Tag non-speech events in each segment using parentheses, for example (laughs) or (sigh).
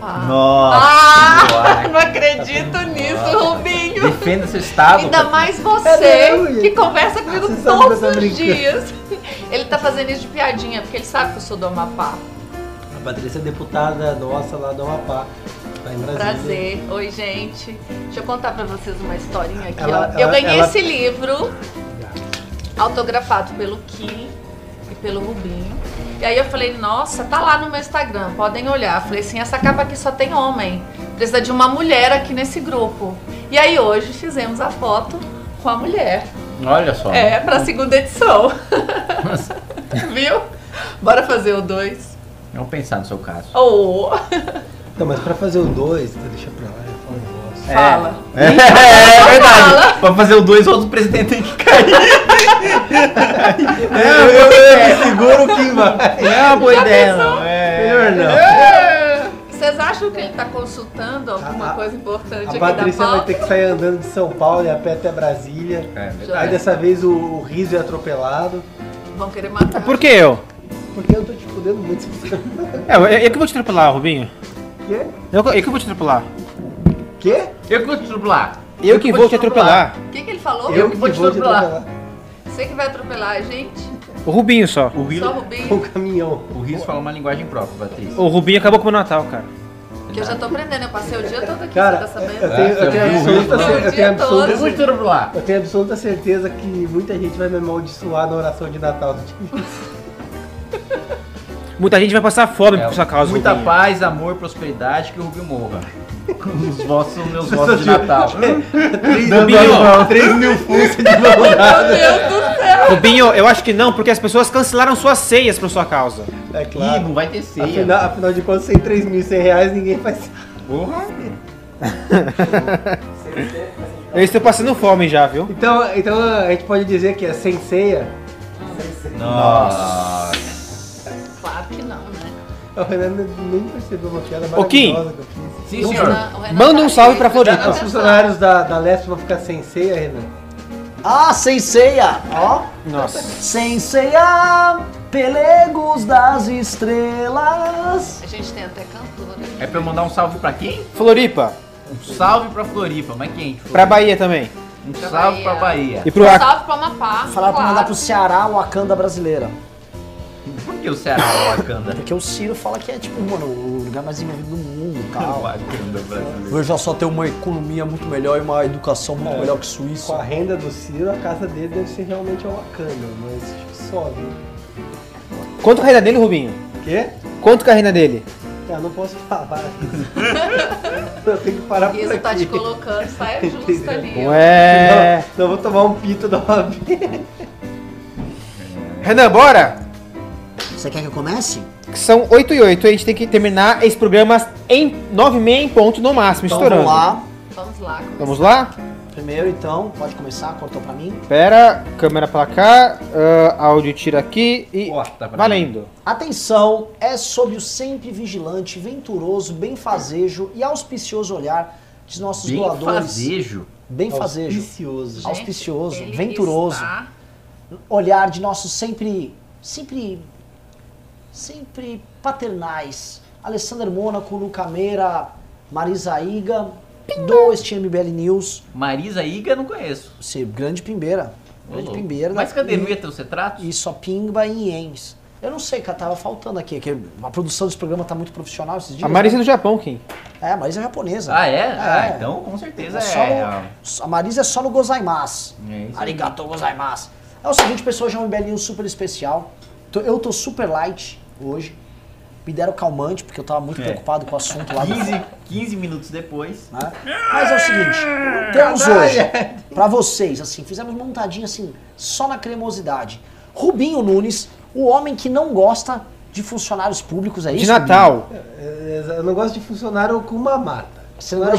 pá. Nossa. Ah, não acredito nisso, Rubinho. Defenda seu estado. Ainda mais É você, mesmo, que conversa comigo Você todos os dias. Ele tá fazendo isso de piadinha, porque ele sabe que eu sou do Amapá. A Patrícia é deputada nossa lá do Amapá. Tá em Brasília. Prazer. Oi, gente. Deixa eu contar pra vocês uma historinha aqui, Ela- ó. Eu ela- ganhei ela- esse livro autografado pelo Kim e pelo Rubinho. E aí eu falei, nossa, tá lá no meu Instagram, podem olhar. Falei assim, essa capa aqui só tem homem. Precisa de uma mulher aqui nesse grupo. E aí hoje fizemos a foto com a mulher. Olha só. É, pra segunda edição. (laughs) Viu? Bora fazer o 2. Vamos pensar no seu caso. Oh, Então, mas pra fazer o 2, deixa pra lá, eu falo um negócio. fala. É, (laughs) é verdade. Pra fazer o dois, outro presidente tem que cair. (laughs) É, eu, eu, eu seguro o Kim vai. Não é uma boa Já ideia, não. É. Melhor não. É. Vocês acham que ele tá consultando alguma A- coisa importante A aqui Patrícia vai ter que sair andando de São Paulo e a pé até Brasília. É Aí verdade. dessa vez o, o riso é atropelado. Vão querer matar. Por que eu? Porque eu tô te fudendo muito. É, eu, eu que vou te atropelar, Rubinho. Quê? Eu, eu que vou te atropelar. Quê? Eu que vou te atropelar. Eu que vou te atropelar. O que, que ele falou? Eu que vou te atropelar. Você que vai atropelar a gente? O Rubinho só. O Só o Riso, Com o Rubinho? caminhão. o Riso fala uma linguagem própria, Patrícia. O Rubinho acabou com o Natal, cara. Que eu já tô aprendendo, eu passei o dia todo aqui, Cara, você tá sabendo? eu tenho, eu tenho absoluta, eu cer- eu tenho absoluta, Eu atropelar. eu tenho absoluta certeza que muita gente vai me amaldiçoar na oração de Natal do time. (laughs) Muita gente vai passar fome É, por sua causa, Muita Rubinho. paz, amor, prosperidade, que o Rubinho morra. Os votos são meus votos de Natal. Rubinho. 3 mil funções de maldade. Meu Deus do céu! Rubinho, eu acho que não, porque as pessoas cancelaram suas ceias por sua causa. É Ih, claro. não vai ter ceia. Afinal, afinal de contas, sem 3.100 reais ninguém faz. Porra. (laughs) Eu estou passando fome já, viu? Então, então a gente pode dizer que é sem ceia. Nossa. Claro que não, né? O Renan nem percebeu uma piada Ô, Kim. maravilhosa que eu fiz. Sim, senhor. Manda tá um salve pra prestando Floripa. Os atenção. funcionários da, da Leste vão ficar sem ceia, Renan? Ah, sem ceia, ó. Nossa. Sem ceia, pelegos das estrelas. A gente tem até cantora. É pra eu mandar um salve pra quem? Floripa. Um salve pra Floripa, mas quem? Pra Bahia também. Um Pra salve Bahia. pra Bahia. E pro Um Acre. salve pro Amapá. Falar pra claro. mandar pro Ceará o Wakanda brasileira. Por que o Ceará é o Wakanda? Porque o Ciro fala que é tipo, mano, o lugar mais desenvolvido do mundo e O (laughs) tal. Wakanda brasileiro. Veja só ter uma economia muito melhor e uma educação muito É. melhor que Com Suíça. a renda do Ciro, a casa dele deve ser realmente a Wakanda, mas que só, viu? Quanto é a renda dele, Rubinho? Quê? Quanto que é a renda dele? Ah, não posso falar. (laughs) eu tenho que parar por Isso tá te aqui. colocando, saia justa ali. ó. Ué. Não, não vou tomar um pito da uma vez. Renan, bora? Você quer que eu comece? São 8 e 8, a gente tem que terminar esse programa em 9 e meia em ponto no máximo, Então estourando. vamos lá. Vamos lá. começar. Vamos lá? Primeiro então, pode começar, cortou pra mim. Pera, câmera pra cá, ah, áudio tira aqui e Corta pra valendo. Atenção, é sob o sempre vigilante, venturoso, benfazejo e auspicioso olhar de nossos Bem doadores. fazejo. Benfazejo. Auspicioso. Gente, auspicioso, ele venturoso. está- olhar de nossos sempre, sempre, sempre paternais. Alessandro Mônaco, Luca Meira, Marisa Iga, do este MBL News, Marisa Iga não conheço. esse grande pimbeira, Ô, grande louco. pimbeira. Mas cadê? E- os retratos? E só pimba em ienes. Eu não sei, cara, tava faltando aqui, que a produção desse programa tá muito profissional esses dias. A Marisa é né? do Japão, Kim. É, a Marisa é japonesa. Ah, é? Ah, É. então com certeza É é. no- a Marisa é só no gozaimasu. É isso. Arigato gozaimasu. É o seguinte, pessoal, já é um News super especial. Tô- Eu tô super light hoje. Me deram calmante, porque eu tava muito É. preocupado com o assunto lá do 15, 15 minutos depois. né? Mas é o seguinte, temos hoje, pra vocês, assim, fizemos montadinha assim, só na cremosidade. Rubinho Nunes, o homem que não gosta de funcionários públicos, é isso? De Natal. É, Eu não gosto de funcionário com mamata. Você não gosta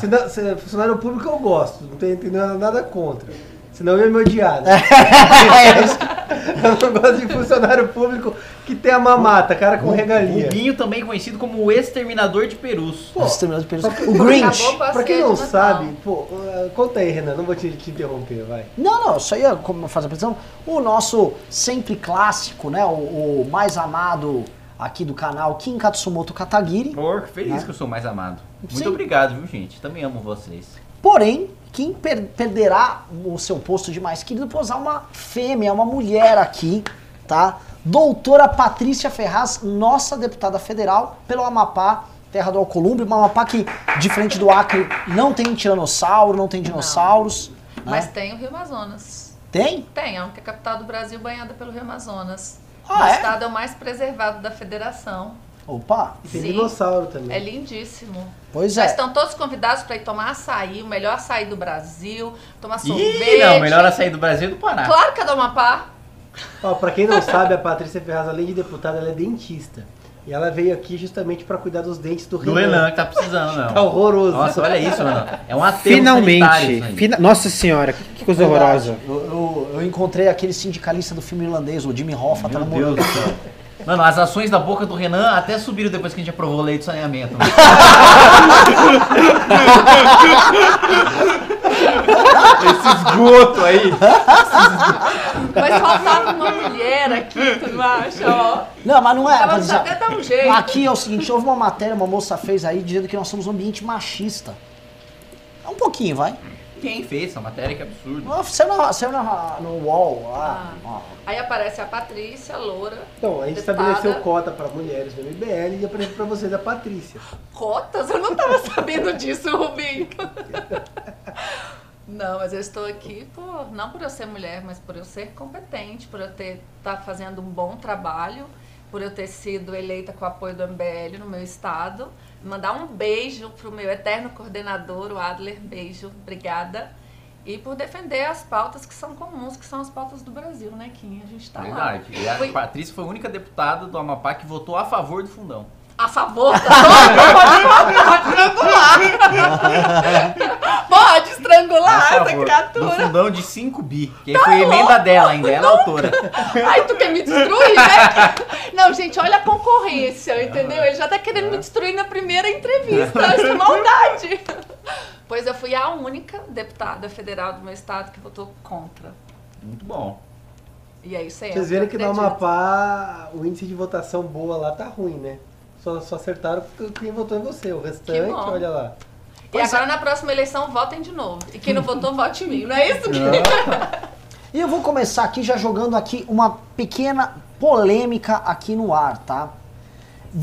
de não- se- funcionário público eu gosto, não tenho, tenho nada contra. Senão eu ia me odiar. né? (laughs) eu não gosto de funcionário público que tem a mamata, cara com regalia. Rubinho também conhecido como o exterminador de perus. Pô, Exterminador de Perus. O Grinch. Pra quem não sabe, pô, uh, conta aí, Renan, não vou te, te interromper, vai. Não, não, só ia como fazer a apresentação. O nosso sempre clássico, né? O, o mais amado aqui do canal Kim Katsumoto Katagiri. Por feliz Né? que eu sou mais amado. Muito Sim. obrigado, viu, gente? Também amo vocês. Porém, quem per- perderá o seu posto de mais querido usar uma fêmea, uma mulher aqui, tá? Doutora Patrícia Ferraz, nossa deputada federal pelo Amapá, terra do Alcolumbre, uma Amapá que, diferente do Acre, não tem tiranossauro, não tem dinossauros. né? Mas tem o Rio Amazonas. Tem? Tem, é a capital do Brasil banhada pelo Rio Amazonas. Ah, o é? estado é o mais preservado da federação. Opa, E tem Sim. dinossauro também. É lindíssimo. pois Já é. estão todos convidados para ir tomar açaí, o melhor açaí do Brasil, tomar Ih, sorvete. não, melhor a sair do Brasil e do Pará. Claro que é do Amapá. Ó, pra quem não sabe, a Patrícia Ferraz, além de deputada, ela é dentista. E ela veio aqui justamente pra cuidar dos dentes do Do Renan. Renan, que tá precisando, (laughs) não. Tá horroroso. Nossa, olha isso, Renan. É um aterro sanitário Finalmente. fina- Nossa senhora, que, que coisa Verdade. horrorosa. Eu, eu- eu encontrei aquele sindicalista do filme irlandês, o Jimmy Hoffa, tá Meu namorando. Deus do céu. (laughs) Mano, as ações da boca do Renan até subiram depois que a gente aprovou a lei de saneamento. Esse esgoto aí. Mas faltava uma mulher aqui, tu não acha? Ó. Não, mas não é. Ela Patrícia. até dar um jeito. Aqui é o seguinte, houve uma matéria, uma moça fez aí dizendo que nós somos um ambiente machista. É um pouquinho, vai. Quem fez essa matéria? Que absurdo. Ah, Saiu, na, saiu na, no UOL lá. ó. Aí aparece a Patrícia, loura. Então, a gente Deputada. estabeleceu cota pra mulheres do MBL e apresento pra vocês a Patrícia. Cotas? Eu não tava (laughs) sabendo disso, Rubinho. (laughs) Não, mas eu estou aqui por, não por eu ser mulher, mas por eu ser competente, por eu ter estar fazendo um bom trabalho, por eu ter sido eleita com o apoio do MBL no meu estado. Mandar um beijo pro meu eterno coordenador, o Adler, beijo, obrigada. E por defender as pautas que são comuns, que são as pautas do Brasil, né, Kim? A gente tá lá. Verdade. E a Fui- Patrícia foi a única deputada do Amapá que votou a favor do fundão. A favor da (laughs) Pode estrangular. Pode estrangular essa criatura. fundão de 5 bi. Que foi a emenda dela ainda, ela é autora. Ai, tu quer me destruir, né? Não, gente, olha a concorrência, entendeu? Ele já tá querendo me destruir na primeira entrevista. Isso é maldade. Pois eu fui a única deputada federal do meu estado que votou contra. Muito bom. E é isso aí. Vocês é o viram que no. Amapá o índice de votação boa lá tá ruim, né? Só, só acertaram quem votou em você. O restante, olha lá. E agora na próxima eleição votem de novo. E quem não votou, vote em mim. Não é isso que. E eu vou começar aqui já jogando aqui uma pequena polêmica aqui no ar, tá?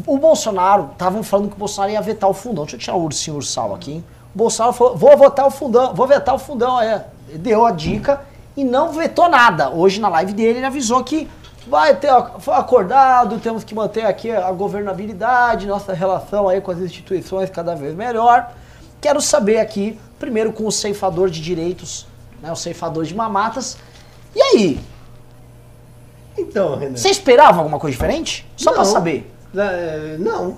O Bolsonaro, estavam falando que o Bolsonaro ia vetar o fundão. Deixa eu tirar o ursinho ursal aqui. O Bolsonaro falou, vou votar o fundão, vou vetar o fundão, é. Deu a dica e não vetou nada. Hoje na live dele ele avisou que vai ter, foi acordado, temos que manter aqui a governabilidade, nossa relação aí com as instituições cada vez melhor. Quero saber aqui, primeiro com o ceifador de direitos, né, o ceifador de mamatas. E aí, Então, Renan. você esperava alguma coisa diferente? Só pra Não. saber. É, Não,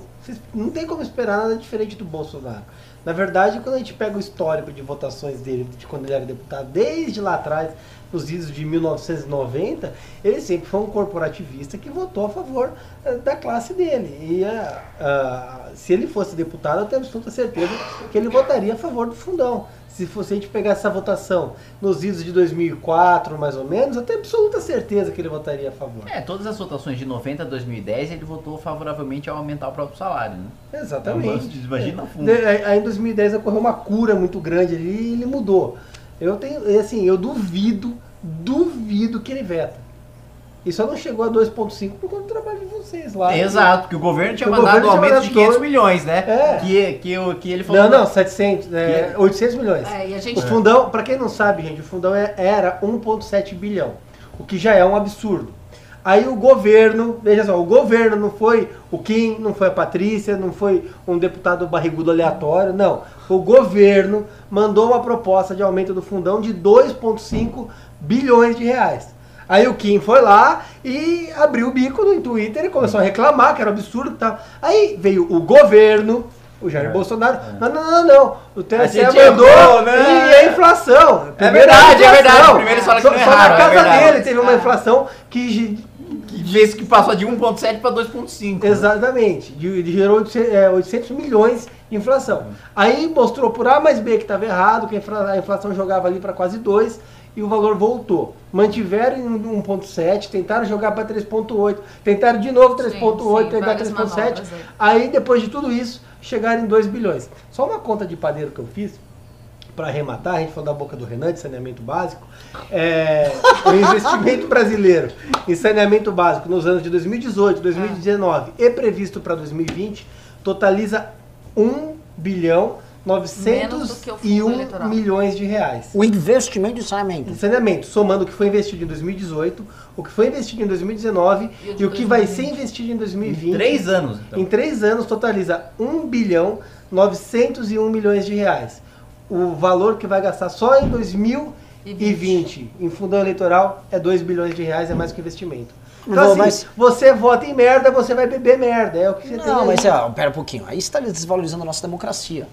não tem como esperar nada diferente do Bolsonaro. Na verdade, quando a gente pega o histórico de votações dele, de quando ele era deputado, desde lá atrás, nos idos de 1990, ele sempre foi um corporativista que votou a favor eh, da classe dele. E ah, ah, se ele fosse deputado, eu tenho absoluta certeza que ele votaria a favor do fundão. Se fosse a gente pegar essa votação nos idos de 2004, mais ou menos, eu tenho absoluta certeza que ele votaria a favor. É, todas as votações de 90 a 2010 ele votou favoravelmente ao aumentar o próprio salário, né? Exatamente. Então, imagina a fundo. Aí em 2010 ocorreu uma cura muito grande ali e ele mudou. Eu tenho, assim, eu duvido, duvido que ele veta. E só não chegou a 2.5 por conta do trabalho de vocês lá. Exato, porque o governo tinha O mandado governo um aumento de mandado 500 dois- milhões, né? É. Que, que, o- que ele falou. Não, não, 700, é, 800 milhões. É, e a O gente. fundão, pra quem não sabe, gente, o fundão é- era 1,7 bilhão, o que já é um absurdo. Aí o governo, veja só, o governo não foi o Kim, não foi a Patrícia, não foi um deputado barrigudo aleatório, não. O governo mandou uma proposta de aumento do fundão de 2,5 bilhões de reais. Aí o Kim foi lá e abriu o bico no Twitter e começou a reclamar que era um absurdo e tal. Aí veio o governo, o Jair É. Bolsonaro, não, não, não, não, o TSE mandou errou, né? e a inflação. É verdade, é inflação. verdade. Primeiro só, só erraram, na é casa verdade. dele teve uma Ah. inflação que vez que passou de 1,7 para 2,5. Exatamente, de gerou 800, é, 800 milhões de inflação. Aí mostrou por A mais B que estava errado, que a inflação jogava ali para quase 2, e o valor voltou. Mantiveram em 1.7, tentaram jogar para 3.8, tentaram de novo 3.8, sim, tentaram várias 3.7. manobras aí. Depois de tudo isso, chegaram em 2 bilhões. Só uma conta de padeiro que eu fiz, para arrematar, a gente falou da boca do Renan, de saneamento básico, é, o investimento (laughs) brasileiro em saneamento básico nos anos de 2018, 2019 e previsto para 2020 totaliza 1 bilhão Menos do que o fundo 901 eleitoral. milhões de reais. O investimento de saneamento. Em saneamento, somando o que foi investido em 2018, o que foi investido em 2019 E o e o que vai 2020. ser investido em 2020. Três anos, então. Em três anos totaliza 1 bilhão 901 milhões de reais. O valor que vai gastar só em 2020 em fundão eleitoral é 2 bilhões de reais, é mais que investimento. Então, Não, assim, mas- você vota em merda, você vai beber merda. É o que você tem Não, mas ó, pera um pouquinho. Aí você está desvalorizando a nossa democracia.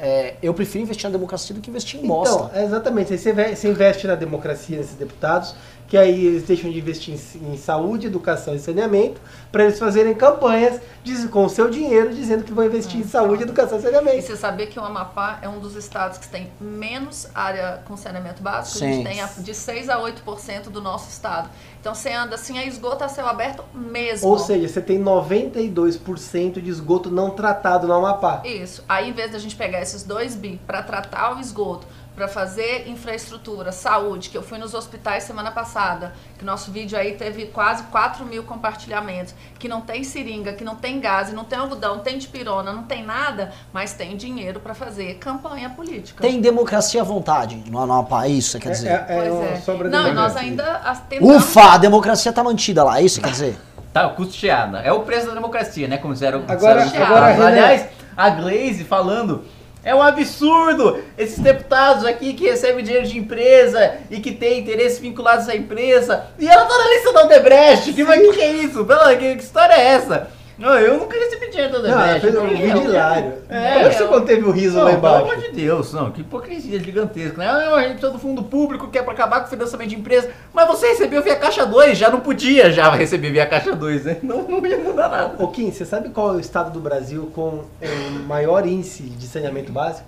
É, eu prefiro investir na democracia do que investir em bosta. Então, exatamente. Aí você, ve- você investe na democracia nesses deputados, que aí eles deixam de investir em, em saúde, educação e saneamento, para eles fazerem campanhas diz- com o seu dinheiro dizendo que vão investir em saúde, educação e E saneamento. você sabia que o Amapá é um dos estados que tem menos área com saneamento básico? A Sim. gente tem a- de 6 a 8% do nosso estado. Então você anda assim, é esgoto a céu aberto mesmo. Ou seja, você tem 92% de esgoto não tratado no Amapá. Isso. Aí, em vez da gente pegar esses dois bi para tratar o esgoto, para fazer infraestrutura, saúde, que eu fui nos hospitais semana passada, que nosso vídeo aí teve quase 4 mil compartilhamentos, que não tem seringa, que não tem gás, não tem algodão, não tem dipirona, não tem nada, mas tem dinheiro para fazer campanha política. Tem democracia à vontade no é isso que quer dizer? É, é Pois é. sobra de Não, e nós democracia. ainda as- tentamos... Ufa, a democracia tá mantida lá, é isso que quer dizer? (laughs) Tá, custeada. É o preço da democracia, né? Como disseram. Agora- os agora, Aliás, a Glaze falando. É um absurdo esses deputados aqui que recebem dinheiro de empresa e que têm interesses vinculados à empresa. E ela tá na lista da Odebrecht. Que, que, que é isso? Pela, que, que história é essa? Não, eu nunca recebi dinheiro da Não, Odebrecht. fez um vídeo hilário. É, Como é que você eu- conteve o riso Não, lá pelo embaixo? amor de Deus, não, que hipocrisia gigantesca, né? Ah, não, a gente precisa do fundo público que é pra acabar com o financiamento de empresa, mas você recebeu via Caixa 2, já não podia já receber via Caixa 2, né? Não, não ia mudar nada. Ô Kim, você sabe qual é o estado do Brasil com o maior índice de saneamento básico?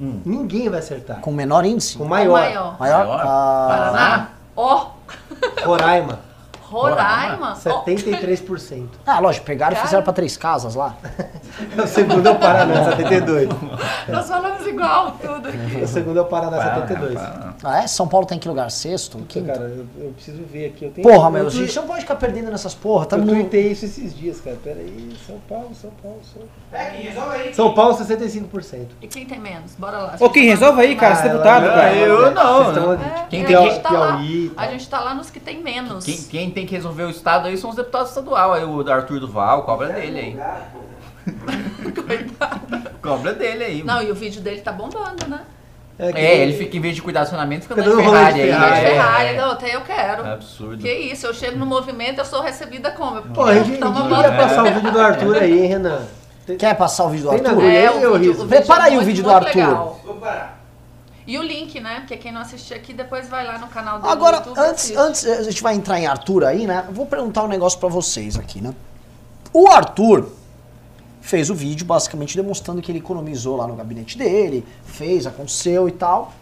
Hum. Ninguém vai acertar. Com menor índice? Com O maior. maior. Maior? Maior? Ah, Paraná. Ó, Roraima, Roraima. Ó, 73%. (laughs) Ah, lógico, pegaram e Cara. fizeram pra três casas lá. O segundo é o Paraná, 72. nós falamos igual tudo aqui. O segundo é o Paraná, Para, 72. para. Ah, é? São Paulo tá em que lugar? Sexto? Quinto? cara, eu, eu preciso ver aqui. Eu tenho, Porra, eu meu, tui- gente, não pode ficar perdendo nessas porra. Tá Eu no... tuitei isso esses dias, cara. Pera aí, São Paulo, São Paulo, São Paulo. São Paulo, 65%. E quem tem menos? Bora lá. Ô, Kim, resolve aí, cara, Ah, você é deputado, ela- cara. Eu não, Vocês estão- É, Quem é, tem a que- gente tá lá. A gente tá lá nos que tem menos. Quem, quem tem que resolver o estado aí são os deputados estaduais, aí o Arthur Duval, cobra dele aí. (laughs) Cobra dele aí. Não, e o vídeo dele tá bombando, né? que- É, ele fica, em vez de cuidar do acionamento, fica andando de Ferrari aí. Ferrari. de é, Ferrari, é. não, até eu quero. É absurdo. Que isso, eu chego no movimento, eu sou recebida como? Pô, a gente, ia passar o vídeo do Arthur aí, hein, Renan? Tem- Quer passar o vídeo do Tem na Arthur? agulha? É, o ô, vídeo, o Prepara vídeo é aí o vídeo do Arthur. legal. E o link, né? Porque quem não assistir aqui, depois vai lá no canal dele Agora, YouTube antes, assiste. antes, a gente vai entrar em Arthur aí, né? Eu vou perguntar um negócio pra vocês aqui, né? O Arthur fez o vídeo basicamente demonstrando que ele economizou lá no gabinete dele, fez, aconteceu e tal.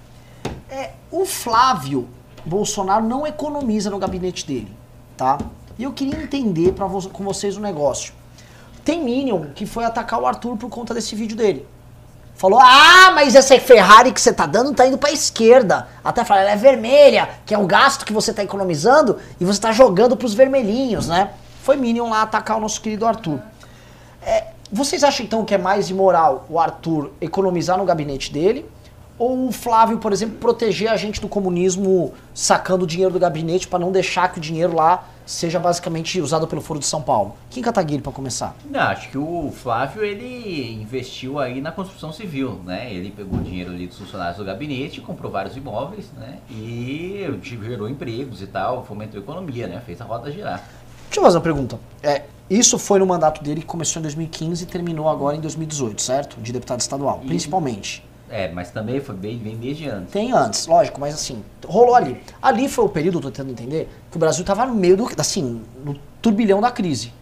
É, o Flávio Bolsonaro não economiza no gabinete dele, tá? E eu queria entender pra vo com vocês um negócio. Tem Minion que foi atacar o Arthur por conta desse vídeo dele. Falou, ah, mas essa Ferrari que você tá dando tá indo pra esquerda. Até falar, ela é vermelha, que é o gasto que você tá economizando e você tá jogando pros vermelhinhos, né? Foi Minion lá atacar o nosso querido Arthur. É, vocês acham então que é mais imoral o Arthur economizar no gabinete dele? Ou o Flávio, por exemplo, proteger a gente do comunismo sacando o dinheiro do gabinete pra não deixar que o dinheiro lá seja basicamente usado pelo Foro de São Paulo? Kim Kataguiri, pra começar. Não, acho que o Flávio ele investiu aí na construção civil, né? Ele pegou o dinheiro ali dos funcionários do gabinete, comprou vários imóveis, né? E gerou empregos e tal, fomentou a economia, né? Fez a roda girar. Deixa eu fazer uma pergunta. É, isso foi no mandato dele que começou em 2015 e terminou agora em 2018, certo? De deputado estadual, E- principalmente. É, mas também foi bem, bem desde antes. Tem antes, lógico, mas assim, rolou ali. Ali foi o período, tô tentando entender, que o Brasil tava no meio do, assim, no turbilhão da crise.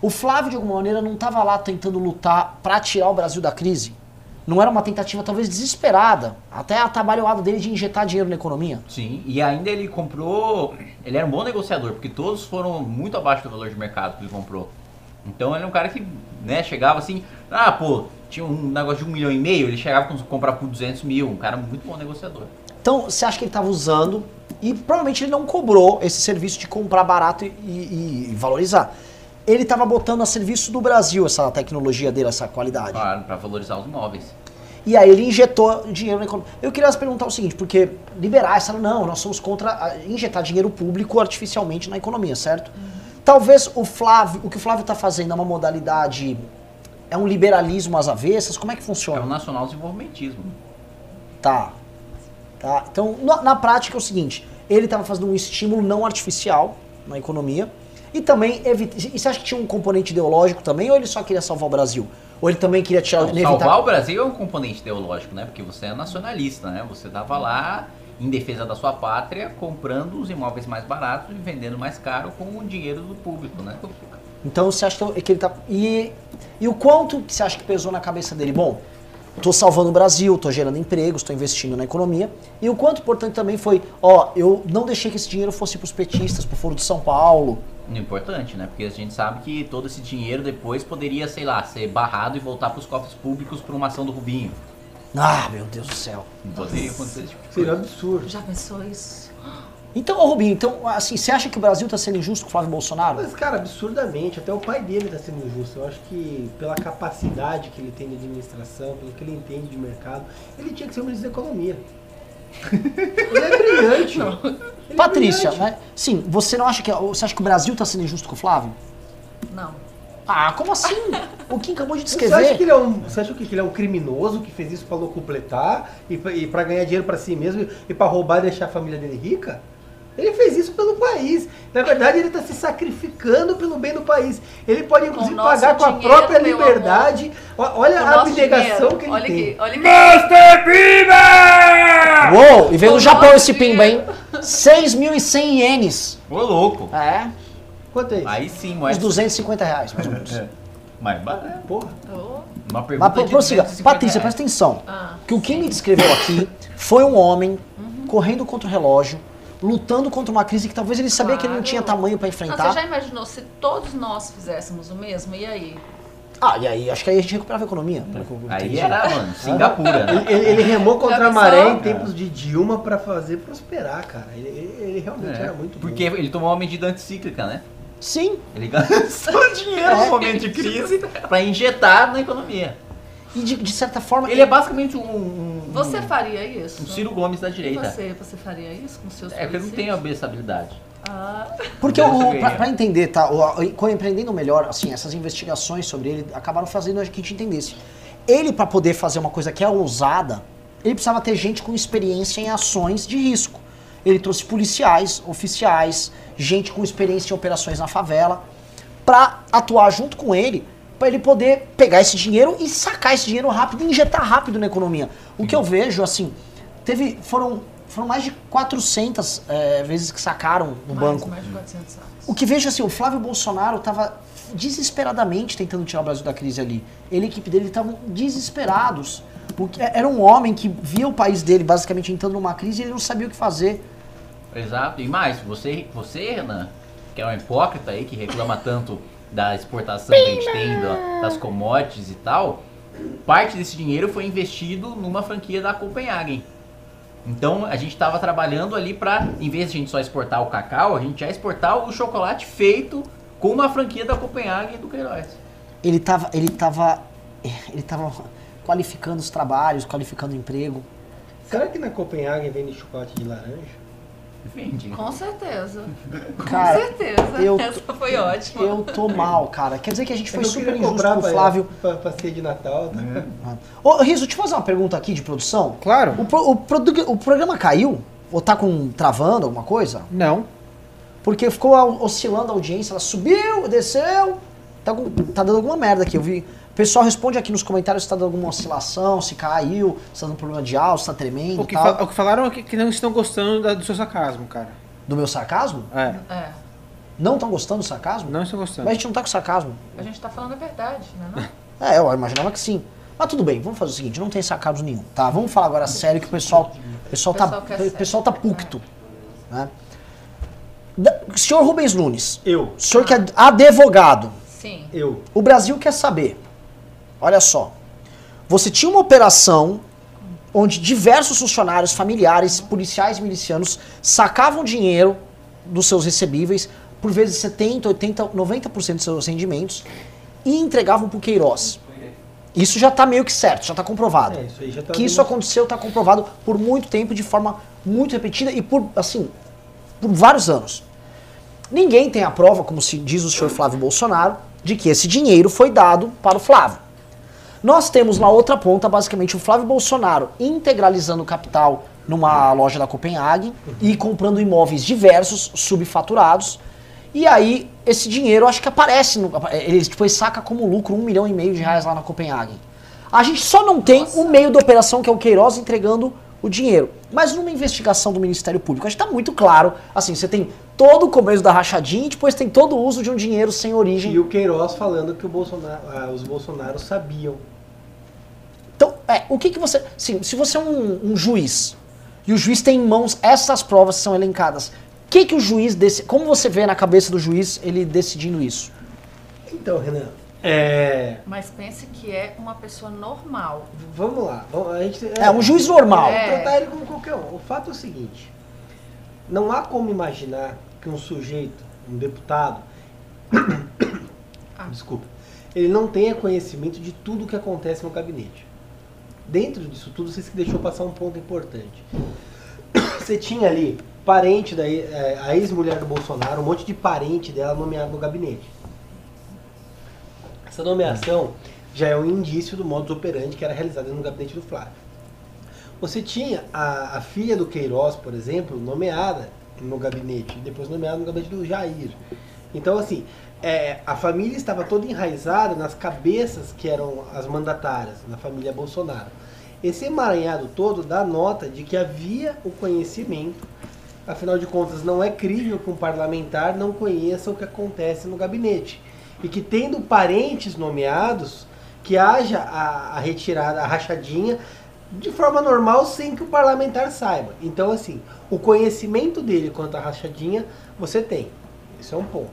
O Flávio, de alguma maneira, não tava lá tentando lutar pra tirar o Brasil da crise? Não era uma tentativa talvez desesperada, até atabalhoada dele de injetar dinheiro na economia? Sim, e ainda ele comprou. Ele era um bom negociador, porque todos foram muito abaixo do valor de mercado que ele comprou. Então ele é um cara que né, chegava assim, ah, pô, tinha um negócio de um milhão e meio, ele chegava com comprar por 200 mil, um cara muito bom negociador. Então, você acha que ele estava usando e provavelmente ele não cobrou esse serviço de comprar barato e, e- e valorizar. Ele estava botando a serviço do Brasil essa tecnologia dele, essa qualidade. Claro, para valorizar os imóveis. E aí ele injetou dinheiro na economia. Eu queria perguntar o seguinte, porque liberais falam, não, nós somos contra injetar dinheiro público artificialmente na economia, certo? Talvez o Flávio, o que o Flávio está fazendo é uma modalidade, é um liberalismo às avessas, como é que É funciona? o nacional desenvolvimentismo. Tá. Tá. Então, na, na prática é o seguinte, ele estava fazendo um estímulo não artificial na economia e também evita, e você acha que tinha um componente ideológico também ou ele só queria salvar o Brasil? Ou ele também queria tirar Não, evitar- salvar o Brasil é um componente ideológico, né? Porque você é nacionalista, né? Você tava lá em defesa da sua pátria, comprando os imóveis mais baratos e vendendo mais caro com o dinheiro do público, né? Então você acha que ele tá. E, e o quanto que você acha que pesou na cabeça dele? Bom, tô salvando o Brasil, tô gerando empregos, tô investindo na economia. E o quanto importante também foi, ó, eu não deixei que esse dinheiro fosse pros petistas, pro Foro de São Paulo. Importante, né? Porque a gente sabe que todo esse dinheiro depois poderia, sei lá, ser barrado e voltar para os cofres públicos por uma ação do Rubinho. Ah, meu Deus do céu. Não poderia acontecer esse tipo de Seria coisa. absurdo. Já pensou isso? Então, ô Rubinho, então, assim, você acha que o Brasil tá sendo injusto com o Flávio Bolsonaro? Mas, cara, absurdamente. Até o pai dele tá sendo injusto. Eu acho que pela capacidade que ele tem de administração, pelo que ele entende de mercado, ele tinha que ser o ministro da Economia. (laughs) ele é brilhante. Ele é Patrícia, brilhante. né? Sim, você não acha que. Você acha que o Brasil tá sendo injusto com o Flávio? Não. Ah, como assim? O Kim acabou de (laughs) Você acha, que descrever. ele é um, você acha que ele é um criminoso que fez isso pra locupletar e pra, e pra ganhar dinheiro pra si mesmo e pra roubar e deixar a família dele rica? Ele fez isso pelo país. Na verdade, ele está se sacrificando pelo bem do país. Ele pode, inclusive, nosso pagar com a dinheiro, própria liberdade. Olha O a abnegação dinheiro. que ele olha tem. Aqui, olha aqui. Uou, e veio O do Japão esse pimba, hein? 6.100 ienes. Ô, louco! É, Quanto é isso? Aí sim, uns mas... 250 reais, mais ou menos. (laughs) É. Mas barato. Porra. Oh, Uma pergunta Mas prossiga. 250 Patrícia, presta atenção. Ah, O que o Kim me descreveu aqui foi um homem correndo contra o relógio, lutando contra uma crise que talvez ele sabia que ele não Claro. tinha tamanho pra Não, você enfrentar. já imaginou se todos nós fizéssemos o mesmo? E aí? Ah, e aí, acho que aí a gente recuperava a economia. pelo que eu Aí era, mano, Singapura, né? Ele, ele remou contra a maré em tempos de Dilma pra fazer prosperar, cara. Ele, ele- ele realmente É, era muito bom. Porque ele tomou uma medida anticíclica, né? Sim. Ele gastou (laughs) dinheiro É. no momento de crise pra injetar na economia. E de, de certa forma. Ele é basicamente um, um, Você faria isso? um Ciro Gomes da E direita. você, você faria isso com seus É que eu não tenho essa habilidade. Ah, Porque, ganhei. pra entender, tá? O, o, com o Empreendendo Melhor, assim, essas investigações sobre ele acabaram fazendo a gente entendesse. Ele, pra poder fazer uma coisa que é ousada, ele precisava ter gente com experiência em ações de risco. Ele trouxe policiais, oficiais, gente com experiência em operações na favela, pra atuar junto com ele, pra ele poder pegar esse dinheiro e sacar esse dinheiro rápido e injetar rápido na economia. O que eu vejo, assim, teve, foram, foram mais de 400 eh, vezes que sacaram no mais, banco. mais de 400 anos. O que vejo assim, o Flávio Bolsonaro estava desesperadamente tentando tirar o Brasil da crise ali. Ele e a equipe dele estavam desesperados. Porque era um homem que via o país dele basicamente entrando numa crise e ele não sabia o que fazer. Exato. E mais, você, você Renan, que é um hipócrita aí, que reclama tanto da exportação que a gente tem, da- das commodities e tal, parte desse dinheiro foi investido numa franquia da Copenhagen. Então a gente estava trabalhando ali para, em vez de a gente só exportar o cacau, a gente ia exportar o chocolate feito com uma franquia da Copenhagen e do Queiroz. Ele estava ele tava, ele tava qualificando os trabalhos, qualificando o emprego. Será que na Copenhague vende chocolate de laranja? Vende. Com certeza. Cara, Com certeza. eu- Essa foi ótima. Eu tô mal, cara. Quer dizer que a gente foi super injusto com o Flávio. Pra, pra ceia de Natal. tá? Ô, Riso, deixa eu fazer uma pergunta aqui de produção. Claro. O, pro- o o programa caiu? Ou tá com travando alguma coisa? Não. Porque ficou oscilando a audiência, ela subiu, desceu. Tá, tá dando alguma merda aqui. Eu vi. O pessoal responde aqui nos comentários se tá dando alguma oscilação, se caiu, se tá dando problema de áudio, se tá tremendo O e que, tal. fa- o que falaram é que, que não estão gostando da- do seu sarcasmo, cara. Do meu sarcasmo? É, É. Não estão gostando do sarcasmo? não estão gostando. Mas a gente não tá com sarcasmo. A gente tá falando a verdade, né? Não? (laughs) É, eu imaginava que sim. Mas tudo bem, vamos fazer o seguinte, não tem sarcasmo nenhum, tá? Vamos falar agora sério que o pessoal, o pessoal, tá, pessoal quer o pessoal tá pucto, né? Da- senhor Rubens Nunes, Eu. o senhor que é advogado, Sim. Eu. o Brasil quer saber. Olha só. Você tinha uma operação onde diversos funcionários, familiares, policiais e milicianos sacavam dinheiro dos seus recebíveis, por vezes 70, 80, 90% dos seus rendimentos, e entregavam pro Queiroz. Isso já tá meio que certo, já tá comprovado. É, isso já tá que isso demonstrado. aconteceu, tá comprovado por muito tempo, de forma muito repetida e por, assim, por vários anos. Ninguém tem a prova, como se diz o senhor Flávio Bolsonaro, de que esse dinheiro foi dado para o Flávio. Nós temos na outra ponta, basicamente, o Flávio Bolsonaro integralizando o capital numa loja da Copenhague e comprando imóveis diversos, subfaturados. E aí, esse dinheiro, acho que aparece, no, ele depois saca como lucro um milhão e meio de reais lá na Copenhague. A gente só não tem o meio da operação, que é o Queiroz entregando o dinheiro. Mas numa investigação do Ministério Público, a gente tá muito claro, assim, você tem todo o começo da rachadinha e depois tem todo o uso de um dinheiro sem origem. E o Queiroz falando que o Bolsonaro, ah, os Bolsonaros sabiam. Então, é, o que que você. Sim, se você é um, um juiz e o juiz tem em mãos essas provas que são elencadas, o que que o juiz desse, como você vê na cabeça do juiz ele decidindo isso? Então, Renan, é, Mas pense que é uma pessoa normal. vamos lá. gente, É um juiz normal. É. tratar ele como qualquer um. O fato é o seguinte: não há como imaginar que um sujeito, um deputado, (coughs) Ah. desculpa, ele não tenha conhecimento de tudo o que acontece no gabinete. Dentro disso tudo, você se deixou passar um ponto importante. (coughs) Você tinha ali parente da eh, a ex-mulher do Bolsonaro, um monte de parente dela nomeado no gabinete. Essa nomeação já é um indício do modus operandi que era realizado no gabinete do Flávio. Você tinha a, a filha do Queiroz, por exemplo, nomeada no gabinete, depois nomeada no gabinete do Jair. Então, assim, é, a família estava toda enraizada nas cabeças que eram as mandatárias, na família Bolsonaro. Esse emaranhado todo dá nota de que havia o conhecimento, afinal de contas, não é crível que um parlamentar não conheça o que acontece no gabinete. E que, tendo parentes nomeados, que haja a, a retirada, a rachadinha, de forma normal, sem que o parlamentar saiba. Então, assim, o conhecimento dele quanto à rachadinha, você tem. Isso é um ponto.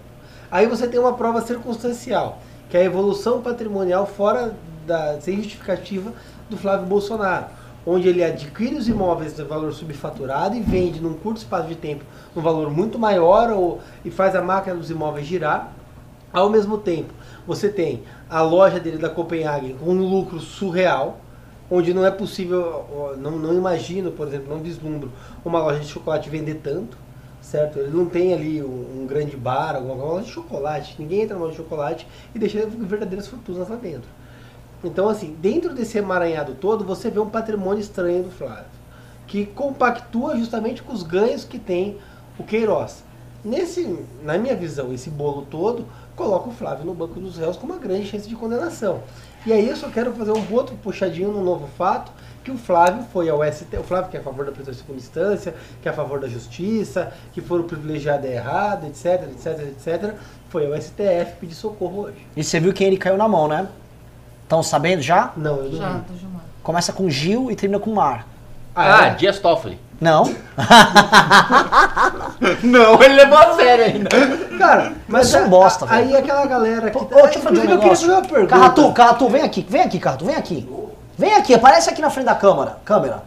Aí você tem uma prova circunstancial, que é a evolução patrimonial fora da sem justificativa do Flávio Bolsonaro, onde ele adquire os imóveis de valor subfaturado e vende num curto espaço de tempo um valor muito maior ou, e faz a máquina dos imóveis girar. Ao mesmo tempo, você tem a loja dele da Copenhagen com um lucro surreal, onde não é possível, não, não imagino, por exemplo, não vislumbro uma loja de chocolate vender tanto, certo? Ele não tem ali um, um grande bar, alguma uma loja de chocolate, ninguém entra na loja de chocolate e deixa verdadeiras fortunas lá dentro. Então, assim, dentro desse emaranhado todo, você vê um patrimônio estranho do Flávio, que compactua justamente com os ganhos que tem o Queiroz. Nesse, na minha visão, esse bolo todo coloca o Flávio no banco dos réus com uma grande chance de condenação. E aí eu só quero fazer um outro puxadinho no novo fato, que o Flávio foi ao ST, o Flávio que é a favor da prisão em segunda instância, que é a favor da justiça, que for o privilegiado é errado, etc, etc, etc, foi ao STF pedir socorro hoje. E você viu quem ele caiu na mão, né? Estão sabendo já? Não, eu não Já, vi. Começa com Gil e termina com Mar. Ah, é? Dias Toffoli. Não? (laughs) Não, ele levou a sério ainda. Cara, mas sou um a- bosta, a- velho. aí aquela galera que. Pô, ô, deixa eu fazer um Inclusive, eu queria negócio. fazer uma pergunta. Carratu, Carratu, vem aqui, vem aqui, Carratu, vem aqui. Vem aqui, aparece aqui na frente da câmera. Câmera.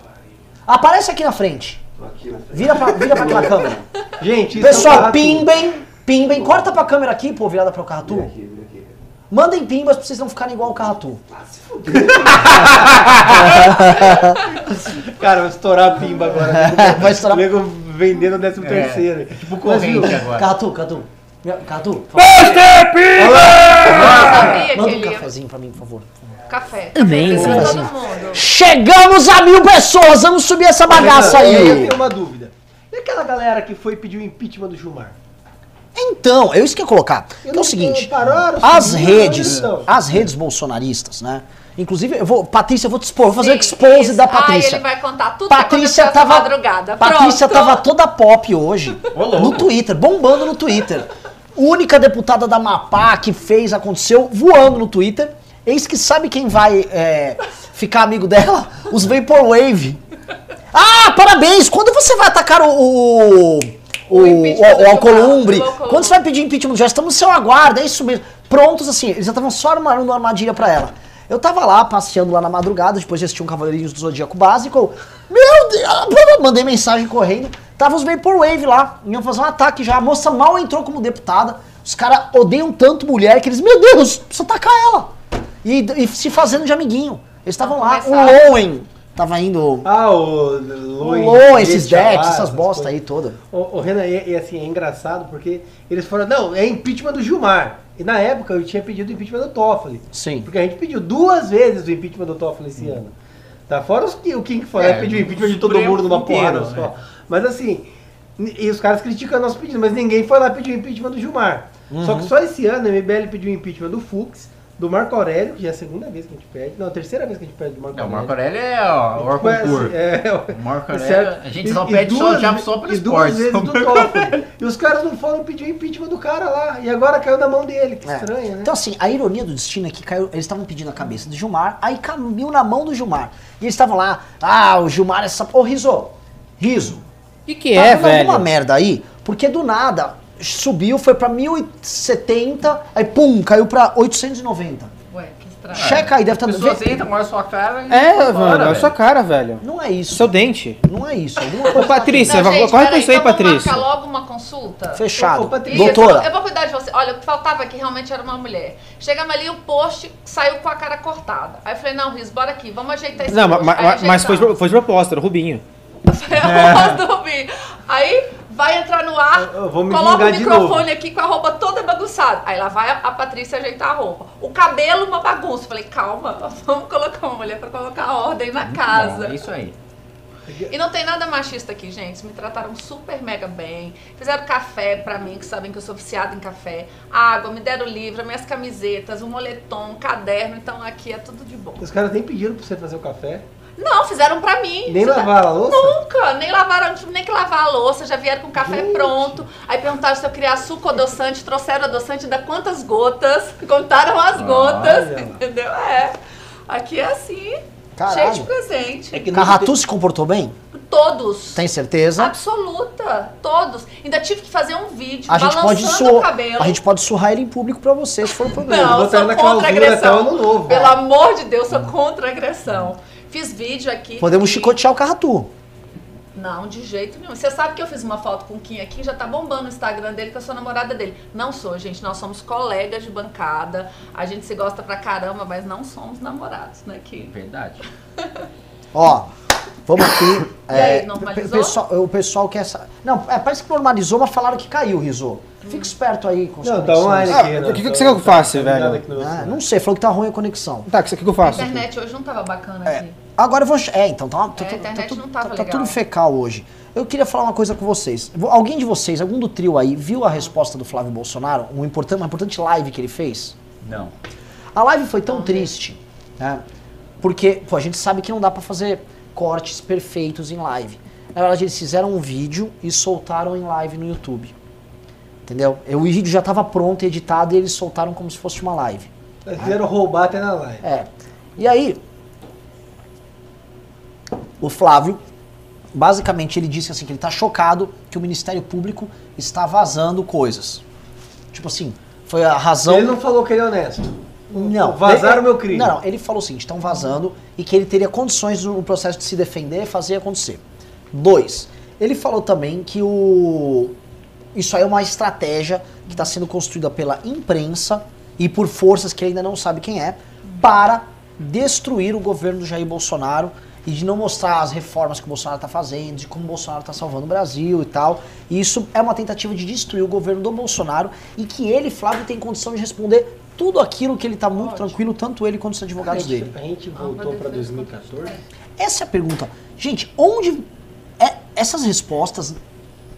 Aparece aqui na frente. Vira pra, vira pra aquela (laughs) câmera. Gente, isso é um Pessoal, fato. pimbem, pimbem. Corta pra câmera aqui, pô, virada pro Carratu. Mandem pimbas pra vocês não ficarem igual o Carratu. (laughs) Cara, vai estourar a pimba agora. (laughs) Vai estourar. O nego vendendo o décimo terceiro. Tipo corrente agora. Carratu, Carratu. Carratu, sabia que manda um cafezinho pra mim, por favor. Café. Amém. Chegamos a mil pessoas, vamos subir essa bagaça aí eu tenho uma dúvida. E aquela galera que foi pedir o impeachment do Gilmar? Então, é isso que eu ia colocar. Eu Que é o seguinte, as redes, então. as redes bolsonaristas, né? Inclusive, eu vou, Patrícia, eu vou te expor, vou fazer o expose Isso. da Ah, Patrícia. ele vai contar tudo Patrícia que tava, madrugada. Patrícia Pronto. tava toda pop hoje no Twitter, bombando no Twitter. Única deputada da Mapá que fez, aconteceu, voando no Twitter. Eis que sabe quem vai é, ficar amigo dela? Os Vaporwave. Ah, parabéns! Quando você vai atacar o. o... O, O o, o Alcolumbre. Quando você vai pedir impeachment, já estamos no seu aguardo, é isso mesmo. Prontos, assim, eles já estavam só armando uma armadilha pra ela. Eu tava lá, passeando lá na madrugada, depois de assistir um Cavaleirinhos do Zodíaco Básico. eu, Meu Deus! Mandei mensagem correndo. Tava os Vaporwave lá, iam fazer um ataque já. A moça mal entrou como deputada. Os caras odeiam tanto mulher que eles, meu Deus, precisa atacar ela. E, e se fazendo de amiguinho. Eles estavam lá. O. Lowen tava indo. Ah, o Lowen, esses decks, essas bosta coisas. aí toda. O, o Renan, e, e assim, é engraçado porque eles foram, não, é impeachment do Gilmar. E na época eu tinha pedido o impeachment do Toffoli. Sim. Porque a gente pediu duas vezes o impeachment do Toffoli esse ano. Tá fora os que o King Forever É, pediu o impeachment de todo mundo numa porrada né? só. Mas assim, e os caras criticando nosso pedido, mas ninguém foi lá pedir o impeachment do Gilmar. Só que só esse ano a MBL pediu o impeachment do Fux, do Marco Aurélio, que já é a segunda vez que a gente pede. Não, a terceira vez que a gente pede do Marco É, o Aurélio. Marco Aurélio é o Mas, Orconcur. é, O Marco é Aurélio, certo. a gente E- só e pede só o duas diabo ve- só pelo E duas esporte. vezes do Toffoli. E os caras não foram pedir o impeachment do cara lá. E agora caiu na mão dele. Que É. estranho, né? Então, assim, a ironia do destino é que caiu, eles estavam pedindo a cabeça do Gilmar, aí caiu na mão do Gilmar. E eles estavam lá, ah, o Gilmar é essa. Ô, Riso, Riso, O que, que tá é, velho? alguma merda aí? Porque do nada subiu, foi pra 1070, aí pum, caiu pra 890. Ué, que estranho. Checa aí, deve estar As no pessoas entram, olham a sua cara e É, mano, é a sua cara, velho. Não é isso. Seu dente. Não é isso. Ô, tá Patrícia, Não, gente, corre com isso aí, então vamos Patrícia. marcar logo uma consulta? Fechado. Ô, Patrícia. Doutora, eu vou cuidar de você. Olha, o que faltava aqui realmente era uma mulher. Chegamos ali, o post saiu com a cara cortada. Aí eu falei, não, Riz, bora aqui, vamos ajeitar esse Não, post. ma- Aí ma- mas foi, foi de propósito, era o Rubinho. (laughs) Foi a voz do Rubinho. Aí vai entrar no ar, Eu- eu vou me coloca o microfone novo. aqui com a roupa toda bagunçada. Aí lá vai a, a Patrícia ajeitar a roupa. O cabelo, uma bagunça. Falei, calma, (laughs) vamos colocar uma mulher pra colocar ordem na casa. Bom, é isso aí. E não tem nada machista aqui, gente. Me trataram super mega bem. Fizeram café pra mim, que sabem que eu sou viciada em café. Água, me deram livro, minhas camisetas, um moletom, um caderno. Então aqui é tudo de bom. Os caras nem pediram pra você fazer o café. Não, fizeram pra mim. Nem Fizeram- lavaram a louça? Nunca, nem lavaram, não tive nem que lavar a louça, já vieram com o café Gente. pronto. Aí perguntaram se eu queria açúcar ou adoçante, trouxeram adoçante, da quantas gotas, (laughs) contaram as gotas, Olha entendeu? É. Aqui é assim, Caralho. cheio de presente. É Carratu se comportou bem? Todos. Tem certeza? Absoluta, todos. Ainda tive que fazer um vídeo A gente, pode balançando o sur... cabelo. a gente pode surrar ele em público pra você, se for o (laughs) problema. Não, botar sou contra a agressão. Pelo amor de Deus, sou contra a agressão. Fiz vídeo aqui. Podemos que- chicotear o Carratu. Não, de jeito nenhum. Você sabe que eu fiz uma foto com o Kim aqui, já tá bombando o Instagram dele, que eu sou namorada dele. Não sou, gente. Nós somos colegas de bancada. A gente se gosta pra caramba, mas não somos namorados, né, Kim? Verdade. Ó, vamos aqui. E aí, normalizou? o pessoal, o pessoal quer. sa- Não, é, parece que normalizou, mas falaram que caiu, Rizô. Fica esperto aí com os Não, tá online Ah, aqui. o né? que- que você quer que eu faça, Tá velho? Ah, não sei, falou que tá ruim a conexão. Tá, o que, que eu A faço? aqui? internet hoje não tava bacana É, aqui. agora eu vou. É, então tá, tá, É, a tá- internet tá tudo- não tava tá- tá tudo fecal hoje. Eu queria falar uma coisa com vocês. Vo- Alguém de vocês, algum do trio aí, viu a resposta do Flávio Bolsonaro? Um importante, uma importante live que ele fez? Não. A live foi tão triste, né? Porque, pô, a gente sabe que não dá pra fazer cortes perfeitos em live. Na verdade, eles fizeram um vídeo e soltaram em live no YouTube. Entendeu? O vídeo já tava pronto, editado, e eles soltaram como se fosse uma live. Eles quiseram roubar até na live. É. E aí, o Flávio, basicamente, ele disse assim que ele tá chocado que o Ministério Público está vazando coisas. Tipo assim, foi a razão... Ele não falou que ele é honesto. Não. Vazaram Ele- meu crime. Não, não, ele falou o seguinte, estão vazando e que ele teria condições no processo de se defender e fazer acontecer. Dois, ele falou também que o isso aí é uma estratégia que está sendo construída pela imprensa e por forças que ele ainda não sabe quem é, para destruir o governo do Jair Bolsonaro e de não mostrar as reformas que o Bolsonaro está fazendo, de como o Bolsonaro está salvando o Brasil e tal. E isso é uma tentativa de destruir o governo do Bolsonaro e que ele, Flávio, tem condição de responder tudo aquilo que ele está muito Ótimo. tranquilo, tanto ele quanto os A advogados gente, dele. a gente voltou defesa 2014. Essa é a pergunta. Gente, onde. É, essas respostas.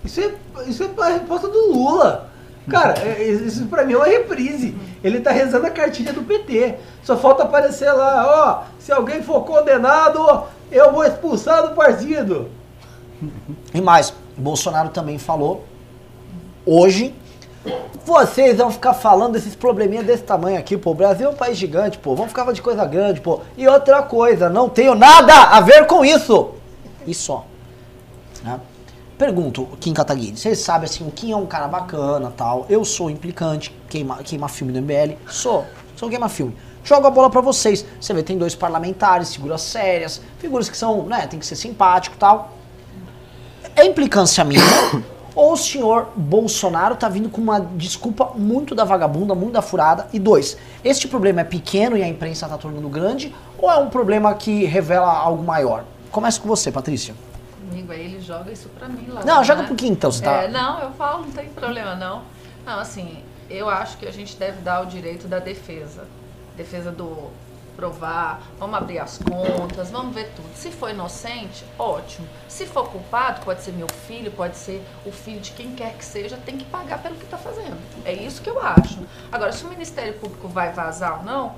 Isso é, isso é a resposta do Lula. Cara, é- isso pra mim é uma reprise. Ele tá rezando a cartilha do PT. Só falta aparecer lá, ó, se alguém for condenado, eu vou expulsar do partido. E mais, Bolsonaro também falou hoje Vocês vão ficar falando desses probleminha desse tamanho aqui, pô. O Brasil é um país gigante, pô. Vamos ficar de coisa grande, pô. E outra coisa, não tenho nada a ver com isso. E só. Né? Pergunto, Kim Kataguiri, vocês sabem assim, o Kim é um cara bacana tal. Eu sou implicante, queima, queima filme do MBL. Sou, sou queima filme. Jogo a bola pra vocês. Você vê, tem dois parlamentares, figuras sérias, figuras que são, né, tem que ser simpático tal. É implicância minha? Ou o senhor Bolsonaro tá vindo com uma desculpa muito da vagabunda, muito da furada? E dois, este problema é pequeno e a imprensa tá tornando grande? Ou é um problema que revela algo maior? Começa com você, Patrícia. Amigo, aí ele joga isso pra mim lá. Não, né? joga pro Kim então, você tá... É, não, eu falo, não tem problema não. Não, assim, eu acho que a gente deve dar o direito da defesa. Defesa do provar, vamos abrir as contas, vamos ver tudo. Se for inocente, ótimo. Se for culpado, pode ser meu filho, pode ser o filho de quem quer que seja, tem que pagar pelo que está fazendo. É isso que eu acho. Agora, se o Ministério Público vai vazar ou não,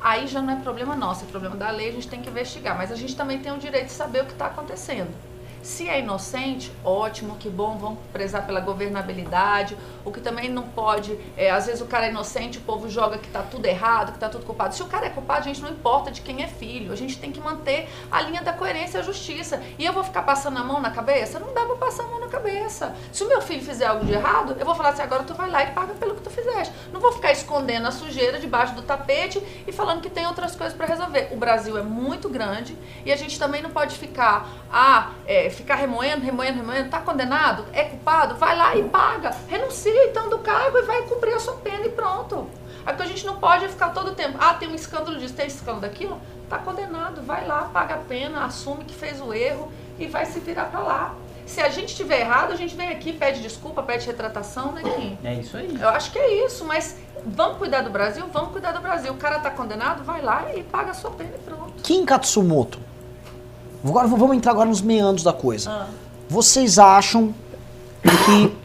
aí já não é problema nosso, é problema da lei, a gente tem que investigar. Mas a gente também tem o direito de saber o que está acontecendo. Se é inocente, ótimo, que bom, vamos prezar pela governabilidade. O que também não pode, é, às vezes o cara é inocente, o povo joga que tá tudo errado, que tá tudo culpado. Se o cara é culpado, a gente não importa de quem é filho. A gente tem que manter a linha da coerência e a justiça. E eu vou ficar passando a mão na cabeça? Não dá pra passar a mão na cabeça. Se o meu filho fizer algo de errado, eu vou falar assim, agora tu vai lá e paga pelo que tu fizeste. Não vou ficar escondendo a sujeira debaixo do tapete e falando que tem outras coisas para resolver. O Brasil é muito grande e a gente também não pode ficar, ah, é, ficar remoendo, remoendo, remoendo, tá condenado, é culpado, vai lá e paga, renuncia então do cargo e vai cumprir a sua pena e pronto. É que a gente não pode ficar todo o tempo, ah, tem um escândalo disso, tem escândalo daquilo, tá condenado, vai lá, paga a pena, assume que fez o erro e vai se virar para lá. Se a gente tiver errado, a gente vem aqui, pede desculpa, pede retratação, né, Kim? É isso aí. Eu acho que é isso, mas vamos cuidar do Brasil? Vamos cuidar do Brasil. O cara tá condenado, vai lá e paga a sua pena e pronto. Kim Katsumoto. Agora vamos entrar agora nos meandros da coisa. Ah. Vocês acham que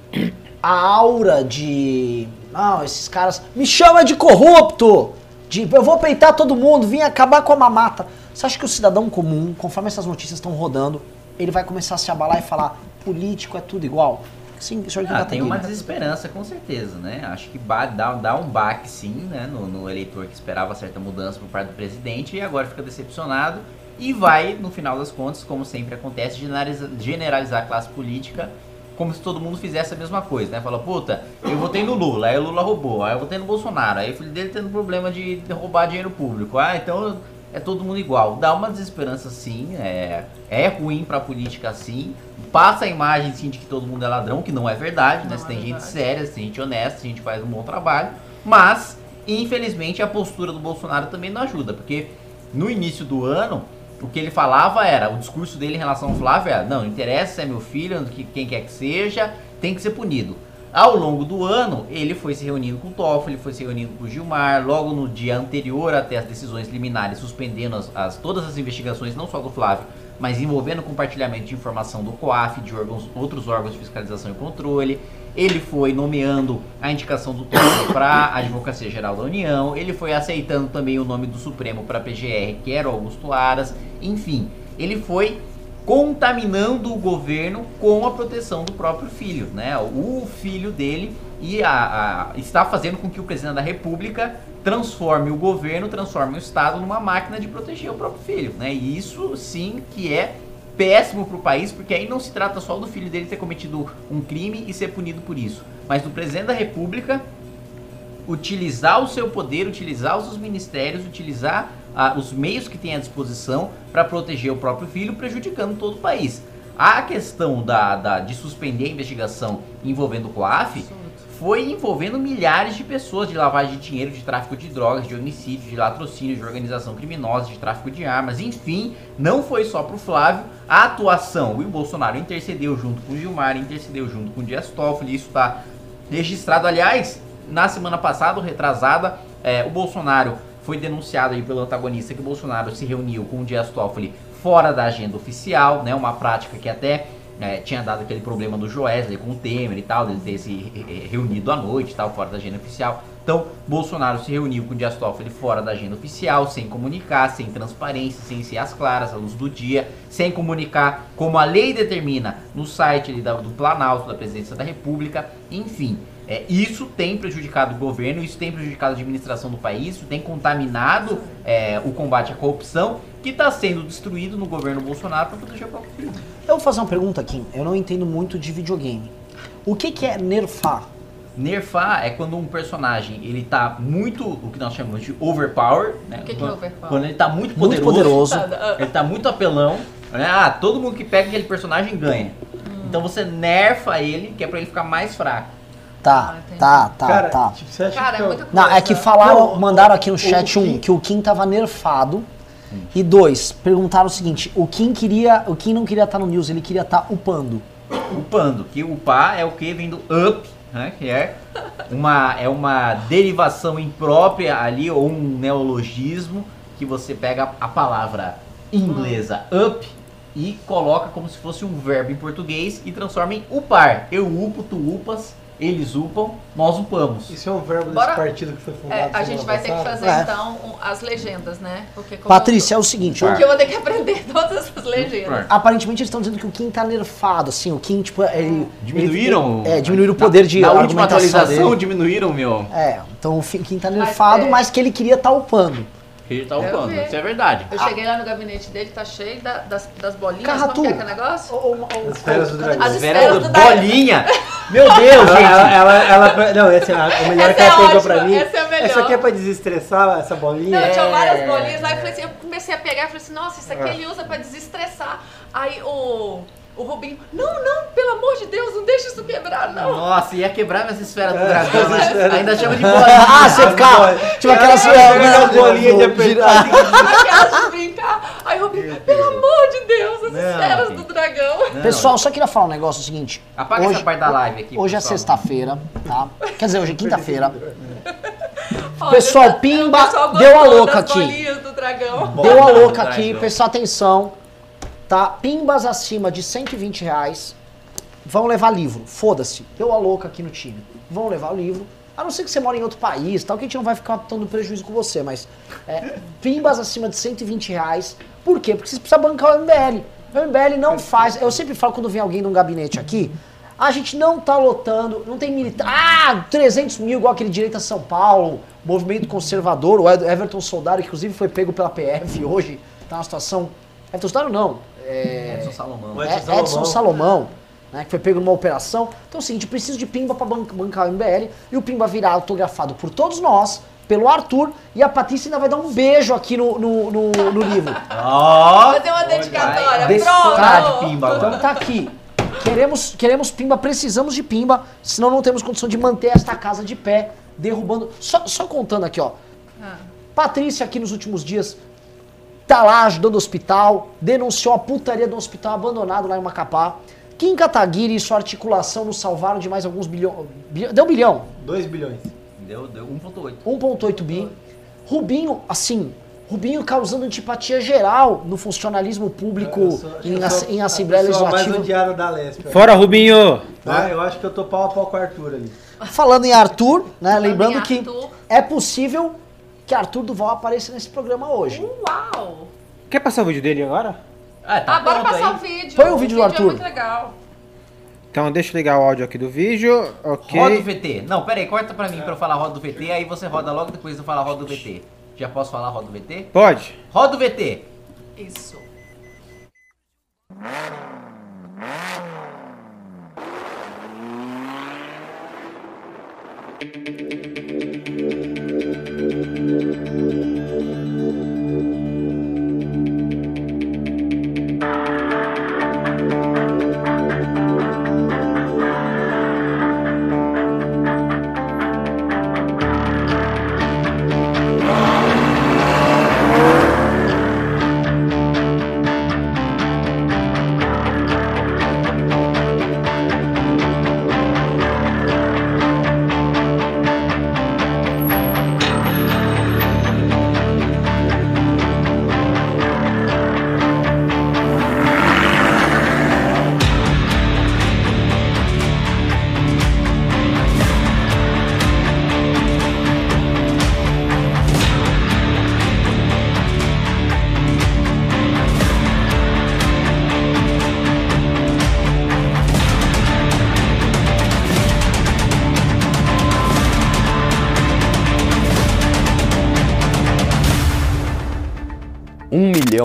a aura de. Não, esses caras. Me chama de corrupto! De eu vou peitar todo mundo, vim acabar com a mamata. Você acha que o cidadão comum, conforme essas notícias estão rodando, ele vai começar a se abalar e falar: político é tudo igual? Sim, senhor Ah, tem uma desesperança, com certeza, né? Acho que dá, dá um baque, sim, né? No, no eleitor que esperava certa mudança por parte do presidente e agora fica decepcionado e vai, no final das contas, como sempre acontece, generaliza- generalizar a classe política como se todo mundo fizesse a mesma coisa, né? Fala, puta, eu votei no Lula, aí o Lula roubou, aí eu votei no Bolsonaro, aí o filho dele tendo problema de roubar dinheiro público. Ah, então é todo mundo igual. Dá uma desesperança sim, é, é ruim pra política sim. Passa a imagem sim de que todo mundo é ladrão, que não é verdade, né? Se é tem gente séria, se tem gente honesta, se a gente faz um bom trabalho. Mas, infelizmente, a postura do Bolsonaro também não ajuda, porque no início do ano, o que ele falava era, o discurso dele em relação ao Flávio era, não, interessa é meu filho, que- quem quer que seja, tem que ser punido. Ao longo do ano, ele foi se reunindo com o Toffoli, foi se reunindo com o Gilmar, logo no dia anterior até as decisões liminares, suspendendo as, as- todas as investigações, não só do Flávio, mas envolvendo compartilhamento de informação do COAF, de órgãos, outros órgãos de fiscalização e controle. Ele foi nomeando a indicação do Toffoli (coughs) para a Advocacia Geral da União. Ele foi aceitando também o nome do Supremo para a PGR, que era o Augusto Aras. Enfim, ele foi contaminando o governo com a proteção do próprio filho, né? O filho dele e a, a- está fazendo com que o presidente da República transforme o governo, transforme o Estado numa máquina de proteger o próprio filho, né? E isso sim que é péssimo para o país, porque aí não se trata só do filho dele ter cometido um crime e ser punido por isso, mas do presidente da República utilizar o seu poder, utilizar os ministérios, utilizar ah, os meios que tem à disposição para proteger o próprio filho, prejudicando todo o país. A questão da, da- de suspender a investigação envolvendo o COAF foi envolvendo milhares de pessoas de lavagem de dinheiro, de tráfico de drogas, de homicídio, de latrocínio, de organização criminosa, de tráfico de armas, enfim, não foi só pro Flávio a atuação. O Bolsonaro intercedeu junto com o Gilmar, intercedeu junto com o Dias Toffoli, isso está registrado. Aliás, na semana passada, retrasada, é, o Bolsonaro foi denunciado aí pelo antagonista que o Bolsonaro se reuniu com o Dias Toffoli fora da agenda oficial, né? Uma prática que até é, tinha dado aquele problema do Joesley com o Temer e tal, dele ter se re- re- reunido à noite e tal, fora da agenda oficial. Então, Bolsonaro se reuniu com o Dias Toffoli fora da agenda oficial, sem comunicar, sem transparência, sem ser às claras, à luz do dia, sem comunicar como a lei determina no site ali do Planalto, da Presidência da República, enfim. É, isso tem prejudicado o governo, isso tem prejudicado a administração do país, isso tem contaminado é, o combate à corrupção, que está sendo destruído no governo Bolsonaro para proteger o próprio filho. Eu vou fazer uma pergunta aqui. Eu não entendo muito de videogame. O que, que é nerfar? Nerfar é quando um personagem ele tá muito, o que nós chamamos de overpower, né? O que que é overpower? Quando ele tá muito Muito poderoso, poderoso. ele tá muito apelão, né? Ah, todo mundo que pega aquele personagem ganha. Hum. Então você nerfa ele, que é pra ele ficar mais fraco. Tá, Ah, entendi. tá, tá, Cara, tá. tipo, você acha Cara, que é muita Não, é que coisa. falaram, Não, mandaram aqui no o- chat o um Kim- que o Kim tava nerfado. E dois, perguntaram o seguinte: o Kim queria. O Kim não queria estar no news, ele queria estar upando. Upando, que upar é o que vem do up, né? Que é uma, é uma derivação imprópria ali, ou um neologismo, que você pega a palavra inglesa up e coloca como se fosse um verbo em português e transforma em upar. Eu upo, tu upas, eles upam, nós upamos. Isso é um verbo Bora- desse partido que foi fundado É, a gente vai ter que passada? fazer É. então um- as legendas, né? Porque como Patrícia, é o seguinte: Porque eu vou ter que aprender (laughs) todas essas legendas. aparentemente eles estão dizendo que o Kim tá nerfado, assim, o Kim, tipo, ele. Diminuíram? ele- é, diminuíram o poder de Na última atualização, dele. diminuíram, meu. É, então o Kim tá nerfado, é. mas que ele queria estar upando. Ele tá upando, vi. isso é verdade. Eu cheguei lá no gabinete dele, tá cheio da- das, das bolinhas. Carratu. Como que é aquele negócio? As esferas do dragão. As Esfera esferas do dragão. bolinha! Meu Deus, Ela, gente! ela, ela, ela- não, esse, a, o melhor Essa que ela é pegou ótima, pra mim. essa é a melhor. Essa aqui é pra desestressar essa bolinha. Não, tinha É. várias bolinhas lá. Eu, falei assim, eu comecei a pegar e falei assim, nossa, isso aqui ele usa pra desestressar. Aí o, o Rubinho, não, não, pelo amor de Deus, não deixa isso quebrar, não. Nossa, ia quebrar minhas esferas do É, dragão, as né? esferas. Ainda chama de bolinha. (laughs) Ah, você ficava. Tipo aquelas. Aquela bolinha de apertar. Aquelas de brincar. Aí o Rubinho, pelo amor de Deus, as esferas do dragão. Pessoal, só queria falar um negócio seguinte. Apaga essa parte da live aqui. Hoje é sexta-feira, tá? Quer dizer, hoje é quinta-feira. (laughs) Olha, Pessoal, tá- Pimba deu a louca aqui. bolinhas do dragão. Deu a louca Dragão. aqui, pessoal, atenção. Tá? Pimbas acima de 120 reais vão levar livro. Foda-se. Deu a louca aqui no time. Vão levar o livro. A não ser que você mora em outro país, tal, que a gente não vai ficar dando prejuízo com você, mas é, pimbas acima de 120 reais. Por quê? Porque você precisa bancar o MBL. O MBL não faz. Eu sempre falo quando vem alguém num gabinete aqui, a gente não tá lotando, não tem militar. Ah, 300 mil, igual aquele direito a São Paulo, movimento conservador, o Everton Soldado, que inclusive foi pego pela PF hoje, tá numa situação. Everton Soldado não. É, Edson Salomão. Edson é, Salomão. Edson Salomão, né, que foi pego numa operação. Então é o seguinte, preciso de Pimba para bancar o MBL e o Pimba virá autografado por todos nós, pelo Arthur, e a Patrícia ainda vai dar um beijo aqui no, no, no, no livro. (laughs) Ó! Fazer uma dedicatória, Desfrutar de pronto. pimba Então tá aqui. Queremos, queremos Pimba, precisamos de Pimba, senão não temos condição de manter esta casa de pé, derrubando. Só, só contando aqui, ó. Ah. Patrícia aqui nos últimos dias tá lá ajudando o hospital, denunciou a putaria do hospital abandonado lá em Macapá. Kim Kataguiri e sua articulação nos salvaram de mais alguns bilhões. Deu bilhão. 2 bilhões. Deu, deu 1.8. 1,8 bi. Rubinho, assim, Rubinho causando antipatia geral no funcionalismo público Eu sou- em, sou em a Assembleia mais Legislativa. odiada da Lesp. Fora Rubinho! Ah, eu acho que eu tô pau a pau com o Arthur ali. Falando em Arthur, né? Lembrando em que é possível que Arthur Duval apareça nesse programa hoje. Uau! Quer passar o vídeo dele agora? É, tá ah, bora passar aí. o vídeo. Foi o, o vídeo do é Arthur. É muito legal. Então deixa eu ligar o áudio aqui do vídeo, ok? Roda o VT. Não, pera aí, corta pra mim pra eu falar roda do VT, aí você roda logo depois de eu falar roda do VT. Já posso falar roda do VT? Pode. Roda o VT. Isso.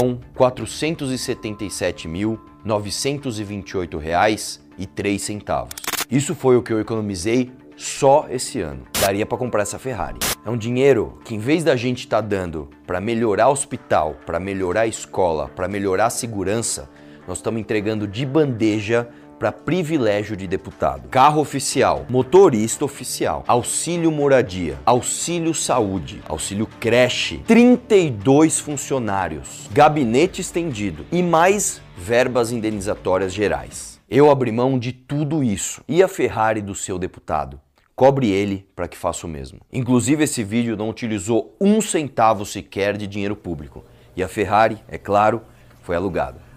Milhão 477 mil 928 reais e 3 centavos. Isso foi o que eu economizei só esse ano. Daria para comprar essa Ferrari. É um dinheiro que em vez da gente estar dando para melhorar o hospital, para melhorar a escola, para melhorar a segurança, nós estamos entregando de bandeja para privilégio de deputado. Carro oficial, motorista oficial, auxílio moradia, auxílio saúde, auxílio creche, 32 funcionários, gabinete estendido e mais verbas indenizatórias gerais. Eu abri mão de tudo isso. E a Ferrari do seu deputado? Cobre ele para que faça o mesmo. Inclusive, esse vídeo não utilizou um centavo sequer de dinheiro público. E a Ferrari, é claro, foi alugada.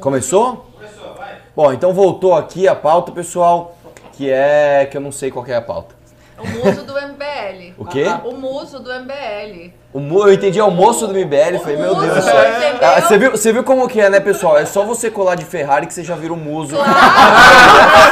Começou? Começou, vai. Bom, então voltou aqui a pauta, pessoal, que é que eu não sei qual que é a pauta. O muso do MBL. O quê? O muso do MBL. Eu entendi almoço do MBL, falei, meu Deus do Muso, céu. Ah, Você viu, você viu como que é, né, pessoal? É só você colar de Ferrari que você já vira um muso. É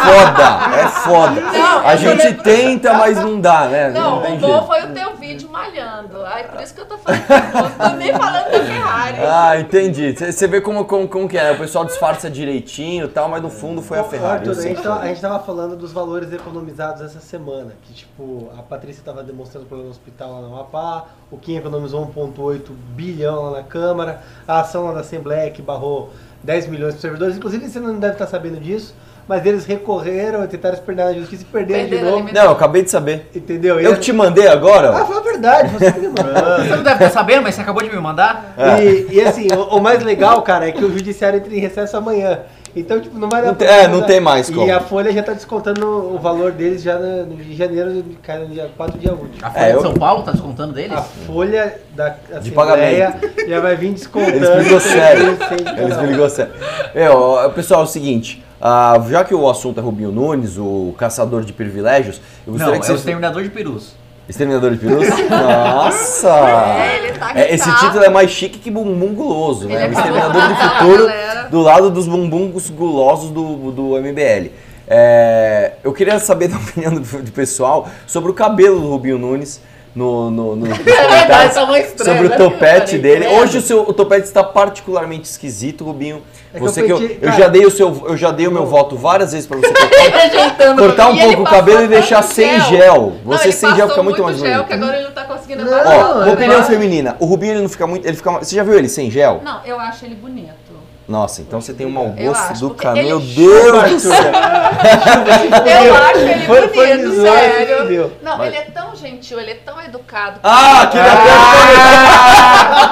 foda, é foda. Não, A eu gente lembro- tenta, mas não dá, né? Não, tem o bom jeito. foi o teu vídeo malhando. Ai, por isso que eu tô falando do muso. Tô nem falando da Ferrari. Ah, entendi. Você você vê como, como, como que é, né? O pessoal disfarça direitinho e tal, mas no fundo foi a Ferrari. Arthur, a, gente tava, a gente tava falando dos valores economizados essa semana. Que, tipo, a Patrícia tava demonstrando para o hospital lá no Amapá, o Kim economizou 1,8 bilhão lá na Câmara, a ação lá da Assembleia que barrou 10 milhões para servidores. Inclusive, você não deve estar sabendo disso, mas eles recorreram e tentaram espernear na justiça e perderam de Perderam novo. ali Não, eu acabei de saber. Entendeu? E Eu que te mandei agora, Ah, foi a verdade, você que me mandou. (laughs) Você não deve estar sabendo, mas você acabou de me mandar? E, e assim, o, o mais legal, cara, é que o judiciário entra em recesso amanhã. Então, tipo, não vai dar Não pra tem- é, não tem mais E como. a Folha já tá descontando o valor deles já no, no- em janeiro, cai no dia 4 dia útil. A Folha É, eu- de São Paulo tá descontando deles? A folha da De Assembleia já vai vir descontando. Eles brigou sério. Sem de Eles um. brigou sério. É, ó, pessoal, é o seguinte. ah, já que o assunto é Rubinho Nunes, o caçador de privilégios, eu Não, gostaria é que o vocês... exterminador de perus. Exterminador de perus? (laughs) Nossa! É, tá É, que esse tá. título é mais chique que bumbum guloso, né? é O Exterminador do futuro (laughs) galera. do lado dos bumbuns gulosos do, do MBL. É, eu queria saber da (laughs) opinião do, do pessoal sobre o cabelo do Rubinho Nunes no, no, no, (laughs) nos comentários, tá uma estranha, sobre o né? topete dele. Hoje o, seu, o topete está particularmente esquisito, Rubinho. É que Você eu que eu, pedi- eu cara- já dei o seu, eu já dei o meu voto várias vezes para você (laughs) cortar, cortar um pouco o cabelo e deixar sem gel. Não, Você ele sem gel fica muito mais gel bonito. que agora ele não tá conseguindo Não. Ó, é opinião feminina. O Rubinho ele não fica muito, ele fica, você já viu ele sem gel? Não, eu acho ele bonito. Nossa, então você tem um mau gosto acho, do cara. Meu Deus do Arthur. céu. (laughs) Eu acho ele Foi- foi bonito, você sério. Não, Mas- ele é tão gentil, ele é tão educado. Ah, aquele até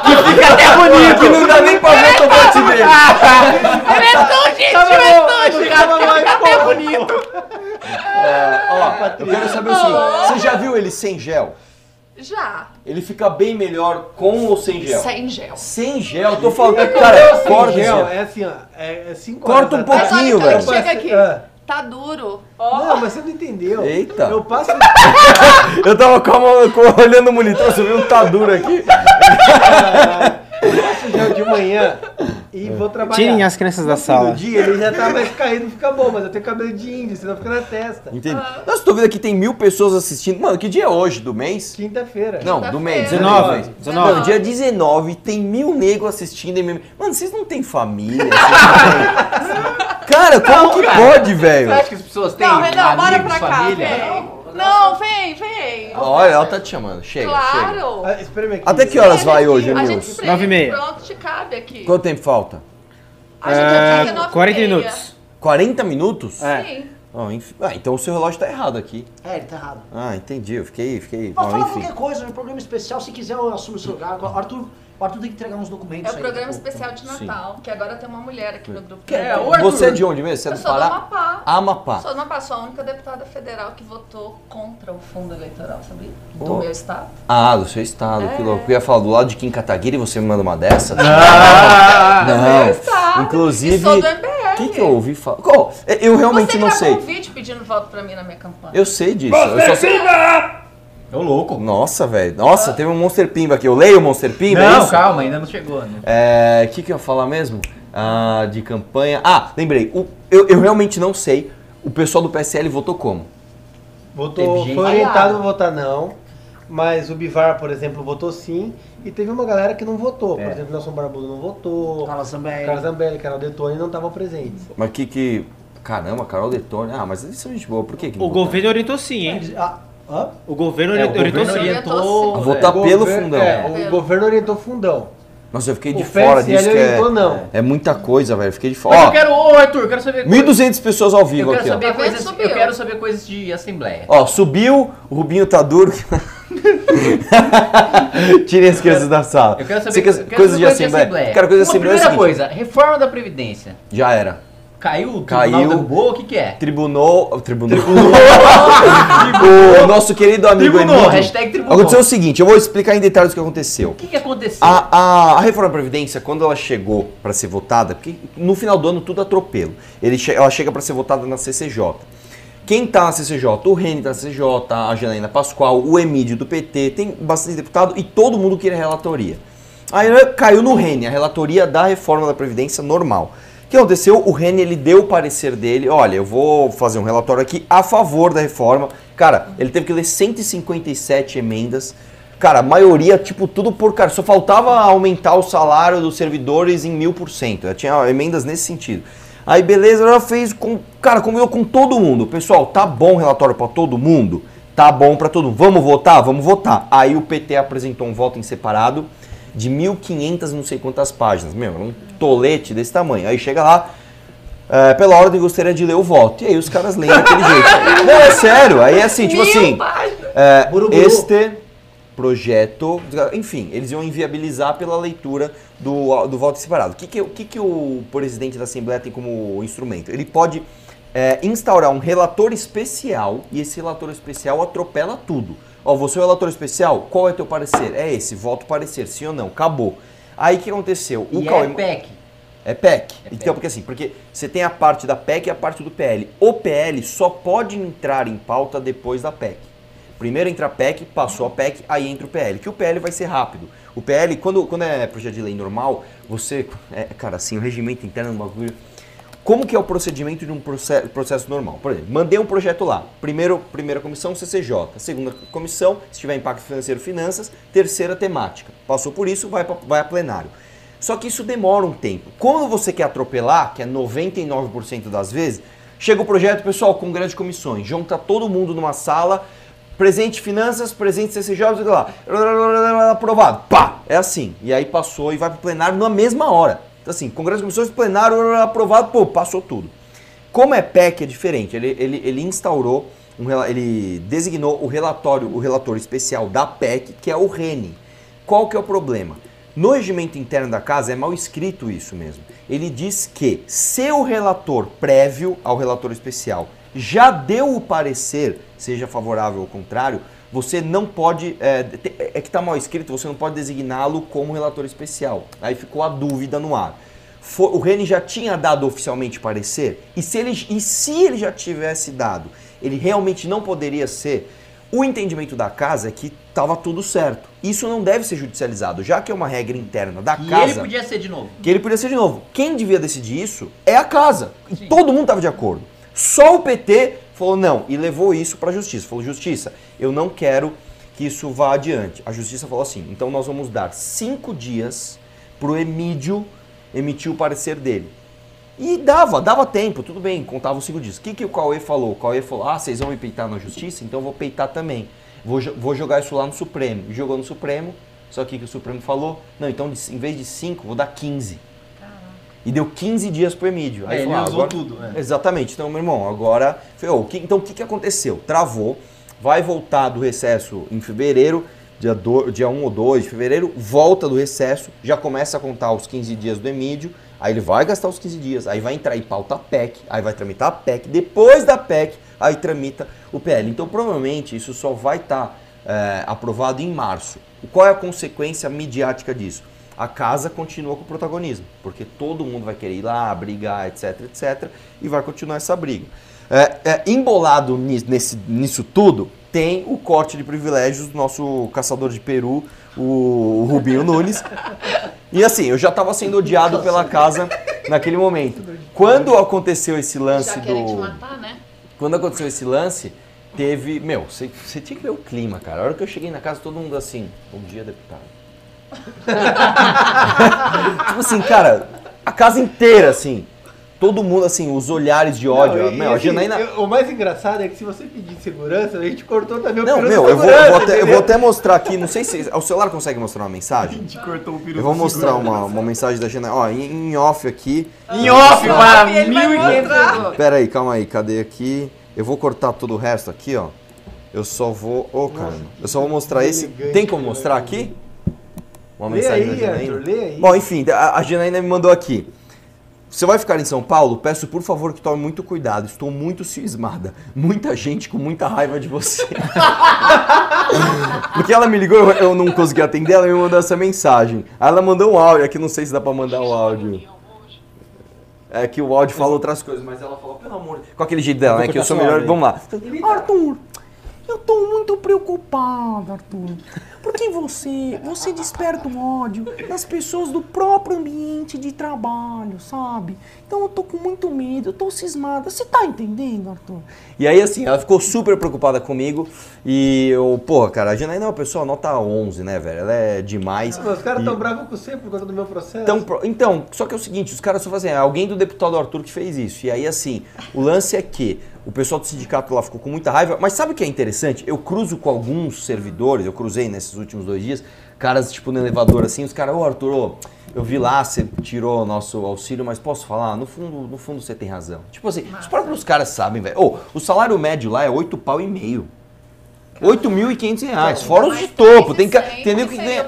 que fica até bonito. Que não dá nem pra ver o topete dele. Ele é tão gentil, é tão que educado tava que mais fica até bonito. É, ó, eu quero saber o seguinte. Você já viu ele sem gel? Já, Ele fica bem melhor com ou sem gel? sem gel. Sem gel, eu tô falando. Eu Cara, sem corta gel, gel. é assim, ó. É, é cinco Corta horas um pouquinho, velho. Chega aqui. Ah. Tá duro. Não, mas você não entendeu. Eita. Eu passo. (laughs) Eu tava com a mão- olhando o monitor, você viu um tá duro aqui. Gel de manhã e vou trabalhar. Tirem as crianças da No sala. do dia ele já tá mais caído, fica bom, mas eu tenho cabelo de índio, senão fica na testa. Entendi. Nossa, tô vendo aqui tem mil pessoas assistindo. Mano, que dia é hoje? Do mês? Quinta-feira. Não, do mês. 19, né? 19. Não, dia 19 tem mil negros assistindo. MM. Mano, vocês não têm família? Vocês (laughs) não têm... Cara, como que cara. pode, Você velho? acha que as pessoas têm Não, Renan, bora amigos, pra cá, família? vem. Não, vem, vem. Olha, ela tá te chamando. Chega, chega. Claro. Ah, espera aqui. Até que horas vai hoje, A gente Nilson? espreme, Nove e meia. Pronto, te cabe aqui. Quanto tempo falta? A gente já É, fica nove e 40 meia. minutos. 40 minutos? É. Sim. Ah, enfim. Ah, então o seu relógio tá errado aqui. É, ele tá errado. Ah, entendi. Eu fiquei. fiquei... Pode Não, falar enfim. qualquer coisa, no programa especial, se quiser eu assumo o seu lugar. Arthur, o Arthur tem que entregar uns documentos É o aí, programa especial de Sim. Natal, que agora tem uma mulher aqui no grupo. É, Eu o Arthur. Você é de onde mesmo? Você é do sou do Pará? Amapá. Amapá. Sou do Amapá, sou a única deputada federal que votou contra o fundo eleitoral, sabia? Do Oh. meu estado. Ah, do seu estado, que É. louco. Eu ia falar do lado de Kim Kataguiri e você me manda uma dessa? Ah, Não. estado. Inclusive, E sou do MBL. o que, que eu ouvi falar? Eu realmente Você não sei. um vídeo pedindo voto pra mim na minha campanha. Eu sei disso. Eu só sei... Ô, louco. Nossa, velho. Nossa, teve um Monster Pimba aqui. Eu leio o Monster Pimba, é Não, isso? calma, ainda não chegou. Né? É, o que, que eu ia falar mesmo? Ah, de campanha. Ah, lembrei. O- eu, eu realmente não sei. O pessoal do PSL votou como? Votou, foi orientado a votar não. Mas o Bivar, por exemplo, votou sim. E teve uma galera que não votou. Por É. exemplo, Nelson Barbudo não votou. Fala Zambelli. Carlos Zambelli, Carol Detone não estavam presentes. Mas que que. Caramba, Carol Detone. Ah, mas eles são gente boa. Por que, que não O votaram? governo orientou sim, hein? Ah, hã? O governo É, o orientou governo sim. orientou- A votar o pelo fundão. É, o governo orientou fundão. Nossa, eu fiquei de O fora PSL disso. Que é, orientou não. é muita coisa, velho. Fiquei de Mas fora. eu Ó, quero, ô Arthur, eu quero saber. 1.200 pessoas ao Eu vivo quero aqui, saber coisas. Eu quero saber coisas de assembleia. Ó, subiu, o Rubinho tá duro. (laughs) Tirem as crianças da sala. Eu quero saber Você quer eu quero coisas saber de assembleia. Cara, coisa de Uma assembleia é o primeira seguinte, coisa, reforma da Previdência. Já era. Caiu? O Caiu. derrubou? O que que é? Tribunou. Tribunou. (laughs) (laughs) o nosso querido amigo Tribunou, Emílio. hashtag tribunou. Aconteceu o seguinte, eu vou explicar em detalhes o que aconteceu. O que que aconteceu? A, a, a reforma da Previdência, quando ela chegou para ser votada, porque no final do ano tudo atropelo, ele che- ela chega para ser votada na CCJ. Quem tá na CCJ? O Reni tá na CCJ, a Janaína Pascoal, o Emílio do PT, tem bastante deputado e todo mundo queria relatoria. Aí né, caiu no Reni, a relatoria da reforma da Previdência normal. O que aconteceu? O Reni ele deu o parecer dele, olha, eu vou fazer um relatório aqui a favor da reforma. Cara, ele teve que ler 157 emendas. Cara, a maioria, tipo, tudo por cara. Só faltava aumentar o salário dos servidores em mil por cento. Tinha emendas nesse sentido. Aí, beleza, ela fez com. Cara, combinou com todo mundo. Pessoal, tá bom o relatório pra todo mundo? Tá bom pra todo mundo. Vamos votar? Vamos votar. Aí o PT apresentou um voto em separado de 1.500 não sei quantas páginas. Meu, um tolete desse tamanho. Aí chega lá, é, pela ordem gostaria de ler o voto. E aí os caras leem daquele (laughs) jeito. Não, é sério. Aí é assim, tipo assim. é, este projeto, enfim, eles iam inviabilizar pela leitura do, do voto separado. O que, que, o que, que o presidente da Assembleia tem como instrumento? Ele pode é, instaurar um relator especial e esse relator especial atropela tudo. Ó, você é o relator especial? Qual é teu parecer? É esse, voto parecer, sim ou não? Acabou. Aí o que aconteceu? O e Cauê- é PEC. é PEC. É então, PEC. porque assim, porque você tem a parte da PEC e a parte do PL. O PL só pode entrar em pauta depois da PEC. Primeiro entra a PEC, passou a PEC, aí entra o PL. Que o PL vai ser rápido. O PL, quando, quando é projeto de lei normal, você. É, cara, assim, o regimento interno é um bagulho. Como que é o procedimento de um proce- processo normal? Por exemplo, mandei um projeto lá. Primeiro, primeira comissão, CCJ. Segunda comissão, se tiver impacto financeiro, finanças. Terceira, temática. Passou por isso, vai, pra, vai a plenário. Só que isso demora um tempo. Quando você quer atropelar, que é 99% das vezes, chega o projeto, pessoal, congresso de comissões, junta todo mundo numa sala, presente finanças, presente CCJ, lá, aprovado. Pá! É assim. E aí passou e vai para o plenário na mesma hora. Então, assim, congresso de comissões, plenário, aprovado, pô, passou tudo. Como é PEC, é diferente. Ele, ele, ele instaurou, um, ele designou o relatório, o relator especial da PEC, que é o RENE. Qual que é o problema? No regimento interno da casa é mal escrito isso mesmo. Ele diz que se o relator prévio ao relator especial já deu o parecer, seja favorável ou contrário, você não pode. É, é que está mal escrito, você não pode designá-lo como relator especial. Aí ficou a dúvida no ar. Fo- o Rene já tinha dado oficialmente parecer? E se, ele, e se ele já tivesse dado, ele realmente não poderia ser? O entendimento da casa é que estava tudo certo. Isso não deve ser judicializado, já que é uma regra interna da E casa. ele podia ser de novo. Que ele podia ser de novo. Quem devia decidir isso é a casa. E todo mundo estava de acordo. Só o PT falou não e levou isso para a justiça. Falou, justiça, eu não quero que isso vá adiante. A justiça falou assim, então nós vamos dar cinco dias para o Emídio emitir o parecer dele. E dava, dava tempo, tudo bem, contava os cinco dias. O que, que o Cauê falou? O Cauê falou, ah, vocês vão me peitar na justiça? Então eu vou peitar também. Vou, vou jogar isso lá no Supremo. Jogou no Supremo, só que o Supremo falou? Não, então em vez de cinco, vou dar 15. E deu 15 dias pro Emílio. É, ele falou, ah, usou agora- tudo, né? Exatamente. Então, meu irmão, agora. Que- então, o que, que aconteceu? Travou, vai voltar do recesso em fevereiro, dia, do, dia 1 ou 2 de fevereiro, volta do recesso, já começa a contar os 15 dias do Emílio, aí ele vai gastar os 15 dias, aí vai entrar em pauta a PEC, aí vai tramitar a PEC, depois da PEC, aí tramita o PL. Então, provavelmente, isso só vai estar aprovado em março. Qual é a consequência midiática disso? A casa continua com o protagonismo, porque todo mundo vai querer ir lá, brigar, etc, etc, e vai continuar essa briga. É, é, embolado nesse, nisso tudo, tem o corte de privilégios do nosso caçador de peru, o, o Rubinho Nunes. E assim, eu já estava sendo odiado pela casa naquele momento. Quando aconteceu esse lance do. matar, né? Quando aconteceu esse lance, teve. Meu, você você tinha que ver o clima, cara. A hora que eu cheguei na casa, todo mundo assim, bom dia, deputado. (laughs) tipo assim, cara, a casa inteira, assim. Todo mundo, assim, os olhares de ódio. Não, e- meu, e a assim, Janaína. eu- o mais engraçado é que se você pedir segurança, a gente cortou também o Não, meu, eu vou, eu vou até, eu vou até mostrar aqui, não sei se. O celular consegue mostrar uma A mensagem? gente cortou o peru Eu vou mostrar uma, uma mensagem da Janaína. Ó, em, em off aqui. Em off, para Ele vai 1.500 mostrar. Pera aí, calma aí, cadê aqui? Eu vou cortar todo o resto aqui, ó. Eu só vou. Ô, caramba. Eu só vou mostrar esse. Tem como né? mostrar aqui? Uma Lê mensagem da aí, Janaína. Arthur, lê aí. Bom, enfim, a, a Janaína me mandou aqui. Você vai ficar em São Paulo? Peço por favor que tome muito cuidado. Estou muito cismada. Muita gente com muita raiva de você. (laughs) Porque ela me ligou, eu, eu não consegui atender, ela me mandou essa mensagem. Aí ela mandou um áudio, aqui não sei se dá pra mandar o áudio. É que o áudio fala outras coisas, mas ela falou, pelo amor de Com aquele jeito dela, né? Que eu sou melhor. Vamos lá. Arthur, eu tô muito preocupada, Arthur. Porque você, você desperta um ódio nas pessoas do próprio ambiente de trabalho, sabe? Então eu tô com muito medo, eu tô cismada. Você tá entendendo, Arthur? E aí, assim, ela ficou super preocupada comigo. E eu, porra, cara, a Janaína é uma pessoa nota 11, né, velho? Ela é demais. Os caras E- estão bravos com você por conta do meu processo. então, pro- então, só que é o seguinte, os caras só fazem, é alguém do deputado Arthur que fez isso. E aí, assim, o lance é que o pessoal do sindicato lá ficou com muita raiva. Mas sabe o que é interessante? Eu cruzo com alguns servidores, eu cruzei nesses últimos dois dias, caras, tipo, no elevador assim, os caras, ô Arthur, ô, eu vi lá, você tirou nosso auxílio, mas posso falar? No fundo, no fundo você tem razão. Tipo assim, os próprios caras sabem, velho. Ô, o salário médio lá é 8 pau e meio. 8.500 reais, fora os de topo. Tem, ca- se tem nego cem, que ganha.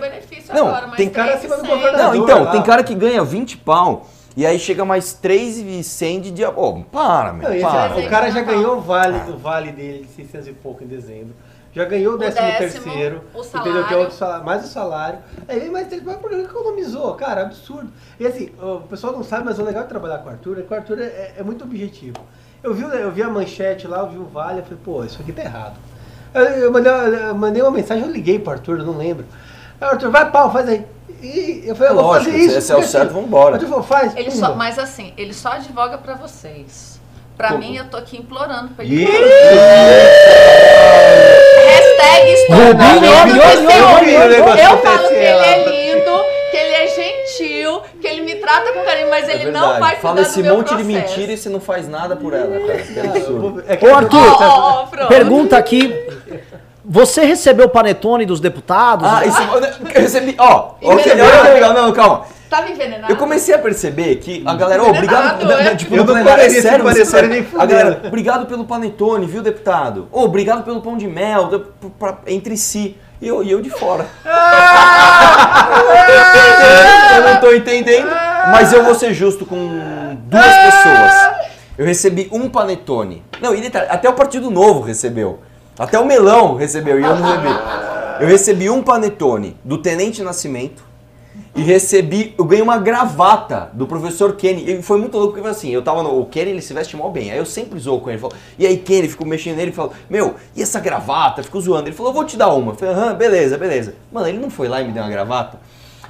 Não, agora, tem cara que. Não, então, lá. tem cara que ganha 20 pau. E aí chega mais 3,100 de dia. Ô, para, meu, Não, esse- para. o cara já ganhou o vale, o vale dele de 600 e pouco em dezembro. Já ganhou o décimo, décimo, terceiro, o entendeu? Que é salário. outro salário, mais o salário. Aí vem mais três, mas por que economizou? Cara, absurdo. E assim, o pessoal não sabe, mas o legal de trabalhar com o Arthur é que o Arthur é, é muito objetivo. Eu vi, eu vi a manchete lá, eu vi o vale, eu falei, pô, isso aqui tá errado. Eu, eu mandei, eu mandei uma mensagem, eu liguei pro Arthur, eu não lembro. Aí, Arthur, vai pau, faz aí. E eu falei, eu vou Lógico, fazer isso. esse é o certo, vambora. Arthur falou, faz. Ele só, mas assim, ele só advoga pra vocês. Pra Como? mim, eu tô aqui implorando pra ele. Hashtag estou eu, eu falo que ele é lindo, que ele é gentil, que ele me trata com carinho, mas ele não vai cuidar É Fala esse meu monte de mentira e você não faz nada por ela, cara. Absurdo. É que Ô, Arthur, pergunta aqui. Você recebeu o panetone dos deputados? Ah, isso. Eu recebi. Ó, olha que legal. Não, calma. Tá me envenenado? Eu comecei a perceber que a galera, ô, obrigado. É? Tipo, Eu não esse sério, parecer nem A galera, obrigado pelo panetone, viu, deputado? Ô, obrigado pelo pão de mel, pra- pra- entre si. E eu, e eu de fora. (laughs) eu não tô entendendo, mas eu vou ser justo com duas pessoas. Eu recebi um panetone. Não, e detalhe, até o Partido Novo recebeu. Até o Melão recebeu e eu não recebi. Eu recebi um panetone do Tenente Nascimento e recebi, eu ganhei uma gravata do professor Kenny. E foi muito louco porque assim, eu tava no. O Kenny ele se veste mal bem. Aí eu sempre zoo com ele. E aí, Kenny, ficou mexendo nele e falou, meu, e essa gravata? Ficou zoando. Ele falou, eu vou te dar uma. Eu falei, aham, beleza, beleza. Mano, ele não foi lá e me deu uma gravata.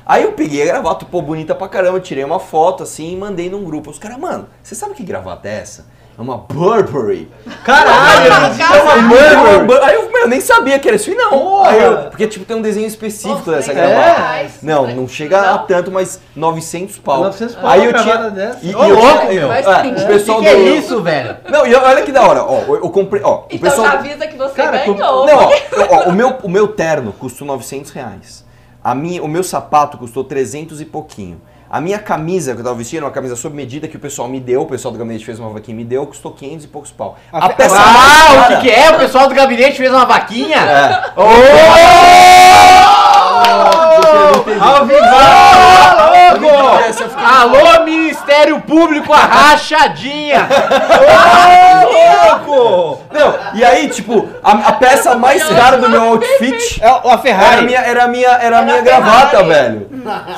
Aí eu peguei a gravata, pô, bonita pra caramba, tirei uma foto assim e mandei num grupo. Os caras, mano, você sabe que gravata é essa? É uma Burberry. Caralho, É uma Burberry. Aí eu, meu, nem sabia que era isso. E não. Eu- porque, tipo, tem um desenho específico Nossa, dessa é? gravata. Não, não chega a Não? tanto, mas 900 pau. 900 pau Aí eu tinha. dessa? E, e Ô, eu louco, meu. Tem- o pessoal que, que é do- isso, velho? Não, e olha que da hora. Ó, eu, eu comprei. Ó, o Então pessoal. já avisa que você Cara, ganhou. Não, ó, (laughs) ó, o, meu, o meu terno custou 900 reais. A minha, o meu sapato custou 300 e pouquinho. A minha camisa que eu tava vestindo, uma camisa sob medida que o pessoal me deu, o pessoal do gabinete fez uma vaquinha e me deu, custou 500 e poucos pau. A, peça mais Ah, cara- o que, que é? O pessoal do gabinete fez uma vaquinha? É. Ao vivo! Essa eu fiquei- Alô, Ministério Público, a rachadinha! Ô, louco! Não, e aí, tipo, a, a peça mais cara do meu outfit É a era a Ferrari. minha, era a minha, era a minha gravata, Ferrari. velho.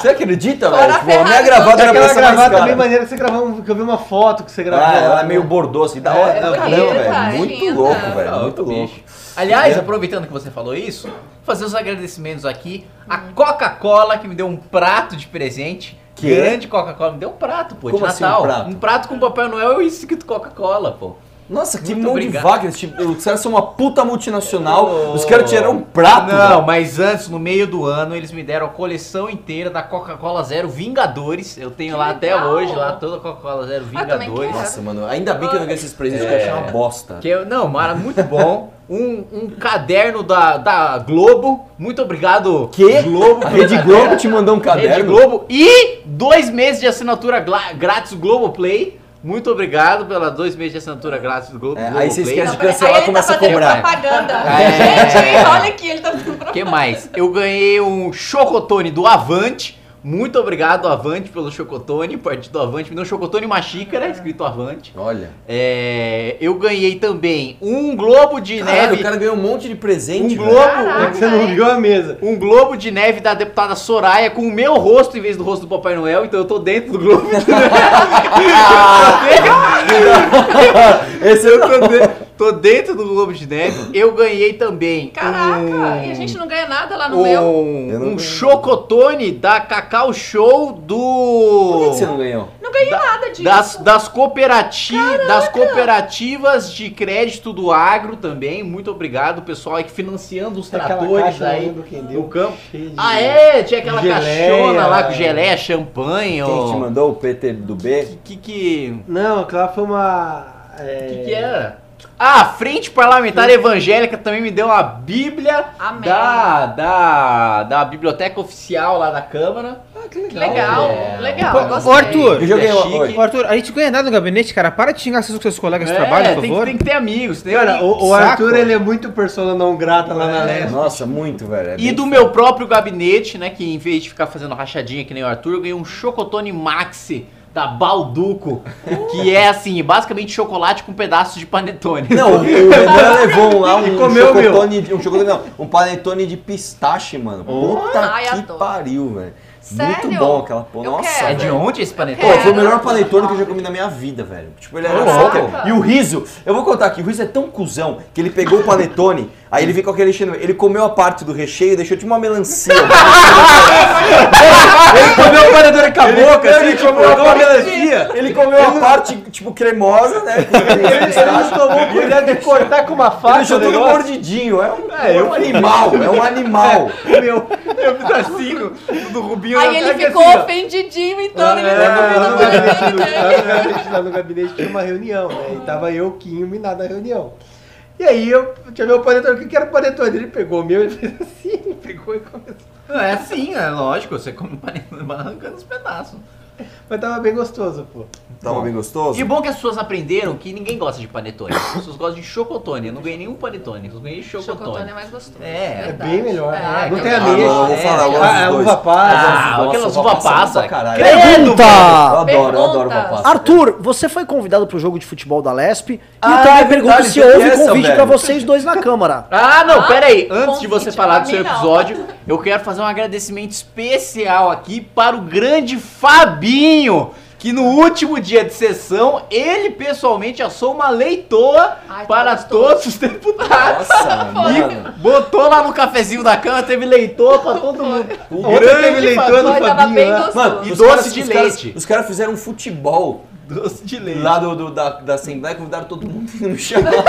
Você acredita, velho? a Tipo, a minha Ferrari, gravata era a peça mais cara. bem maneira que você gravou, que eu vi uma foto que você gravou. Ah, ela é meio bordô, assim, da hora. É Caramba, bonita, velho. é Muito linda. louco, velho. Muito louco. Aliás, aproveitando que você falou isso, vou fazer os agradecimentos aqui. A Coca-Cola que me deu um prato de presente. Que? Grande Coca-Cola me deu um prato, pô, Como de assim, Natal. um prato? Um prato com Papai Noel e escrito Coca-Cola, pô. Nossa, que Muito mão obrigado. de vaca. Tipo, os caras são uma puta multinacional, os caras tiraram um prato. Não, velho. mas antes, no meio do ano, eles me deram a coleção inteira da Coca-Cola Zero Vingadores. Eu tenho Que lá até legal. hoje, lá toda a Coca-Cola Zero Ah, Vingadores. Nossa, mano, ainda bem que eu não ganhei esses presentes, que eu achei uma bosta. Que eu, não, Mara, muito bom. Um, um caderno da, da Globo. Muito obrigado, Que? Globo. A (laughs) Rede Globo te mandou um Rede caderno? Globo. E dois meses de assinatura grátis Globoplay. Muito obrigado pelas dois meses de assinatura grátis do Globo. É, aí você esquece de Não, cancelar aí e ele começa tá a fazendo cobrar. propaganda. É. Gente, olha aqui, ele tá fazendo propaganda. O que mais? Eu ganhei um chocotone do Avante. Muito obrigado, Avante, pelo chocotone. Partido do Avante me deu um chocotone e uma xícara, escrito Avante. Olha. É, eu ganhei também um globo de Caralho, neve. o cara ganhou um monte de presente, Um globo, É que você não viu a mesa. um globo de neve da deputada Soraya com o meu rosto em vez do rosto do Papai Noel, então eu tô dentro do globo de neve. (laughs) Esse eu tô dentro do globo de neve. Eu ganhei também Caraca, um, e a gente não ganha nada lá no meu. um, Eu não um chocotone da Cacau Show do Por que que você não ganhou? Não ganhei nada disso. Das, das, cooperati das cooperativas de crédito do agro também. Muito obrigado, pessoal aí que financiando os tratores aí no deu. campo. Ah, é? Tinha aquela Geleia. caixona lá com geleia, champanhe. Quem ó. te mandou o PT do B? Que que. Não, aquela foi uma. É... Que que era? Ah, a Frente Parlamentar Evangélica também me deu uma Bíblia Amém. da, da, da Biblioteca Oficial lá da Câmara. Que legal, É. legal. Ô, gostei. ô, Arthur, Eu joguei É Arthur, a gente ganha nada no gabinete, cara. Para de xingar seus, seus colegas de É, trabalho, por tem, que- favor. tem que ter amigos. Tem Cara, amigos. o, o Saco. Arthur ele é muito persona não grata lá na leste. Nossa, muito, velho. é E bem do meu próprio gabinete, né? Que em vez de ficar fazendo rachadinha que nem o Arthur, eu ganhei um Chocotone Maxi da Balduco. que é assim, basicamente chocolate com pedaços de panetone. Não, o (laughs) Renan levou um lá um E comeu, meu. chocotone, de- um chocotone, não, um panetone de pistache, mano. Puta Ai, que adoro. pariu, velho. Sério? Muito bom aquela porra. Eu Nossa, quero. É de onde esse Pô, panetone? foi o melhor panetone que eu já comi na minha vida, velho. Tipo, ele era só E o riso, eu vou contar aqui, o riso é tão cuzão que ele pegou o panetone, aí ele veio com aquele recheio, ele comeu a parte do recheio e deixou tipo uma melancia. ele comeu o panetone com a boca, assim, ele tipo, comeu igual a uma melancia. Ele comeu a parte, tipo, cremosa, né? com (laughs) Ele pistache. não tomou cuidado de cortar com uma Ele faca o deixou tudo negócio. mordidinho. É um, é (laughs) um animal, é um animal. Meu, eu fiz assim no, do Rubinho. Aí ele ficou assim, ofendidinho, então ele É, tá comendo do- dele. lá no- gabinete tinha uma reunião, né? E tava eu, Quinho, o Minado na reunião. E aí eu tinha meu panetone, o que que era o panetone? Ele pegou o meu, ele fez assim, (laughs) pegou e começou. É assim, é lógico, você come panetone arrancando os pedaços. (laughs) Mas tava bem gostoso, pô. Tava bem gostoso? E bom que as pessoas aprenderam que ninguém gosta de panetone. As pessoas gostam de chocotone. Eu não ganhei nenhum panetone, eu ganhei chocotone. Chocotone é mais gostoso. É, é bem melhor. É, não tem a ameixa. Ah, vou falar, eu gosto Ah, dos dois. uva passa. Ah, aquelas uva passa bom velho. Eu Pergunta! adoro, eu adoro Pergunta. uva passa. Arthur, você foi convidado pro jogo de futebol da Lesp e Ah, eu também é pergunto verdade, se houve essa, convite velho. pra vocês dois na Câmara. (laughs) Ah, não, Ah, pera aí. Antes de você falar do seu episódio, eu quero fazer um agradecimento especial aqui para o grande Que no último dia de sessão, ele pessoalmente assou uma leitoa Ai, tá para todos os deputados. Nossa, (laughs) mano. Botou lá no cafezinho da cama, teve leitoa pra todo mundo. O Ontem teve leitor do Fabinho gostoso. Mano, E doce caras- de os caras- leite. os caras fizeram um futebol Doce de leite. lá do, do- da, da Assembleia, convidaram todo mundo e não chamaram.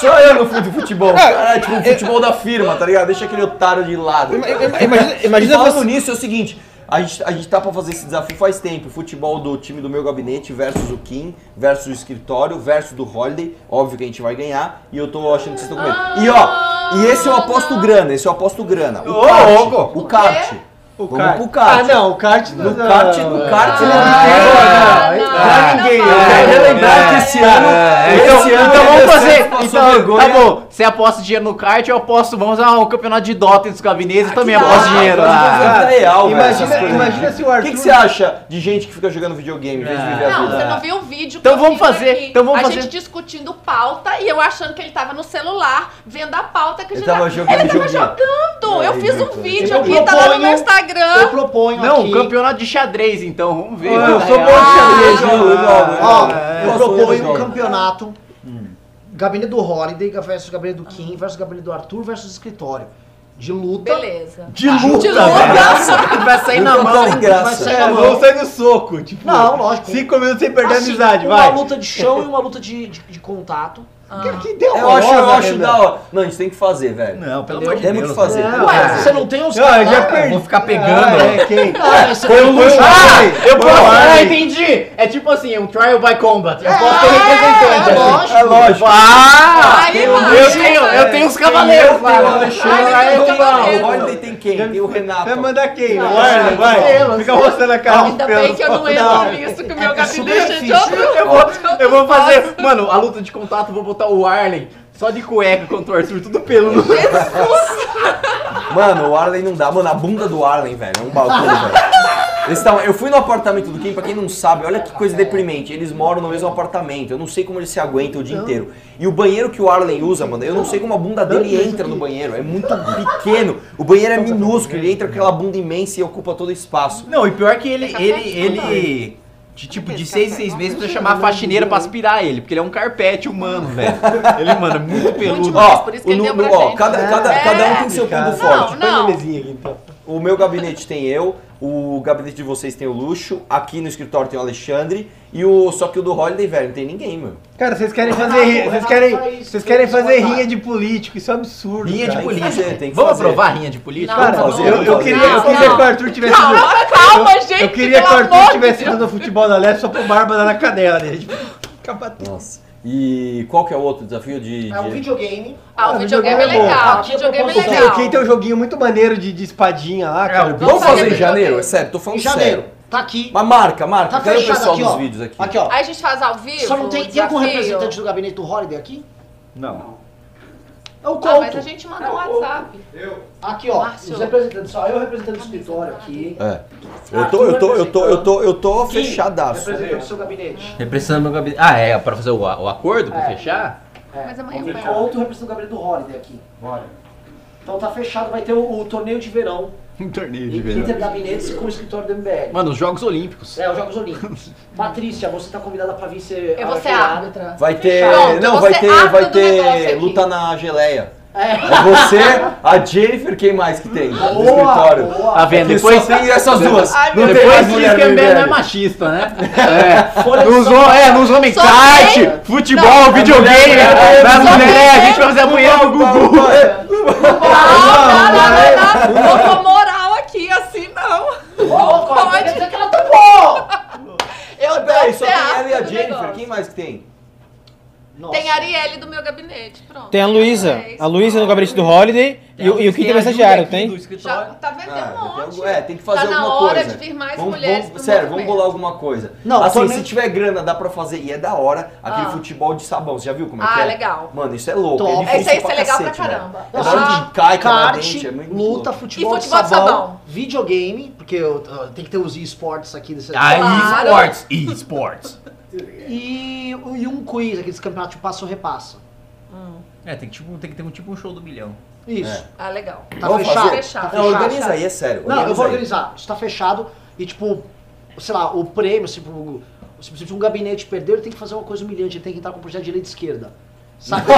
Só eu não fui de futebol. Caralho, tipo, o futebol da firma, tá ligado? Deixa aquele otário de lado. Ima- ima- Imagina, E imagina falando você. nisso, é o seguinte. A gente, a gente tá pra fazer esse desafio faz tempo. Futebol do time do meu gabinete versus o Kim, versus o escritório, versus do Holiday. Óbvio que a gente vai ganhar. E eu tô achando que vocês estão com medo. E ó, e esse eu aposto grana, esse eu aposto grana. O Ô, kart. louco. O kart. O Vamos kart. pro kart. Ah, não, o kart No kart, no kart, Não, não não, não, não, não, não ninguém. Eu quero É, relembrar é, que esse ano. Então, esse ano então vamos fazer. Então, tá bom. Você aposta dinheiro no kart, eu aposto. Vamos fazer um campeonato de Dota entre os gabinetes. Eu também que aposto dinheiro. Ah. Real, Imagina, imagina se o O Arthur. que, que você acha de gente que fica jogando videogame em vez de viver a Não, vida? você não viu o vídeo Então que eu vamos fiz fazer, aqui. então vamos a fazer. gente discutindo pauta e eu achando que ele tava no celular, vendo a pauta que a Ele gente tava jogando Ele tava jogando! É, eu fiz um então. vídeo Eu aqui, tá lá no meu Eu Instagram. proponho Não, campeonato de xadrez, então. Vamos ver. Ah, eu sou bom de xadrez, Ah, É, eu eu proponho um do campeonato. Gabinete do Holiday versus gabinete do Kim versus gabinete do Arthur versus escritório. de luta. Beleza. De luta, De luta. velho. Vai sair na mão. Vai sair É, na mão. vamos sair no soco. Tipo, Não, lógico. Cinco minutos sem perder Assim, a amizade, uma vai. luta de chão e uma luta de, de, de contato. Que, que deu Eu acho, eu acho da hora. Não, a gente tem que fazer, velho. Não, pelo amor de Temos Deus. que fazer. Não, Ué, é. você não tem os Eu, eu caras já lá? perdi. Vou ficar Ah, pegando. é, quem? Ah, você Foi o Luxo. Ah, eu posso. Ah, entendi. É tipo assim, um trial by combat. Eu É, posso ter representante. é lógico. É lógico. Ah! Aí, eu, mano. tenho, eu tenho os cavaleiros. Tem o. Alexandre, o Holiday tem quem? Tem o Renato. Vai mandar quem? O Arlen, vai. Fica mostrando a cara. Ainda bem que eu não entro nisso, que o meu é super gabinete é de outro. Eu vou, eu vou fazer, mano, a luta de contato, vou botar o Arlen só de cueca contra o Arthur, tudo pelo no Mano, o Arlen não dá. Mano, a bunda do Arlen, velho, é um bagulho, velho. Eles tavam- eu fui no apartamento do Kim, pra quem não sabe, olha que coisa deprimente. Eles moram no mesmo apartamento. Eu não sei como eles se aguentam o dia inteiro. E o banheiro que o Arlen usa, mano, eu não sei como a bunda dele entra no banheiro. É muito pequeno. O banheiro é minúsculo, ele entra com aquela bunda imensa e ocupa todo o espaço. Não, e pior que ele, Fica ele, ele, de tipo, de seis em seis meses precisa chamar a faxineira pra aspirar ele, porque ele é um carpete humano, velho. (laughs) Ele, mano, é muito peludo. Ó, por isso que o ele deu pra ó, gente. cada, cada, É. cada um tem seu ponto Não, forte. Põe na mesinha aqui, então. O meu gabinete tem eu, o gabinete de vocês tem o Luxo, aqui no escritório tem o Alexandre, e o só que o do Holiday, velho, não tem ninguém, mano. Cara, vocês querem O fazer, ri- vocês querem, faz- vocês querem faz fazer rinha de político, isso é um absurdo. Rinha de cara. Tem que política. fazer, tem que Vamos fazer. aprovar rinha de política? Cara, Vamos fazer, eu, eu queria, eu Não, queria não. que o Arthur tivesse Calma, ido- calma, eu, gente, eu queria que o Arthur de tivesse ido no futebol da leste só pro Bárbara na canela dele. Tipo, fica batendo. Nossa. E qual que é o outro desafio de. É um de- videogame. Ah, o videogame é videogame é legal. O é videogame é legal. quem tem um joguinho muito maneiro de, de espadinha lá, cara. o Vamos fazer em videogame. janeiro? É sério, tô falando Em janeiro. sério. Tá aqui. Mas marca, marca. Tá Cadê o fechado pessoal aqui, dos ó. vídeos aqui? Aqui, ó. Aí a gente faz ao vivo. Só não tem, tem algum representante do gabinete do Holiday aqui? Não. É o Ah, Couto. mas a gente manda um WhatsApp. Aqui, ó. Márcio. Os representantes. Só eu representante do escritório aqui. É. Eu tô, eu tô, eu tô, eu tô, eu tô fechadaço. Representante do seu gabinete. Representando meu gabinete. Ah, é, pra fazer o, o acordo, pra É. fechar? É. Mas amanhã vai. Couto representando o gabinete do Holiday aqui. Então tá fechado, vai ter o, o torneio de verão. (laughs) Um torneio Inter Gabinetes com o escritório do MBL. Mano, os Jogos Olímpicos. É, os Jogos Olímpicos. (laughs) Patrícia, você tá convidada pra vir ser. Eu vou ser árbitra. Vai ter. Pronto, não, vai ter, vai ter luta na geleia. É. É você, a Jennifer, quem mais que tem? no Boa, escritório. boa. Tá vendo? Porque Depois, só tem essas duas. Ai, não depois mulher diz que no a não é machista, né? É. De Nos, hom- é, nos homens Só kart, tem- futebol, Não, videogame, mulher- nas só mulheres, a gente vai fazer a mulher no Gugu. Não, não, não, não, não. Vou com moral aqui, assim não. Pode. Quer dizer que ela tomou! Eu Peraí, dou só tem ela e a no Jennifer. Quem mais que tem? Nossa. Tem a Arielle do meu gabinete, pronto. Tem a Luísa. É isso. A Luísa no gabinete do Holiday e, o- e o Kim tem estagiário, tem? Já tá vendo Ah, um monte. é, tem que fazer Tá na alguma hora coisa. de vir mais Vamos- mulheres vamos- pro Sério, vamos movimento. bolar alguma coisa. Não, assim, se tiver grana, dá pra fazer. E é da hora aquele Ah. futebol de sabão. Você já viu como é Ah, que é? legal. Mano, isso é louco. Top. É difícil Esse aí pra é legal pra cacete, caramba. É da hora Ah. que cai, quebra Kart, dente, é muito luta, louco. futebol, E futebol de sabão. videogame, porque eu, eu- tem que ter os esportes aqui desse Ah, Claro. esportes, esportes. E, e um quiz, aqueles campeonatos de passo ou repassa. É, tem que, tipo, tem que ter um tipo um show do milhão. Isso. Ah, legal. Tá Vamos fechado? fazer? Fechado. Tá Não, fechado? organiza aí, é sério. Não, eu vou aí. organizar. Isso tá fechado e tipo, sei lá, o prêmio, se, o- se, um gabinete perdeu, ele tem que fazer uma coisa humilhante, ele tem que entrar com o projeto de lei de esquerda. Sabe? A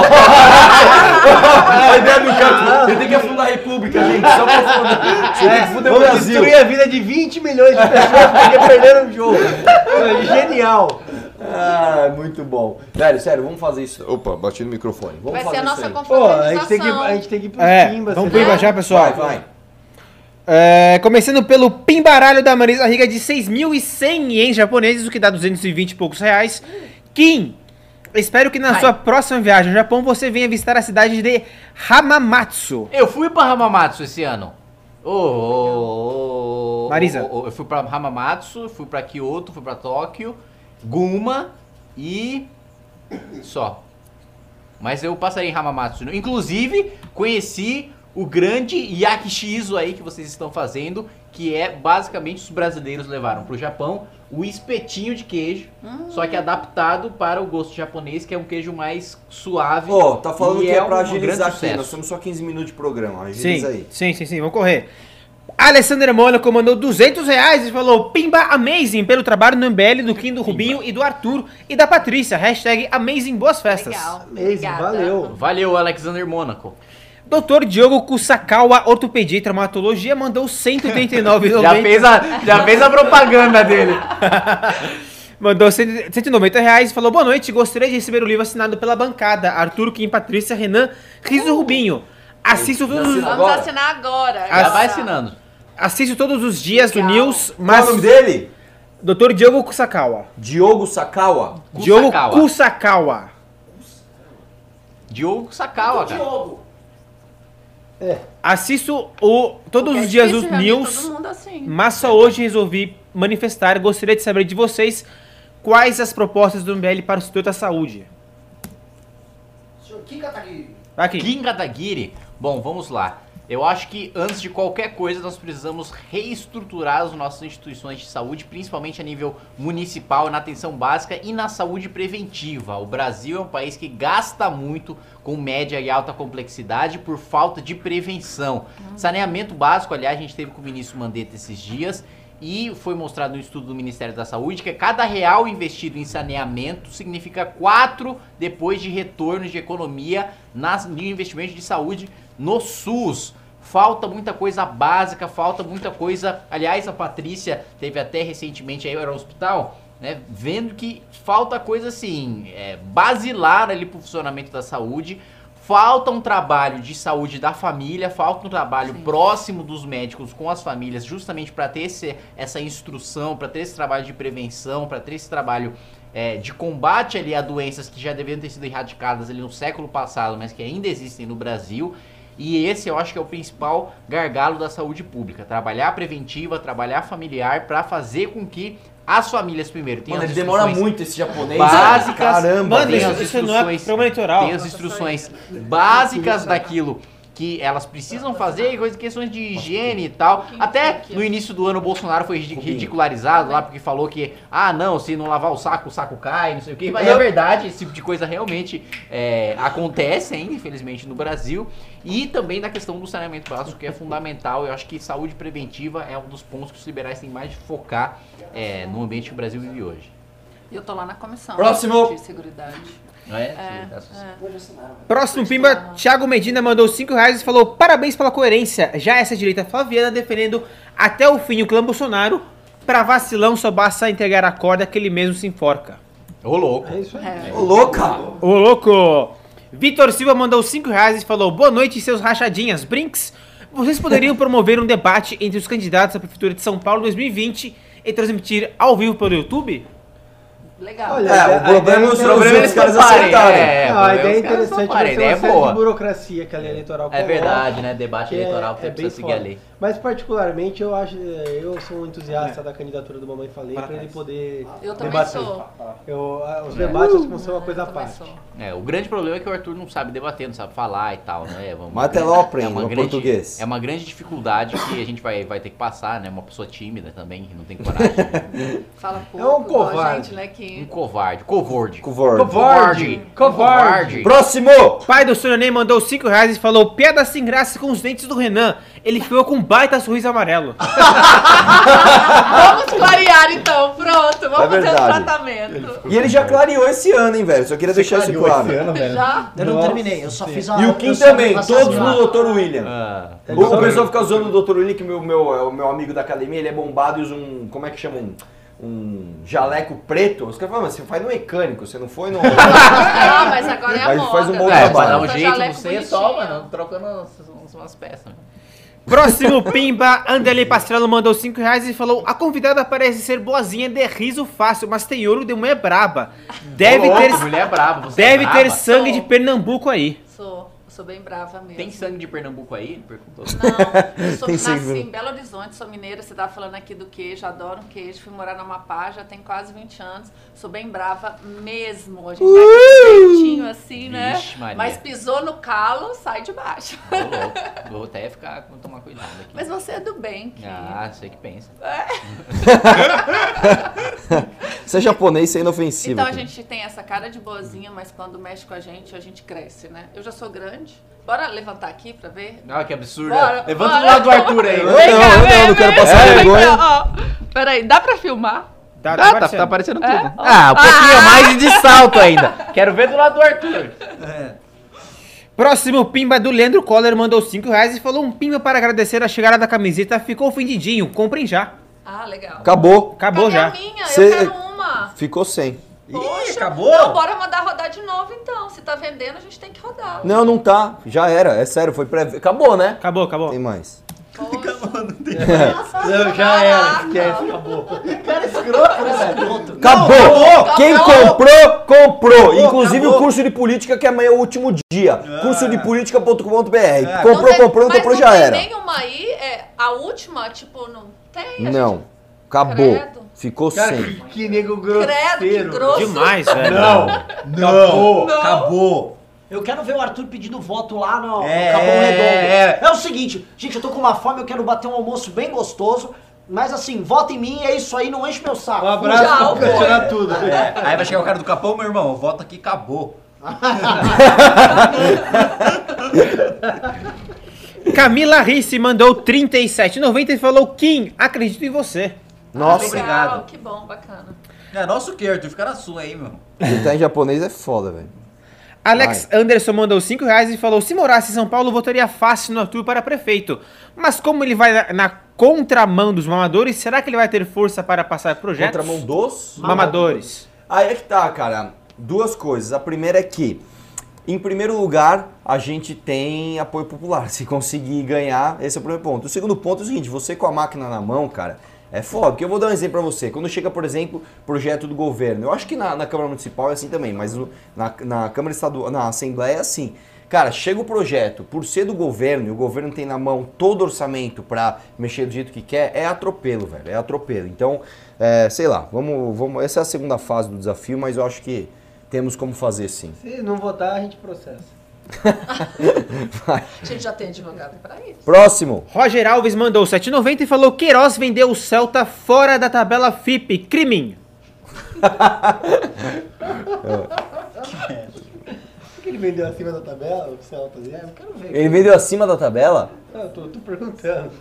ideia do cara, ele tem que afundar a república, gente, só pra afundar. Você tem que fuder o Vamos Brasil. destruir a vida de 20 milhões de pessoas porque perderam o jogo. É Genial. Ah, muito bom. Velho, sério, vamos fazer isso. Opa, bati no microfone. Vamos Vai fazer ser a nossa. Pô, a gente tem que, a gente tem que ir pro É, Pimba. vamos pro Pimba já, pessoal. Vai, vai. É, começando pelo Pimbaralho da Marisa Riga de 6.100 ienes japoneses, o que dá 220 e poucos reais. Kim, espero que na Ai. sua próxima viagem ao Japão você venha visitar a cidade de Hamamatsu. Eu fui pra Hamamatsu esse ano. Ô, ô, ô, Marisa. ô, ô, eu fui pra Hamamatsu, fui pra Kyoto, fui pra Tóquio, Guma e. só. Mas eu passarei em Hamamatsu. Inclusive, conheci o grande Yakishizo aí que vocês estão fazendo, que é basicamente os brasileiros levaram pro Japão o espetinho de queijo, só que adaptado para o gosto japonês, que é um queijo mais suave. Ó, tá falando que é, um pra grande agilizar aqui. sucesso. Nós temos só 15 minutos de programa. Sim, Agiliza aí. sim, sim, sim, vamos correr. Alessandra Mônaco mandou 200 reais e falou Pimba Amazing pelo trabalho no MBL do Kim, do Rubinho e do Arthur e da Patrícia. Hashtag Amazing Boas Festas. Legal. Amazing, Obrigada. valeu. Valeu, Alexander Mônaco. Doutor Diogo Kusakawa, ortopedia e traumatologia, mandou 189,90. Já fez, a, já fez a propaganda dele. (laughs) Mandou 100 190 reais e falou: Boa noite, gostaria de receber o livro assinado pela bancada. Arthur, Kim, Patrícia, Renan, Riso Rubinho. Assisto todos, os- Vamos Agora? assinar agora. Já vai assinando. assisto todos os dias do Legal. News, Qual é o nome mas. dele? Doutor Diogo Kusakawa. Diogo Sakawa. Diogo Kusakawa. Kusakawa. Diogo Sakawa, cara. Assisto o, todos Porque é os dias difícil os News, assim. mas só hoje resolvi manifestar. Gostaria de saber de vocês quais as propostas do MBL para o setor da saúde. Senhor Kika tá aqui. Vai aqui. Kim Kataguiri. Bom, vamos lá. Eu acho que antes de qualquer coisa nós precisamos reestruturar as nossas instituições de saúde, principalmente a nível municipal, na atenção básica e na saúde preventiva. O Brasil é um país que gasta muito com média e alta complexidade por falta de prevenção. Saneamento básico, aliás, a gente teve com o ministro Mandetta esses dias e foi mostrado no estudo do Ministério da Saúde que cada real investido em saneamento significa quatro depois de retornos de economia no investimento de saúde no SUS. Falta muita coisa básica, falta muita coisa. Aliás, a Patrícia teve até recentemente aí era hospital, né? Vendo que falta coisa assim, é, basilar ali pro funcionamento da saúde. Falta um trabalho de saúde da família, falta um trabalho Sim. próximo dos médicos com as famílias, justamente para ter esse, essa instrução, para ter esse trabalho de prevenção, para ter esse trabalho é, de combate ali a doenças que já deveriam ter sido erradicadas ali no século passado, mas que ainda existem no Brasil. E esse eu acho que é o principal gargalo da saúde pública. Trabalhar preventiva, trabalhar familiar para fazer com que as famílias primeiro tenham Mano, ele demora instruções muito esse japonês. básicas. Caramba, Mano, tem as isso não é instruções, programa eleitoral. tem as instruções básicas daquilo que elas precisam fazer, e coisas questões de higiene e tal. Até no início do ano o Bolsonaro foi ridi- ridicularizado lá porque falou que ah não, se não lavar o saco, o saco cai, não sei o que. Mas é verdade, esse tipo de coisa realmente é, acontece ainda, infelizmente, no Brasil. E também na questão do saneamento básico, que é fundamental. Eu acho que saúde preventiva é um dos pontos que os liberais têm mais de focar é, no ambiente que o Brasil vive hoje. E eu tô lá na comissão Próximo. de seguridade. Não é? É, Próximo Pimba, Thiago Medina mandou 5 reais e falou: Parabéns pela coerência. Já essa direita flaviana defendendo até o fim o clã Bolsonaro. Pra vacilão só basta entregar a corda que ele mesmo se enforca. Ô, louco. É isso aí. É. Ô, louca! Ô louco! Vitor Silva mandou 5 reais e falou: Boa noite, seus rachadinhas. Brinks, vocês poderiam (laughs) promover um debate entre os candidatos à Prefeitura de São Paulo 2020 e transmitir ao vivo pelo YouTube? Legal. Olha, É, a o problema ideia é os é outros eles caras toparem, acertarem. é, Não, a os ideia é caras interessante, mas a tem ideia uma é série boa. de burocracia que a lei eleitoral É coloca, verdade, né? Debate que eleitoral é, tem é que bem seguir a lei. Mas particularmente eu acho, eu sou um entusiasta da candidatura do Mamãe Falei para ele poder Eu também debater. sou. Eu, ah, os debates que vão ser uma coisa à parte. sou. É, o grande problema é que o Arthur não sabe debater, não sabe falar e tal, né? É uma Mas lá eu aprendo, uma no grande- português. É uma grande dificuldade que a gente vai, vai ter que passar, né? Uma pessoa tímida também, que não tem coragem. (laughs) Fala pouco. É um covarde. gente, né, um que... covarde. Covarde. Covarde. Covarde. Covarde. Próximo! Pai do Sônia Ney mandou 5 reais e falou: Piada sem graça com os dentes do Renan. Ele ficou com um baita sorriso amarelo. (laughs) Vamos clarear então, pronto. Vamos É fazer o tratamento. E ele já clareou esse ano, hein, velho? Só queria deixar isso claro. Já? Eu não Nossa. terminei, eu só fiz a. E o Kim também, todos no. Dr. William. Ah, O, o pessoal fica usando o Dr. William, que meu, meu, é o meu amigo da academia, ele é bombado e usa um. Como é que chama? Um, um jaleco preto. Os caras falam, mas você faz no mecânico, você não foi no. Não, (laughs) (laughs) mas agora é a Mas moda. faz um bom é, trabalho. dar um jeito, você é só, mano, trocando umas, umas peças. Próximo Pimba, Anderley Pastrello mandou 5 reais e falou: A convidada parece ser boazinha de riso fácil, mas tem ouro de mulher braba. Deve Ô, louco, ter, mulher brava, você é deve ter brava? sangue de Pernambuco aí. Sou, sou bem brava mesmo. Tem sangue de Pernambuco aí? Ele perguntou. Não, (laughs) eu sou, Tem nasci sangue. em Belo Horizonte, sou mineira, você tava falando aqui do queijo, adoro um queijo, fui morar no Amapá, já tem quase 20 anos, sou bem brava mesmo, a gente vai com um jeitinho assim, né? Vixe, Maria. Mas pisou no calo, sai de baixo. Louco. Vou até ficar, vou tomar cuidado aqui. Mas você é do bem, que Ah, sei que pensa. (laughs) Você é japonês, você é inofensivo. Então a cara. gente tem essa cara de boazinha, mas quando mexe com a gente, a gente cresce, né? Eu já sou grande. Bora levantar aqui pra ver? Ah, que absurdo. Bora, Levanta bora. do lado do Arthur aí. Não, eu não, não quero passar vem vergonha. Peraí, dá pra filmar? Tá, Ah, tá, aparecendo. tá aparecendo tudo. É? Ah, um pouquinho mais de salto ainda. Quero ver do lado do Arthur. Próximo pimba do Leandro Coller mandou 5 reais e falou um pimba para agradecer a chegada da camiseta. Ficou ofendidinho, comprem já. Ah, legal. Acabou. Acabou Cadê já. a minha? Cê- Eu quero uma. Ficou sem. Poxa, acabou? Não, bora mandar rodar de novo então. Se tá vendendo, a gente tem que rodar. Não, não tá. Já era. É sério, foi pré... Acabou, né? Acabou, acabou. Tem mais. Poxa. Não, já era, esquece, acabou. Cara escroto, né? Acabou! Quem Acabou. comprou, comprou. Acabou, Inclusive acabou. o curso de política, que amanhã é o último dia. Curso de política.com.br. Não Comprou, tem- comprou, não mas comprou, não já tem era. nenhuma aí, é, a última, tipo, não tem? Não. Acabou. Credo. Ficou Cara, sem. que, que nego grosseiro. Credo, que grosso. Demais, velho. Não, Acabou. Não. acabou. Eu quero ver o Arthur pedindo voto lá no, É, no Capão é, Redondo. é. o seguinte, gente, eu tô com uma fome, eu quero bater um almoço bem gostoso. Mas assim, vota em mim, é isso aí, não enche meu saco. Um abraço Tchau, pra tirar tudo. É, aí vai chegar o cara do Capão, meu irmão, volta aqui, acabou. (laughs) Camila Risse mandou 37,90 e falou: Kim, acredito em você. Nossa, Legal, Obrigado. que bom, bacana. É nosso que, Arthur, fica na sua aí, meu. gritar em japonês é foda, velho. Alex Anderson mandou 5 reais e falou: se morasse em São Paulo, votaria fácil no Arthur para prefeito. Mas como ele vai na, na contramão dos mamadores, será que ele vai ter força para passar projetos? Contramão dos. Mamadores. Aí é que tá, cara. Duas coisas. A primeira é que, em primeiro lugar, a gente tem apoio popular. (laughs) Se conseguir ganhar, esse é o primeiro ponto. O segundo ponto é o seguinte: você com a máquina na mão, cara, é foda. Porque eu vou dar um exemplo pra você. Quando chega, por exemplo, projeto do governo, eu acho que na, na Câmara Municipal é assim também, mas no- na, na Câmara Estadual, na Assembleia é assim. Cara, chega o projeto, por ser do governo, e o governo tem na mão todo o orçamento pra mexer do jeito que quer, é atropelo, velho, é atropelo. Então, é, sei lá, vamos, vamos, essa é a segunda fase do desafio, mas eu acho que temos como fazer sim. Se não votar, a gente processa. (laughs) A gente já tem advogado pra isso. Próximo. Roger Alves mandou 7,90 e falou: Queiroz vendeu o Celta fora da tabela FIP. Crimin. Por que ele vendeu acima da tabela, o Celta? É, eu quero ver. Ele vendeu acima da tabela? Eu tô, tô perguntando.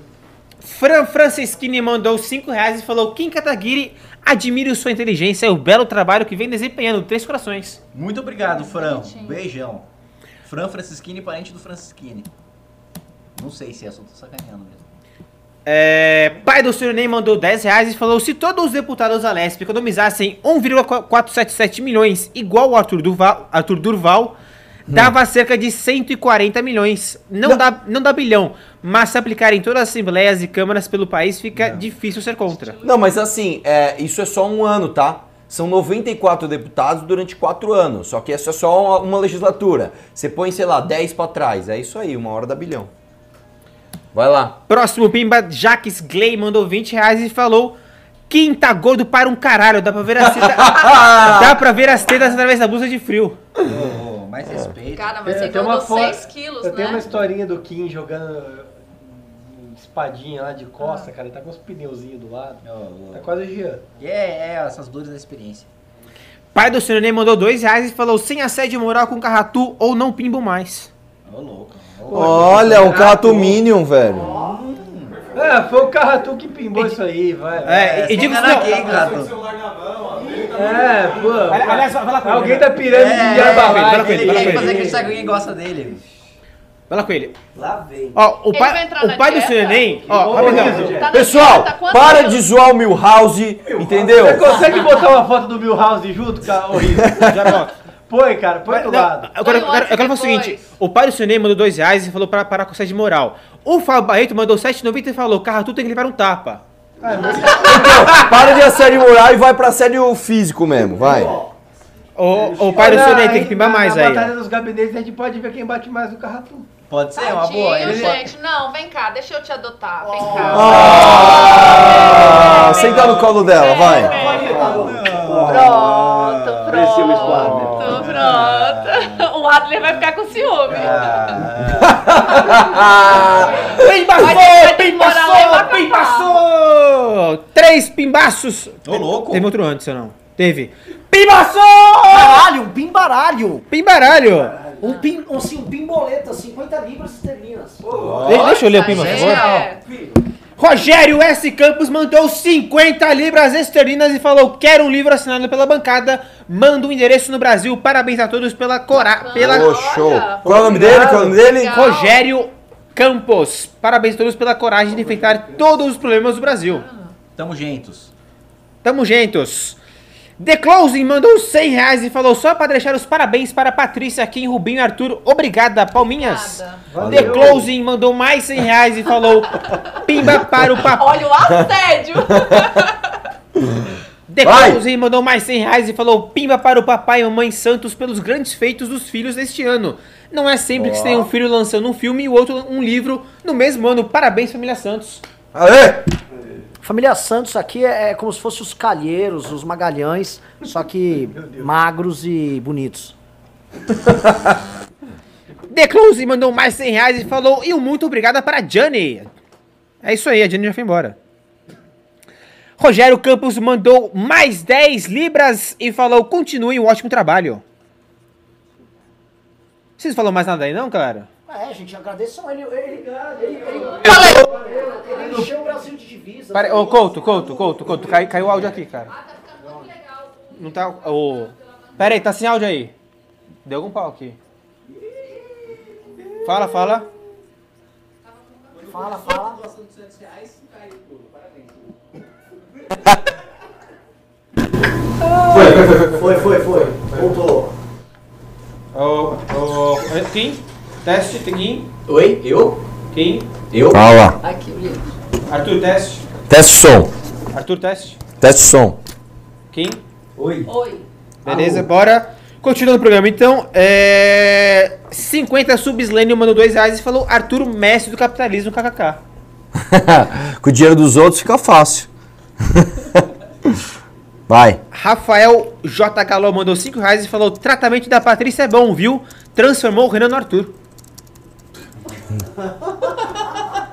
Fran Franceschini mandou 5 reais e falou: Kim Kataguiri, admiro sua inteligência e o belo trabalho que vem desempenhando. Três corações. Muito obrigado, Fran. Beijão. Fran Francisquini, parente do Francisquini. Não sei se é, só tô sacaneando mesmo. É, pai do Sr. Ney mandou 10 reais e falou: se todos os deputados da Lesp economizassem 1,477 milhões, igual o Arthur Durval, Arthur Durval dava cerca de 140 milhões. Não, Dá, não dá bilhão, mas se aplicarem todas as assembleias e câmaras pelo país, fica difícil ser contra. Não, mas assim, é, isso é só um ano, tá? São 94 deputados durante 4 anos, só que isso é só uma, uma legislatura. Você põe, sei lá, 10 pra trás, é isso aí, uma hora dá bilhão. Vai lá. Próximo Pimba, Jaques Gley mandou 20 reais e falou: Kim tá gordo para um caralho, dá pra ver as tetas. (laughs) dá pra ver as tetas através da blusa de frio. Ô, mais respeito. Cara, mas você uma foto- 6 quilos, Eu tenho uma né? historinha do Kim jogando espadinha lá de costa, cara. Ele tá com os pneuzinhos do lado. Ô, ô. Tá quase o Jean. É, é, essas dores da experiência. Pai do Sr. Ney mandou 2 reais e falou: sem assédio moral com Carratu ou não pimbo mais. Ô, louco. Olha, um Cato Minion, velho. É, foi o Carratu que pimbou isso aí, vai. É, e digo não. aqui, hein, gato? É, pô. Aliás, vai lá com Alguém vai tá pirando É, de Herbalife. ele, quer com fazer ele. acreditar que alguém gosta dele. Vai lá com ele. Lá vem. Ó, o Ele pai, o na pai do dieta? Sr. Ney, ó, Ô, rapidão. Tá na Pessoal, dieta, para de zoar o Milhouse, entendeu? Você consegue botar uma foto do Milhouse junto, cara? Ô, Rizzo? Já volto. Põe, cara, põe do lado. eu quero, eu quero, eu quero falar o seguinte: o pai do Sr. Ney mandou 2 reais e falou para parar com assédio moral. O Fábio Barreto mandou 7,90 e falou: Carratu tem que levar um tapa. Para de assédio moral e vai pra assédio físico mesmo, vai. O, o pai do Sr. Ney tem aí, que pimbar na- mais na aí. batalha ó. dos gabinetes a gente pode ver quem bate mais no Carratu. Pode ser, é uma boa. Tadinho, Ele pode- gente. Não, vem cá, deixa eu te adotar. Vem cá. Ah, senta no colo dela, vai. Pronto, Parecia o pronto, Adler. pronto. O Adler vai ficar com ciúme. Pimbaçou! Em Pimbaçou! Macapá. Pimbaçou! Três pimbaços! Ô, louco. Teve outro antes ou não? Teve. Pimbaçou! Caralho, pimbaralho. Pimbaralho! Um, pim, assim, um pimboleta, 50 libras esterlinas. De- deixa eu ler o pimba, por favor. É. Rogério S. Campos mandou 50 libras esterlinas e falou: Quero um livro assinado pela bancada. Manda o endereço no Brasil. Parabéns a todos pela coragem. Pela... Olha. show. Qual é o nome dele? Qual é o nome dele? Legal. Rogério Campos. Parabéns a todos pela coragem de enfrentar todos os problemas do Brasil. Tamo juntos. Tamo juntos. The Closing mandou 100 reais e falou só para deixar os parabéns para Patrícia, Kim, Rubinho e Arthur. Obrigada, Palminhas. Obrigada. The Closing mandou mais 100 reais e falou pimba para o papai. Olha o assédio. The Vai. Closing mandou mais 100 reais e falou pimba para o papai e mamãe Santos pelos grandes feitos dos filhos deste ano. Não é sempre que se tem um filho lançando um filme e o outro um livro no mesmo ano. Parabéns, família Santos. Aê! Família Santos aqui é, é como se fossem os calheiros, os magalhães, só que magros e bonitos. (laughs) The Close mandou mais 100 reais e falou e um muito obrigado para a Johnny. É isso aí, a Johnny já foi embora. Rogério Campos mandou mais 10 libras e falou continue um ótimo trabalho. Vocês falam mais nada aí não, galera? É, gente, agradeçam ele. Ele, ele, ele, ele, ele encheu o Brasil de divisa. Pera, ô, Couto, Couto, Couto, Couto, cai, caiu o áudio aqui, cara. Não tá, ô... Pera aí, tá sem áudio aí. Deu algum pau aqui. Fala, fala. Fala, fala. Foi, foi, foi. Voltou. Ô, ô, Kim, teste, Kim, Oi, eu? Kim, Eu? Fala. Aqui o livro. Arthur, teste, Teste som. Arthur, teste, Teste som. Kim, Oi. Oi. beleza, bora. Continuando o programa, então, é... 50 subslênio mandou 2 reais e falou Arthur, mestre do capitalismo, kkk. (laughs) Com o dinheiro dos outros fica fácil. (laughs) Vai. Rafael J. Galó mandou 5 reais e falou tratamento da Patrícia é bom, viu? Transformou o Renan no Arthur.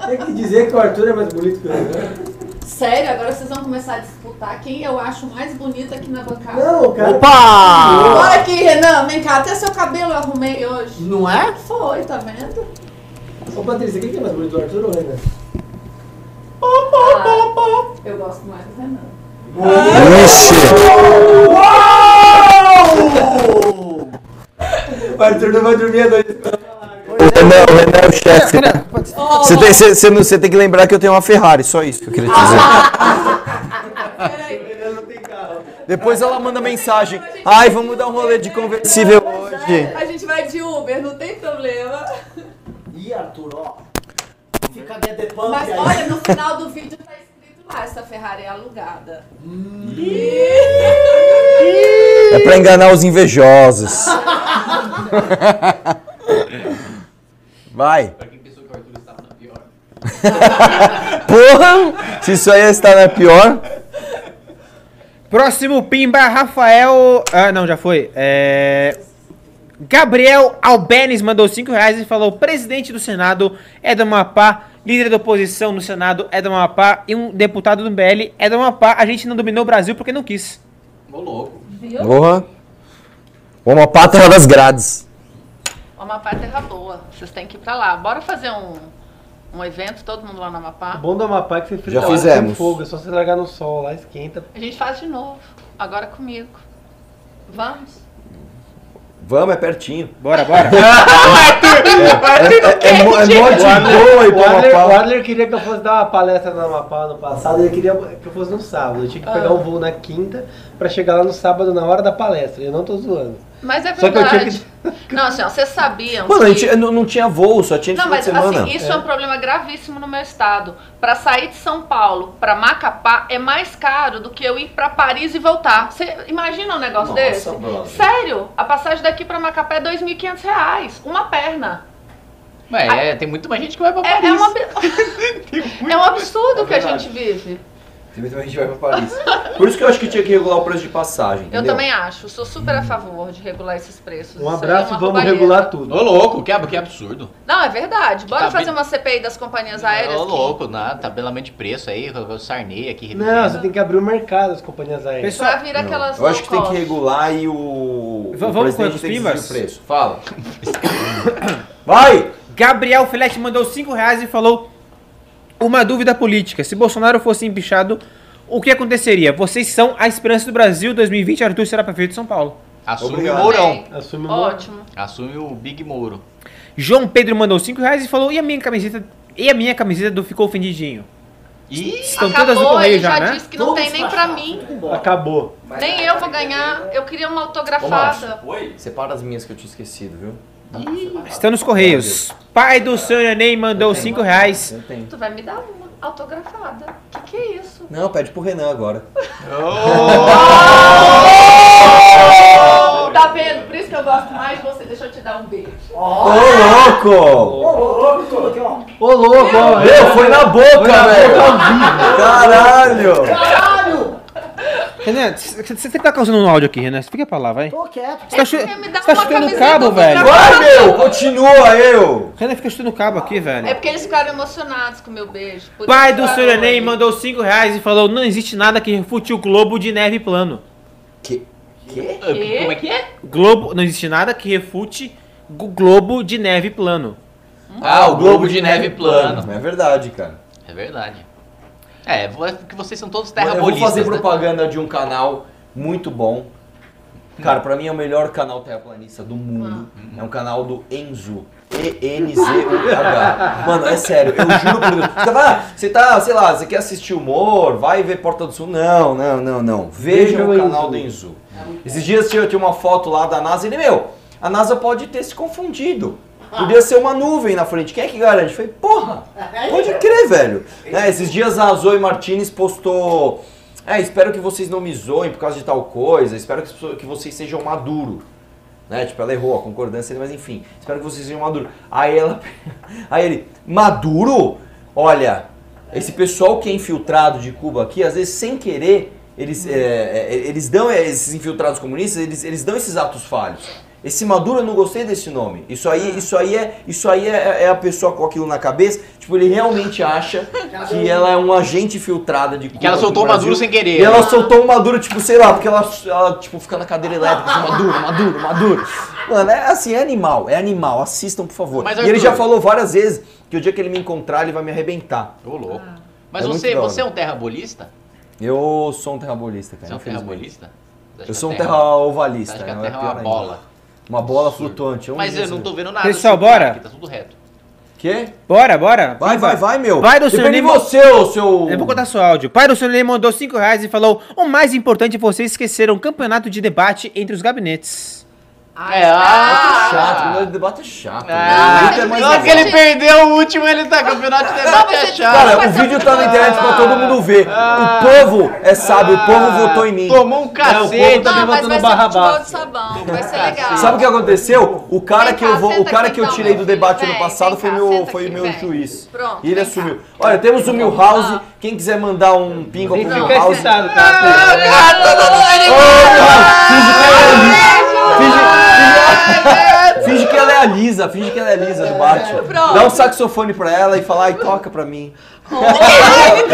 Tem que dizer que o Arthur é mais bonito que o Renan. Sério, agora vocês vão começar a disputar quem eu acho mais bonita aqui na bancada. Não, cara. Opa! Olha aqui, Renan, vem cá, até seu cabelo eu arrumei hoje. Não é? Foi, tá vendo? Ô Patrícia, quem que é mais bonito, o Arthur ou o Renan? Ah, eu gosto mais do Renan. Ixi. O Arthur não vai dormir a noite. O Renan, o Renan é o chefe. Oh, Você tem, você, você não- você tem que lembrar que eu tenho uma Ferrari, só isso que eu queria te dizer. Depois ela manda mensagem. Ai, vamos dar um rolê de conversível hoje. A gente vai de Uber, não tem problema. Ih, Arthur, ó. Fica dedepando Mas olha, no final do vídeo tá escrito lá, essa Ferrari é alugada. É pra enganar os invejosos. (laughs) Vai. Pra quem pensou que o Arthur estava na pior. (laughs) Porra! Se isso aí está na pior. Próximo Pimba, Rafael. Ah, não, já foi. É. Gabriel Albenes mandou 5 reais e falou: presidente do Senado é do Amapá, líder da oposição no Senado é do Amapá e um deputado do MBL é do Amapá. A gente não dominou o Brasil porque não quis. Ô, louco. Viu? Porra. Uma pátria das grades. Amapá é terra boa. Vocês têm que ir pra lá. Bora fazer um, um evento, todo mundo lá no O Amapá? bom do Amapá é que você frita Já fizemos. fogo, é só você largar no sol lá, esquenta. A gente faz de novo. Agora comigo. Vamos? Vamos, é pertinho. Bora, bora. (laughs) É, é, mo- é de boa ir O Adler, o Amapá. Adler queria que eu fosse dar uma palestra no Amapá no passado, ele queria que eu fosse no sábado. Eu tinha que pegar Ah. um voo na quinta pra chegar lá no sábado na hora da palestra. Eu não tô zoando. Mas é Só que eu tinha verdade. Não, assim, ó, vocês sabiam Mano, a que... gente não, não tinha voo, só tinha de Não, mas de semana. assim, isso é. um problema gravíssimo no meu estado. Pra sair de São Paulo pra Macapá é mais caro do que eu ir pra Paris e voltar. Você imagina um negócio Nossa, desse? brother. Sério? A passagem daqui pra Macapá é 2.500 reais. Uma perna. Ué, é, tem muito mais gente que vai pra É, Paris. (laughs) (laughs) é um, ab- é um absurdo que a gente vive. A gente vai pra Paris. Por isso que eu acho que tinha que regular o preço de passagem. Eu entendeu? também acho. Sou super a favor de regular esses preços. Um é abraço e vamos roubalheira. regular tudo. Ô, louco, que, que absurdo. Não, é verdade. Bora Tá fazer bem- uma CPI das companhias aéreas. Ô, louco, na tabelamento de preço aí, o Sarney aqui. Não, você tem que abrir o mercado das companhias aéreas. Pra vir aquelas Eu acho que tem que regular e o. V- o vamos com os decidir o preço. Fala. (laughs) Vai! Gabriel Filete mandou 5 reais e falou: Uma dúvida política. Se Bolsonaro fosse empichado, o que aconteceria? Vocês são a esperança do Brasil 2020. Arthur será prefeito de São Paulo. Assume Obrigado. o Mourão. Assume o Ótimo. Assume o Big Mouro. João Pedro mandou 5 reais e falou: e a minha camiseta? E a minha camiseta do Ficou Ofendidinho? E Estão todas no Acabou, correio ele já, já, né? disse que não tem nem pra mim. Acabou. Nem eu vou ganhar. Eu queria uma autografada. Separa as minhas que eu tinha esquecido, viu? Estão nos correios. Pai do seu neném mandou 5 reais. Tu vai me dar uma autografada. Que que é isso? Não, pede pro Renan agora. (laughs) Tá vendo? Por isso que eu gosto mais de você. Deixa eu te dar um beijo. Ô, louco! Ô, louco, ó. Meu, foi na boca, velho! Caralho! Renan, você tá causando um áudio aqui, Renan. Fica pra lá, vai. Tô quieto. Você tá, chu- você tá chutando camiseta cabo, velho. Vai, meu! Continua, eu! Renan fica chutando cabo aqui, velho. É porque eles ficaram emocionados com o meu beijo. Por Pai do que neném adorei. mandou 5 reais e falou: não existe nada que refute o globo de neve plano. Que? Que? Como é que é? Globo, não existe nada que refute o globo de neve plano. Ah, o globo de neve plano. É verdade, cara. É verdade. É, vo- porque vocês são todos eu vou terrabolistas. fazer né? propaganda de um canal muito bom. Cara, pra mim é o melhor canal terraplanista do mundo. É um canal do Enzo. E-N-Z-U-H. Mano, é sério, eu juro por Deus. Você, ah, você tá, sei lá, você quer assistir humor, vai ver Porta do Sul. Não, não, não, não. Veja Veja o canal Enzo. do Enzo. Esses dias tinha, tinha uma foto lá da NASA e ele, meu, a NASA pode ter se confundido. Podia ser uma nuvem na frente. Quem é que garante? Eu falei, porra, pode crer, velho. É, esses dias a Zoe Martinez postou. É, espero que vocês não me zoem por causa de tal coisa. Espero que, que vocês sejam maduros. Né? Tipo, ela errou a concordância, mas enfim. Espero que vocês sejam maduros. Aí ela. (laughs) Aí ele, maduro? Olha, esse pessoal que é infiltrado de Cuba aqui, às vezes sem querer, eles, é, é, eles dão, esses infiltrados comunistas, eles, eles dão esses atos falhos. Esse Maduro eu não gostei desse nome. Isso aí, isso aí é, isso aí é, é a pessoa com aquilo na cabeça. Tipo, ele realmente acha (laughs) que ela é um agente filtrada de Cuba. Que ela soltou o. Maduro sem querer. E ela soltou um Maduro, tipo, sei lá, porque ela, ela tipo, fica na cadeira elétrica, assim, Maduro, Maduro, Maduro. Mano, é assim, é animal, é animal. Assistam, por favor. Mas, e ele já falou várias vezes que o dia que ele me encontrar, ele vai me arrebentar. Ô, louco. Mas É você, você é um terrabolista? Eu sou um terrabolista, cara. Você é um terrabolista? Eu sou um terra- ovalista. acha que a né? terra é pior uma ainda. bola? Uma bola flutuante. um Mas eu não tô vendo nada. Pessoal, bora. aqui, Tá tudo reto. Quê? Bora, bora. Vai, vai, vai, meu. Vai do Depende de Nemo- você, ô seu... Eu vou contar seu áudio. Pai do neném mandou 5 reais e falou: o mais importante é vocês esqueceram o campeonato de debate entre os gabinetes. É, ah, Chato, o debate é chato. Ah, O vídeo é só que ele perdeu o último, ele tá campeonato de debate é chato. Cara, o vídeo é tá na internet pra todo mundo ver. O povo é sábio, o povo votou em mim. Tomou um cacete. Também Não, mas votou vai no ser Barra futebol Baixa. de sabão. Vai ser legal. Sabe o que aconteceu? O cara Vem que eu vou, o cara que eu tirei do debate ano passado foi cá, meu, foi meu juiz. Pronto, E ele assumiu. cá. Olha, temos o Milhouse. Quem quiser mandar um pingo pro Fica Milhouse. sentado, Ah, cara. Finge que ela é a Lisa, finge que ela é a Lisa do Bart. Pronto. Dá um saxofone pra ela e fala, ai, toca pra mim. Gente,